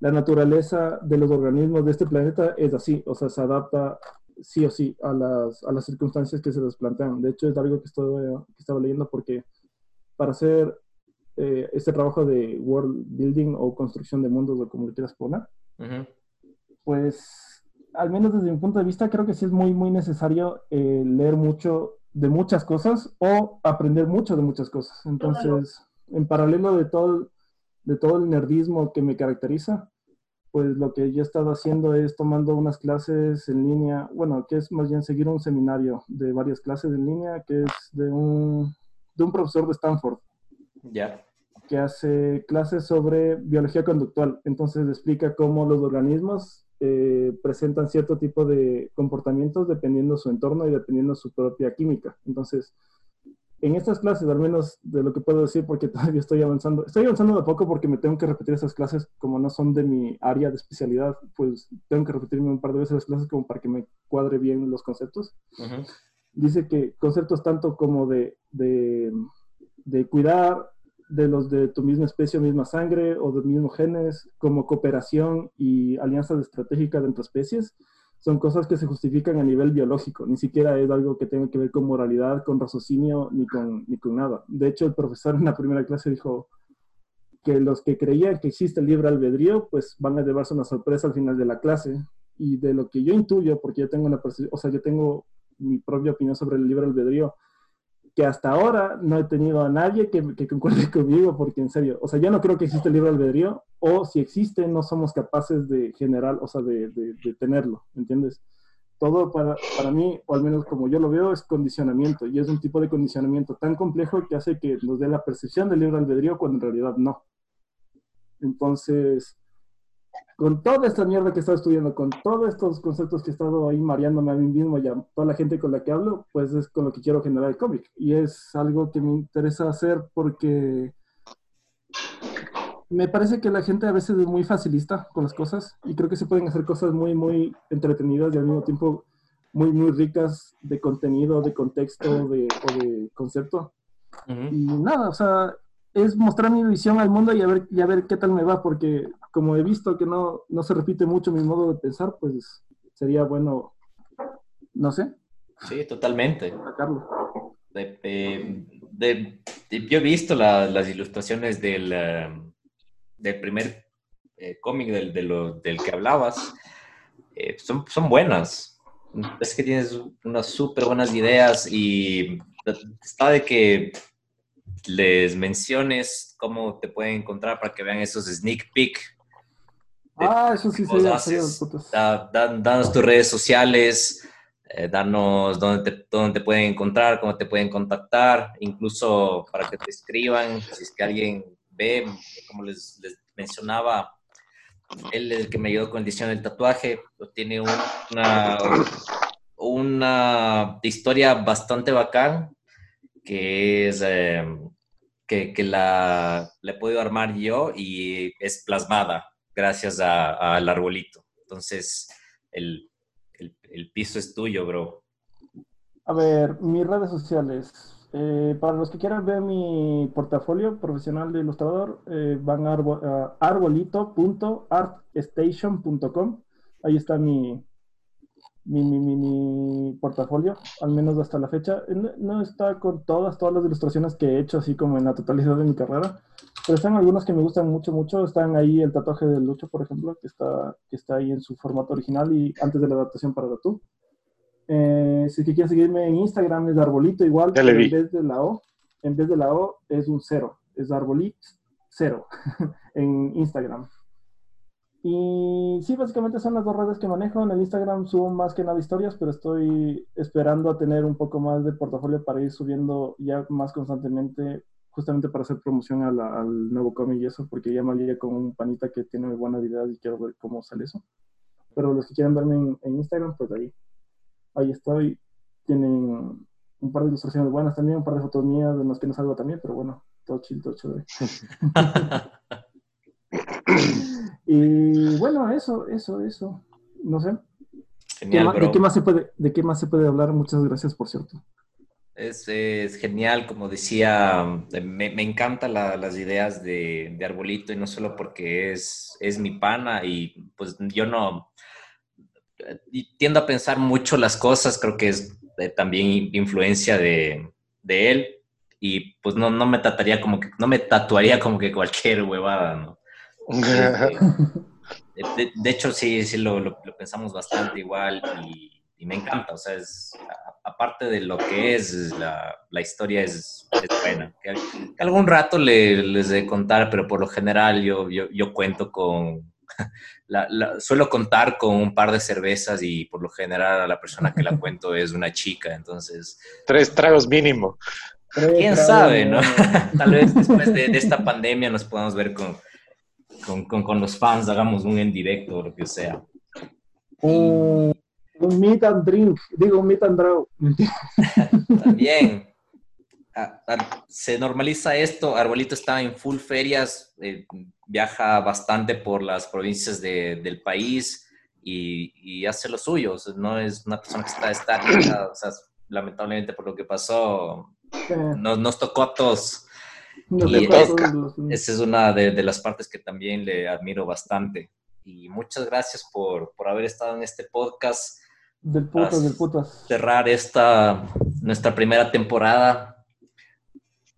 Speaker 3: la naturaleza de los organismos de este planeta es así, o sea, se adapta sí o sí a las, a las circunstancias que se les plantean. De hecho, es algo que, estoy, que estaba leyendo porque para hacer eh, este trabajo de world building o construcción de mundos o como le quieras poner, pues al menos desde mi punto de vista creo que sí es muy, muy necesario eh, leer mucho de muchas cosas o aprender mucho de muchas cosas. Entonces, en paralelo de todo, de todo el nerdismo que me caracteriza, pues lo que yo he estado haciendo es tomando unas clases en línea, bueno, que es más bien seguir un seminario de varias clases en línea, que es de un, de un profesor de Stanford.
Speaker 2: Ya.
Speaker 3: Que hace clases sobre biología conductual. Entonces explica cómo los organismos eh, presentan cierto tipo de comportamientos dependiendo su entorno y dependiendo su propia química. Entonces, en estas clases, al menos de lo que puedo decir, porque todavía estoy avanzando, estoy avanzando de poco porque me tengo que repetir esas clases, como no son de mi área de especialidad, pues tengo que repetirme un par de veces las clases como para que me cuadre bien los conceptos. Dice que conceptos tanto como de, de, de cuidar de los de tu misma especie o misma sangre o de mismos genes, como cooperación y alianzas estratégicas entre especies, son cosas que se justifican a nivel biológico, ni siquiera es algo que tenga que ver con moralidad, con raciocinio, ni con, ni con nada. De hecho, el profesor en la primera clase dijo que los que creían que existe el libre albedrío, pues van a llevarse una sorpresa al final de la clase. Y de lo que yo intuyo, porque yo tengo una, o sea, yo tengo mi propia opinión sobre el libre albedrío, que hasta ahora no he tenido a nadie que, que, concuerde conmigo, porque en serio, o sea, yo no creo que existe el libre albedrío, o si existe, no somos capaces de generar, o sea, de, de, de tenerlo, ¿entiendes? Todo para, para, mí, o al menos como yo lo veo, es condicionamiento, y es un tipo de condicionamiento tan complejo que hace que nos dé la percepción del libre albedrío cuando en realidad no. Entonces, con toda esta mierda que he estado estudiando, con todos estos conceptos que he estado ahí mareándome a mí mismo y a toda la gente con la que hablo, pues es con lo que quiero generar el cómic. Y es algo que me interesa hacer porque me parece que la gente a veces es muy facilista con las cosas y creo que se pueden hacer cosas muy, muy entretenidas y al mismo tiempo muy, muy ricas de contenido, de contexto de, o de concepto. Y nada, o sea, es mostrar mi visión al mundo y a ver, y a ver qué tal me va, porque como he visto que no, no se repite mucho mi modo de pensar, pues sería bueno, no sé.
Speaker 2: Sí, totalmente. De, de, yo he visto las ilustraciones del, eh, del primer eh, cómic del, del, que hablabas. Eh, son, son buenas. Es que tienes unas súper buenas ideas y está de que les menciones cómo te pueden encontrar para que vean esos sneak peek.
Speaker 3: Ah, eso sí
Speaker 2: Da, danos tus redes sociales, eh, danos dónde te, dónde te pueden encontrar, cómo te pueden contactar, incluso para que te escriban, si es que alguien ve, como les, les mencionaba, él el que me ayudó con el diseño del tatuaje, tiene una, una historia bastante bacán que es em, que, que, la, he podido armar yo y es plasmada gracias al arbolito. Entonces, el, el, piso es tuyo, bro.
Speaker 3: A ver, mis redes sociales. Eh, para los que quieran ver mi portafolio profesional de ilustrador, eh, van a, a arbolito.artstation.com. Ahí está mi, mi, mi, mi, portafolio, al menos hasta la fecha. No, está con todas, todas las ilustraciones que he hecho, así como en la totalidad de mi carrera, pero están algunas que me gustan mucho, mucho. Están ahí el tatuaje de Lucho, por ejemplo, que está, que está ahí en su formato original y antes de la adaptación para Tatu. Eh, si que quieres seguirme en Instagram es arbolito igual, en vez de la O, en vez de la O es un cero, es arbolito cero en Instagram. Y sí, básicamente son las dos redes que manejo. En el Instagram subo más que nada historias, pero estoy esperando a tener un poco más de portafolio para ir subiendo ya más constantemente, justamente para hacer promoción al nuevo cómic y eso, porque ya me alié con un panita que tiene buenas ideas y quiero ver cómo sale eso. Pero los que quieran verme en, Instagram, pues ahí, ahí estoy. Tienen un par de ilustraciones buenas también, un par de fotos mías de las que no salgo también, pero bueno, todo chill, todo chévere. Y bueno, eso, eso, eso. No sé. Genial, ¿De, qué más se puede, ¿De qué más se puede hablar? Muchas gracias, por cierto.
Speaker 2: Es, es genial, como decía, me, me encantan las ideas de, de, Arbolito y no solo porque es, es mi pana y pues yo no tiendo a pensar mucho las cosas, creo que es también influencia de, de, él y pues no, no me trataría como que, no me tatuaría como que cualquier huevada, ¿no? De, hecho, sí, sí lo, lo, pensamos bastante igual y, me encanta. O sea, es, aparte de lo que es, la, la historia es, buena. Que, algún rato le, les de contar, pero por lo general yo, yo, yo cuento con... La, suelo contar con un par de cervezas y por lo general a la persona que la cuento es una chica, entonces...
Speaker 1: Tres tragos mínimo.
Speaker 2: ¿Quién sabe, no? Tal vez después de, de esta pandemia nos podamos ver con con, con, con, los fans hagamos un en directo o lo que sea.
Speaker 3: Un, un meet and drink, digo un meet and draw.
Speaker 2: También. se normaliza esto, Arbolito está en full ferias, eh, viaja bastante por las provincias del país y, hace lo suyo, no es una persona que está estática, o sea, lamentablemente por lo que pasó, nos, nos tocó a todos. Y esa es una de, las partes que también le admiro bastante. Y muchas gracias por, por haber estado en este podcast.
Speaker 3: Del putas, del putas.
Speaker 2: Cerrar esta, nuestra primera temporada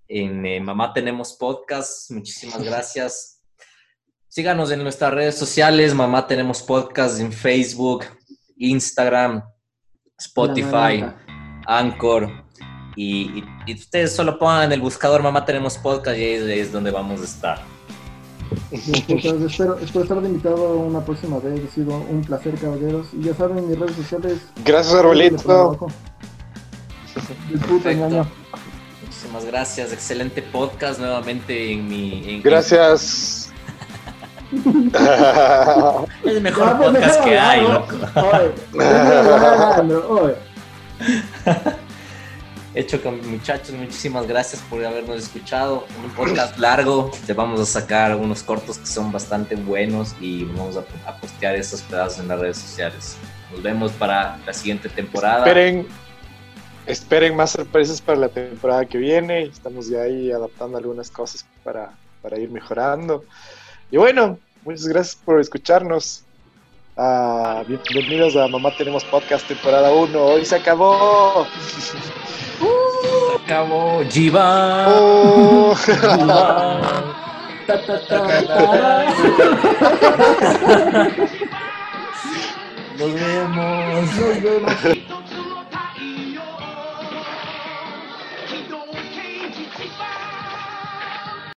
Speaker 2: en eh, Mamá Tenemos Podcast. Muchísimas gracias. Síganos en nuestras redes sociales, Mamá Tenemos Podcast en Facebook, Instagram, Spotify, Anchor. Y, ustedes solo pongan en el buscador Mamá Tenemos Podcast y ahí es donde vamos a estar.
Speaker 3: espero, espero estar invitado una próxima vez. Ha sido un placer, caballeros. Y ya saben, mis redes sociales.
Speaker 1: Gracias, Arbolito.
Speaker 2: Disfruten, Muchísimas gracias. Excelente podcast nuevamente en mi.
Speaker 1: gracias.
Speaker 2: es el mejor podcast que hay, loco. Hecho con muchachos, muchísimas gracias por habernos escuchado. Un podcast largo, te vamos a sacar unos cortos que son bastante buenos y vamos a, postear esos pedazos en las redes sociales. Nos vemos para la siguiente temporada.
Speaker 1: Esperen, esperen más sorpresas para la temporada que viene. Estamos ya ahí adaptando algunas cosas para, para ir mejorando. Y bueno, muchas gracias por escucharnos. Ah, bienvenidos a Mamá Tenemos Podcast temporada 1. Hoy se acabó.
Speaker 2: acabó. Jiva. Oh. Nos vemos. Nos vemos.